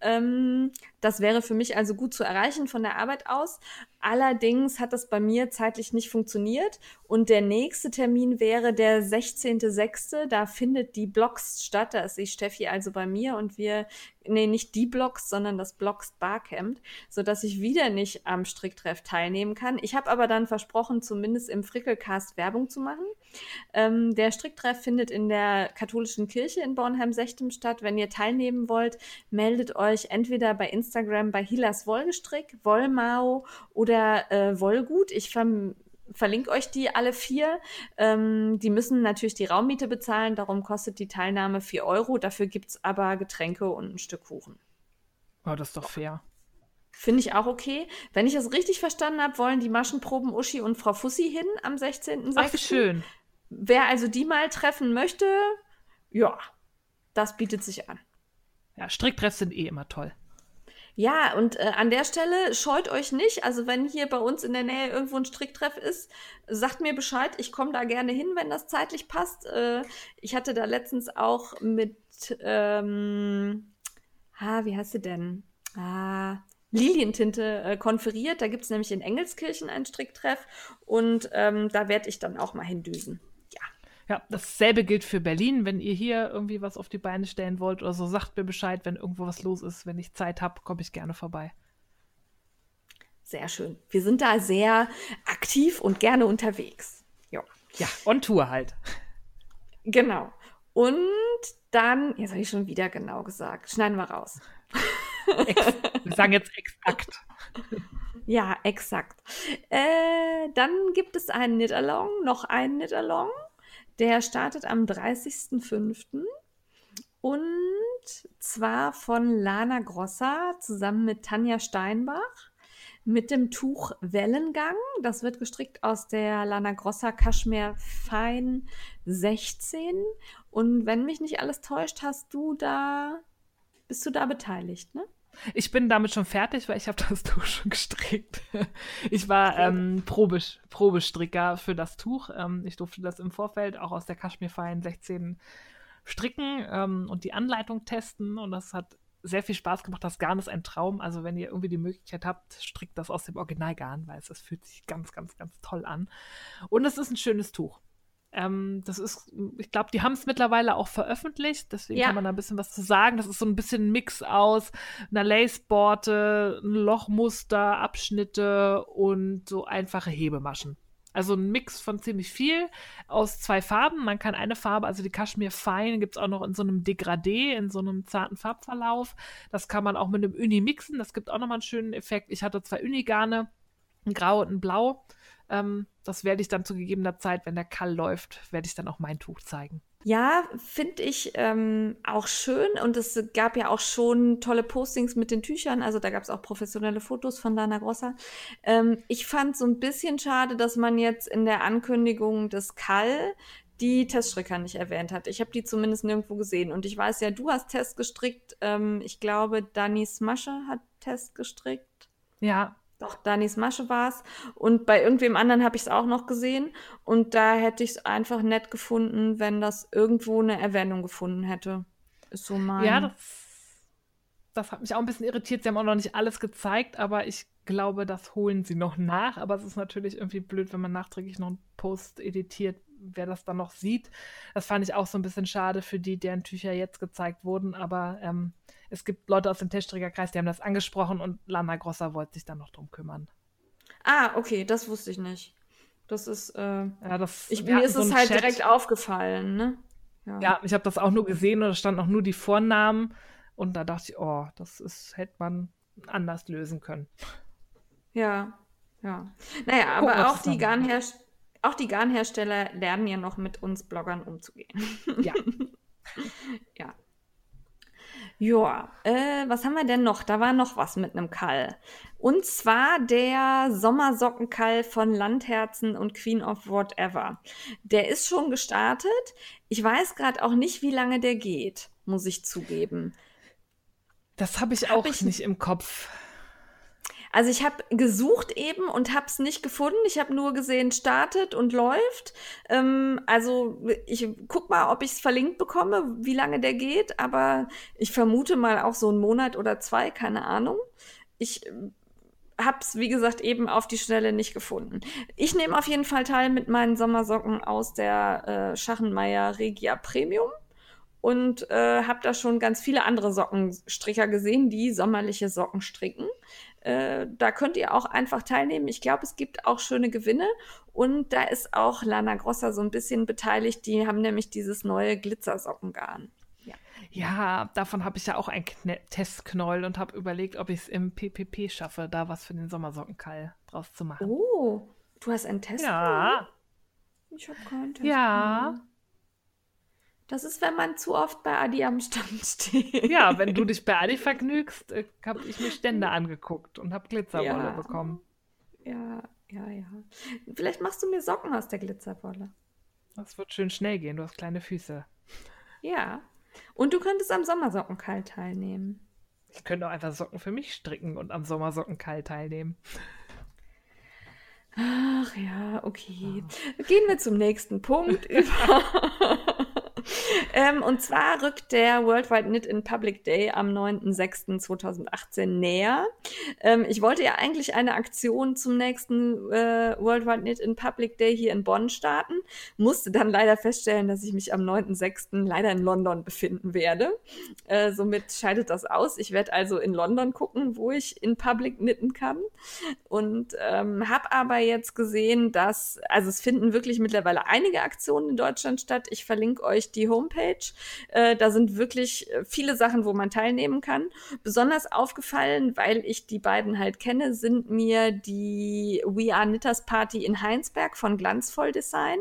Ähm, das wäre für mich also gut zu erreichen von der Arbeit aus. Allerdings hat das bei mir zeitlich nicht funktioniert und der nächste Termin wäre der 16.06. Da findet die Blogs statt. Da ist die Steffi also bei mir und wir, nee, nicht die Blogs, sondern das Blogs Barcamp, sodass ich wieder nicht am Stricktreff teilnehmen kann. Ich habe aber dann versprochen, zumindest im Frickelcast Werbung zu machen. Ähm, der Stricktreff findet in der katholischen Kirche in Bornheim-Sechtem statt. Wenn ihr teilnehmen wollt, meldet euch entweder bei Instagram bei Hilas Wollgestrick, Wollmau oder äh, Wollgut. Ich verm verlinke euch die alle vier. Ähm, die müssen natürlich die Raummiete bezahlen, darum kostet die Teilnahme 4 Euro. Dafür gibt es aber Getränke und ein Stück Kuchen.
Oh, das ist doch fair.
Finde ich auch okay. Wenn ich es richtig verstanden habe, wollen die Maschenproben Uschi und Frau Fussi hin am 16.06.
Ach, wie schön.
Wer also die mal treffen möchte, ja, das bietet sich an.
Ja, Stricktreffs sind eh immer toll.
Ja, und äh, an der Stelle scheut euch nicht. Also wenn hier bei uns in der Nähe irgendwo ein Stricktreff ist, sagt mir Bescheid. Ich komme da gerne hin, wenn das zeitlich passt. Äh, ich hatte da letztens auch mit ähm, ah, wie heißt sie denn? Ah, Lilientinte äh, konferiert. Da gibt es nämlich in Engelskirchen einen Stricktreff und ähm, da werde ich dann auch mal hindüsen.
Ja. Dasselbe gilt für Berlin. Wenn ihr hier irgendwie was auf die Beine stellen wollt oder so, sagt mir Bescheid, wenn irgendwo was los ist. Wenn ich Zeit habe, komme ich gerne vorbei.
Sehr schön. Wir sind da sehr aktiv und gerne unterwegs.
Jo. Ja, on Tour halt.
Genau. Und dann, jetzt habe ich schon wieder genau gesagt, schneiden wir raus.
Ex wir sagen jetzt exakt. <laughs>
Ja, exakt. Äh, dann gibt es einen Knit-Along, noch einen Knit-Along. Der startet am 30.05. Und zwar von Lana Grossa zusammen mit Tanja Steinbach mit dem Tuch Wellengang. Das wird gestrickt aus der Lana Grossa Kaschmir Fein 16. Und wenn mich nicht alles täuscht, hast du da, bist du da beteiligt, ne?
Ich bin damit schon fertig, weil ich habe das <laughs> Tuch schon gestrickt. Ich war ähm, Probe, Probestricker für das Tuch. Ähm, ich durfte das im Vorfeld auch aus der Kaschmir Fein 16 stricken ähm, und die Anleitung testen. Und das hat sehr viel Spaß gemacht. Das Garn ist ein Traum. Also wenn ihr irgendwie die Möglichkeit habt, strickt das aus dem Originalgarn, weil es das fühlt sich ganz, ganz, ganz toll an. Und es ist ein schönes Tuch. Ähm, das ist, ich glaube, die haben es mittlerweile auch veröffentlicht, deswegen ja. kann man da ein bisschen was zu sagen. Das ist so ein bisschen ein Mix aus einer Laceborte, Lochmuster, Abschnitte und so einfache Hebemaschen. Also ein Mix von ziemlich viel aus zwei Farben. Man kann eine Farbe, also die Kaschmir Fein, gibt es auch noch in so einem Degradé, in so einem zarten Farbverlauf. Das kann man auch mit einem Uni mixen. Das gibt auch nochmal einen schönen Effekt. Ich hatte zwei Unigarne, ein Grau und ein Blau. Ähm, das werde ich dann zu gegebener Zeit, wenn der Kall läuft, werde ich dann auch mein Tuch zeigen.
Ja, finde ich ähm, auch schön. Und es gab ja auch schon tolle Postings mit den Tüchern. Also da gab es auch professionelle Fotos von Lana Grossa. Ähm, ich fand so ein bisschen schade, dass man jetzt in der Ankündigung des Kall die Teststricker nicht erwähnt hat. Ich habe die zumindest nirgendwo gesehen. Und ich weiß ja, du hast Test gestrickt. Ähm, ich glaube, Dani Smasche hat Test gestrickt.
Ja,
doch, Danis Masche war es. Und bei irgendwem anderen habe ich es auch noch gesehen. Und da hätte ich es einfach nett gefunden, wenn das irgendwo eine Erwähnung gefunden hätte. Ist so mein.
Ja, das, das hat mich auch ein bisschen irritiert. Sie haben auch noch nicht alles gezeigt, aber ich glaube, das holen sie noch nach. Aber es ist natürlich irgendwie blöd, wenn man nachträglich noch einen Post editiert, wer das dann noch sieht. Das fand ich auch so ein bisschen schade für die, deren Tücher jetzt gezeigt wurden. Aber ähm, es gibt Leute aus dem Testträgerkreis, die haben das angesprochen und Lana Grossa wollte sich dann noch drum kümmern.
Ah, okay, das wusste ich nicht. Das ist, äh,
ja, das,
ich, mir ist so es halt Chat. direkt aufgefallen, ne?
Ja, ja ich habe das auch nur gesehen und da standen auch nur die Vornamen und da dachte ich, oh, das ist, hätte man anders lösen können.
Ja, ja. Naja, Guck, aber auch die, Garnherst auch die Garnhersteller lernen ja noch mit uns Bloggern umzugehen.
Ja. <laughs>
ja. Ja, äh, was haben wir denn noch? Da war noch was mit einem Kall. Und zwar der Sommersockenkall von Landherzen und Queen of Whatever. Der ist schon gestartet. Ich weiß gerade auch nicht, wie lange der geht, muss ich zugeben.
Das habe ich auch hab ich nicht im Kopf.
Also ich habe gesucht eben und habe es nicht gefunden. Ich habe nur gesehen, startet und läuft. Ähm, also ich guck mal, ob ich es verlinkt bekomme, wie lange der geht. Aber ich vermute mal auch so einen Monat oder zwei, keine Ahnung. Ich äh, habe es, wie gesagt, eben auf die Schnelle nicht gefunden. Ich nehme auf jeden Fall teil mit meinen Sommersocken aus der äh, Schachenmeier Regia Premium und äh, habe da schon ganz viele andere Sockenstricker gesehen, die sommerliche Socken stricken. Äh, da könnt ihr auch einfach teilnehmen. Ich glaube, es gibt auch schöne Gewinne und da ist auch Lana Grossa so ein bisschen beteiligt. Die haben nämlich dieses neue Glitzersockengarn.
Ja. ja, davon habe ich ja auch einen Kne Testknoll und habe überlegt, ob ich es im PPP schaffe, da was für den Sommersockenkall draus zu machen.
Oh, du hast einen Testknoll?
Ja.
Ich habe keinen Testknoll.
Ja.
Das ist, wenn man zu oft bei Adi am Stand <laughs> steht.
Ja, wenn du dich bei Adi vergnügst, äh, habe ich mir Stände angeguckt und habe Glitzerwolle ja. bekommen.
Ja, ja, ja. Vielleicht machst du mir Socken aus der Glitzerwolle.
Das wird schön schnell gehen, du hast kleine Füße.
Ja. Und du könntest am Sommersockenkall teilnehmen.
Ich könnte auch einfach Socken für mich stricken und am Sommersockenkall teilnehmen.
Ach ja, okay. Gehen wir zum nächsten Punkt <laughs> über. Ähm, und zwar rückt der Worldwide Knit in Public Day am 9.06.2018 näher. Ähm, ich wollte ja eigentlich eine Aktion zum nächsten äh, Worldwide Knit in Public Day hier in Bonn starten, musste dann leider feststellen, dass ich mich am 9.06. leider in London befinden werde. Äh, somit scheidet das aus. Ich werde also in London gucken, wo ich in Public knitten kann. Und ähm, habe aber jetzt gesehen, dass, also es finden wirklich mittlerweile einige Aktionen in Deutschland statt. Ich verlinke euch die Homepage. Äh, da sind wirklich äh, viele Sachen, wo man teilnehmen kann. Besonders aufgefallen, weil ich die beiden halt kenne, sind mir die We Are Knitters Party in Heinsberg von Glanzvoll Design.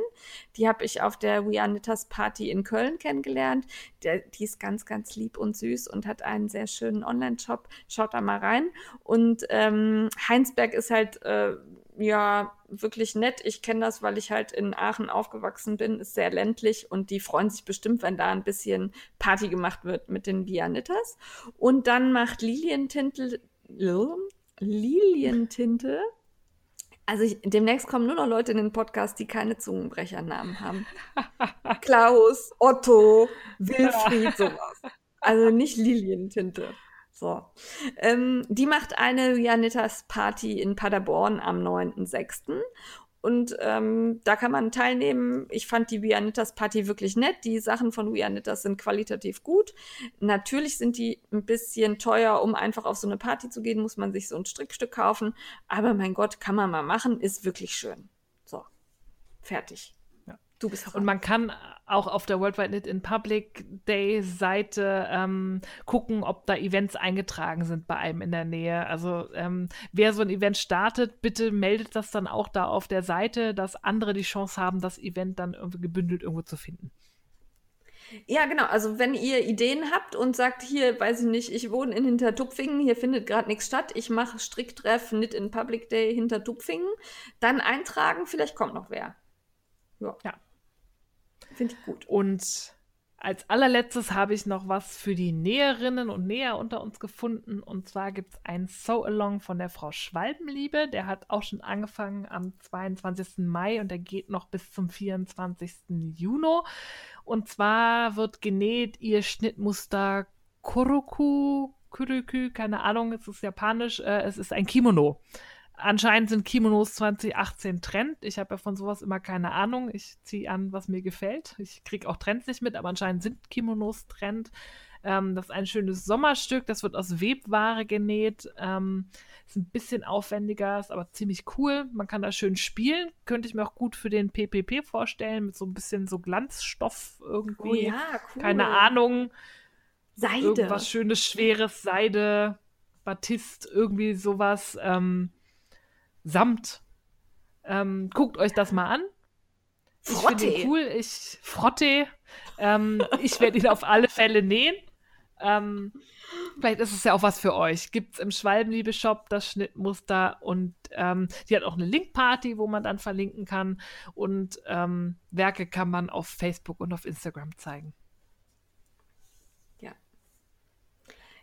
Die habe ich auf der We Are Knitters Party in Köln kennengelernt. Der, die ist ganz, ganz lieb und süß und hat einen sehr schönen Online-Shop. Schaut da mal rein. Und ähm, Heinsberg ist halt äh, ja wirklich nett. Ich kenne das, weil ich halt in Aachen aufgewachsen bin, ist sehr ländlich und die freuen sich bestimmt, wenn da ein bisschen Party gemacht wird mit den Vianitas. Und dann macht Lilientinte, Lilientinte also ich, demnächst kommen nur noch Leute in den Podcast, die keine Zungenbrechernamen haben. <laughs> Klaus, Otto, Wilfried, <laughs> sowas. Also nicht Lilientinte. So. Ähm, die macht eine Janitas Party in Paderborn am 9.6. Und ähm, da kann man teilnehmen. Ich fand die Vianitas Party wirklich nett. Die Sachen von Vianitas sind qualitativ gut. Natürlich sind die ein bisschen teuer, um einfach auf so eine Party zu gehen, muss man sich so ein Strickstück kaufen. Aber mein Gott, kann man mal machen, ist wirklich schön. So, fertig.
Du bist dran. Und man kann auch auf der Worldwide Knit in Public Day Seite ähm, gucken, ob da Events eingetragen sind bei einem in der Nähe. Also ähm, wer so ein Event startet, bitte meldet das dann auch da auf der Seite, dass andere die Chance haben, das Event dann irgendwie gebündelt irgendwo zu finden.
Ja, genau. Also wenn ihr Ideen habt und sagt, hier, weiß ich nicht, ich wohne in Hintertupfingen, hier findet gerade nichts statt, ich mache Stricktreff Knit in Public Day Hintertupfingen, dann eintragen, vielleicht kommt noch wer.
Ja. ja. Finde ich gut. Und als allerletztes habe ich noch was für die Näherinnen und Näher unter uns gefunden. Und zwar gibt es ein So-Along von der Frau Schwalbenliebe. Der hat auch schon angefangen am 22. Mai und der geht noch bis zum 24. Juni. Und zwar wird genäht ihr Schnittmuster Kuruku, Kuruku, keine Ahnung, es ist japanisch. Äh, es ist ein Kimono. Anscheinend sind Kimonos 2018 Trend. Ich habe ja von sowas immer keine Ahnung. Ich ziehe an, was mir gefällt. Ich kriege auch Trends nicht mit, aber anscheinend sind Kimonos Trend. Ähm, das ist ein schönes Sommerstück. Das wird aus Webware genäht. Ähm, ist ein bisschen aufwendiger, ist aber ziemlich cool. Man kann da schön spielen. Könnte ich mir auch gut für den PPP vorstellen, mit so ein bisschen so Glanzstoff irgendwie. Oh
ja,
cool. Keine Ahnung.
Seide.
Irgendwas schönes, schweres, Seide, Batist, irgendwie sowas. Ähm, Samt. Ähm, guckt euch das mal an.
Frotte.
Ich finde ihn cool. Ich frotte. Ähm, ich werde ihn auf alle Fälle nähen. Ähm, vielleicht ist es ja auch was für euch. Gibt es im Schwalbenliebe-Shop das Schnittmuster und ähm, die hat auch eine Linkparty, wo man dann verlinken kann. Und ähm, Werke kann man auf Facebook und auf Instagram zeigen.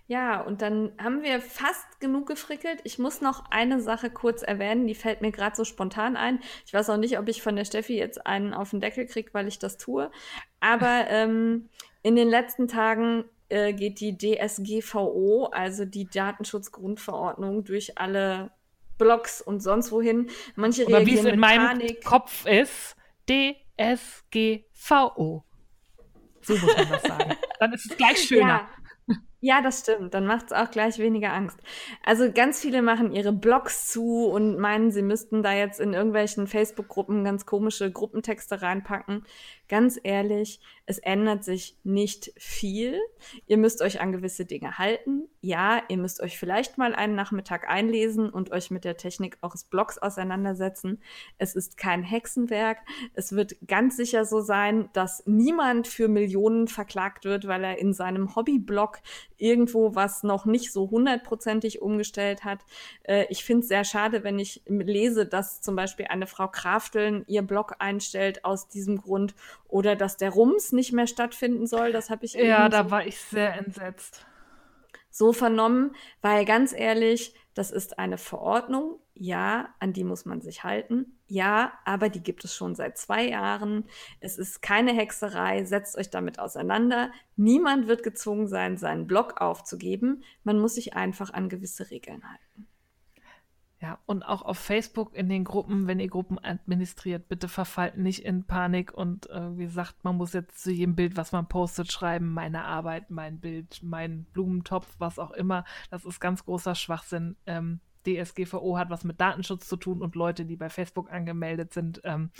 Ja, und dann haben wir fast genug gefrickelt. Ich muss noch eine Sache kurz erwähnen, die fällt mir gerade so spontan ein. Ich weiß auch nicht, ob ich von der Steffi jetzt einen auf den Deckel kriege, weil ich das tue. Aber <laughs> ähm, in den letzten Tagen äh, geht die DSGVO, also die Datenschutzgrundverordnung, durch alle Blogs und sonst wohin. Manche
Oder wie es in meinem Panik. Kopf ist, DSGVO. So muss man das sagen. <laughs> Dann ist es gleich schöner.
Ja. Ja, das stimmt. Dann macht es auch gleich weniger Angst. Also ganz viele machen ihre Blogs zu und meinen, sie müssten da jetzt in irgendwelchen Facebook-Gruppen ganz komische Gruppentexte reinpacken. Ganz ehrlich, es ändert sich nicht viel. Ihr müsst euch an gewisse Dinge halten. Ja, ihr müsst euch vielleicht mal einen Nachmittag einlesen und euch mit der Technik eures Blogs auseinandersetzen. Es ist kein Hexenwerk. Es wird ganz sicher so sein, dass niemand für Millionen verklagt wird, weil er in seinem Hobbyblog irgendwo was noch nicht so hundertprozentig umgestellt hat. Äh, ich finde es sehr schade, wenn ich lese, dass zum Beispiel eine Frau Krafteln ihr Blog einstellt aus diesem Grund oder dass der Rums nicht mehr stattfinden soll. Das habe ich
Ja, da so war ich sehr entsetzt.
So vernommen, weil ganz ehrlich, Das ist eine Verordnung. Ja, an die muss man sich halten. Ja, aber die gibt es schon seit zwei Jahren. Es ist keine Hexerei. Setzt euch damit auseinander. Niemand wird gezwungen sein, seinen Blog aufzugeben. Man muss sich einfach an gewisse Regeln halten.
Ja, und auch auf Facebook in den Gruppen, wenn ihr Gruppen administriert, bitte verfallt nicht in Panik und äh, wie gesagt, man muss jetzt zu jedem Bild, was man postet, schreiben, meine Arbeit, mein Bild, mein Blumentopf, was auch immer. Das ist ganz großer Schwachsinn. Ähm, DSGVO hat was mit Datenschutz zu tun und Leute, die bei Facebook angemeldet sind, ähm,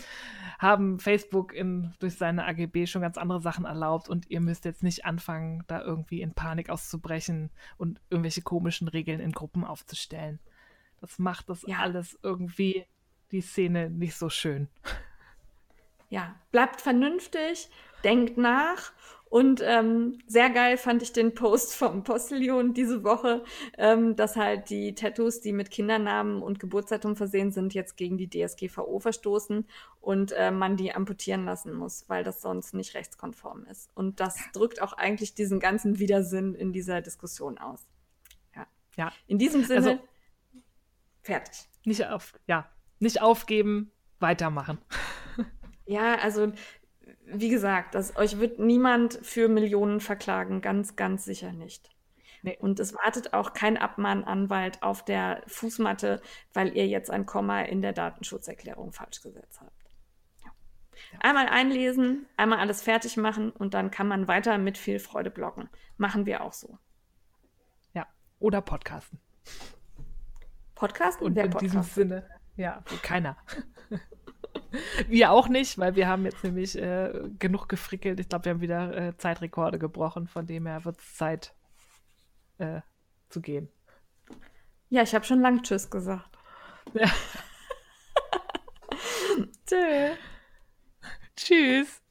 haben Facebook in, durch seine AGB schon ganz andere Sachen erlaubt und ihr müsst jetzt nicht anfangen, da irgendwie in Panik auszubrechen und irgendwelche komischen Regeln in Gruppen aufzustellen. Das macht das ja. alles irgendwie die Szene nicht so schön.
Ja, bleibt vernünftig, denkt nach. Und ähm, sehr geil fand ich den Post vom Postillon diese Woche, ähm, dass halt die Tattoos, die mit Kindernamen und Geburtsdatum versehen sind, jetzt gegen die DSGVO verstoßen und äh, man die amputieren lassen muss, weil das sonst nicht rechtskonform ist. Und das drückt auch eigentlich diesen ganzen Widersinn in dieser Diskussion aus. Ja. ja. In diesem Sinne. Also Fertig.
Nicht auf, ja, nicht aufgeben, weitermachen. <laughs>
ja, also wie gesagt, das, euch wird niemand für Millionen verklagen, ganz, ganz sicher nicht. Nee. Und es wartet auch kein Abmahnanwalt auf der Fußmatte, weil ihr jetzt ein Komma in der Datenschutzerklärung falsch gesetzt habt. Ja. Einmal einlesen, einmal alles fertig machen und dann kann man weiter mit viel Freude bloggen. Machen wir auch so.
Ja, oder podcasten.
Podcast
und wer in Podcast? diesem Sinne, ja, keiner. <laughs> wir auch nicht, weil wir haben jetzt nämlich äh, genug gefrickelt. Ich glaube, wir haben wieder äh, Zeitrekorde gebrochen, von dem her wird es Zeit äh, zu gehen.
Ja, ich habe schon lang Tschüss gesagt. Ja. <laughs> <laughs>
Tschüss.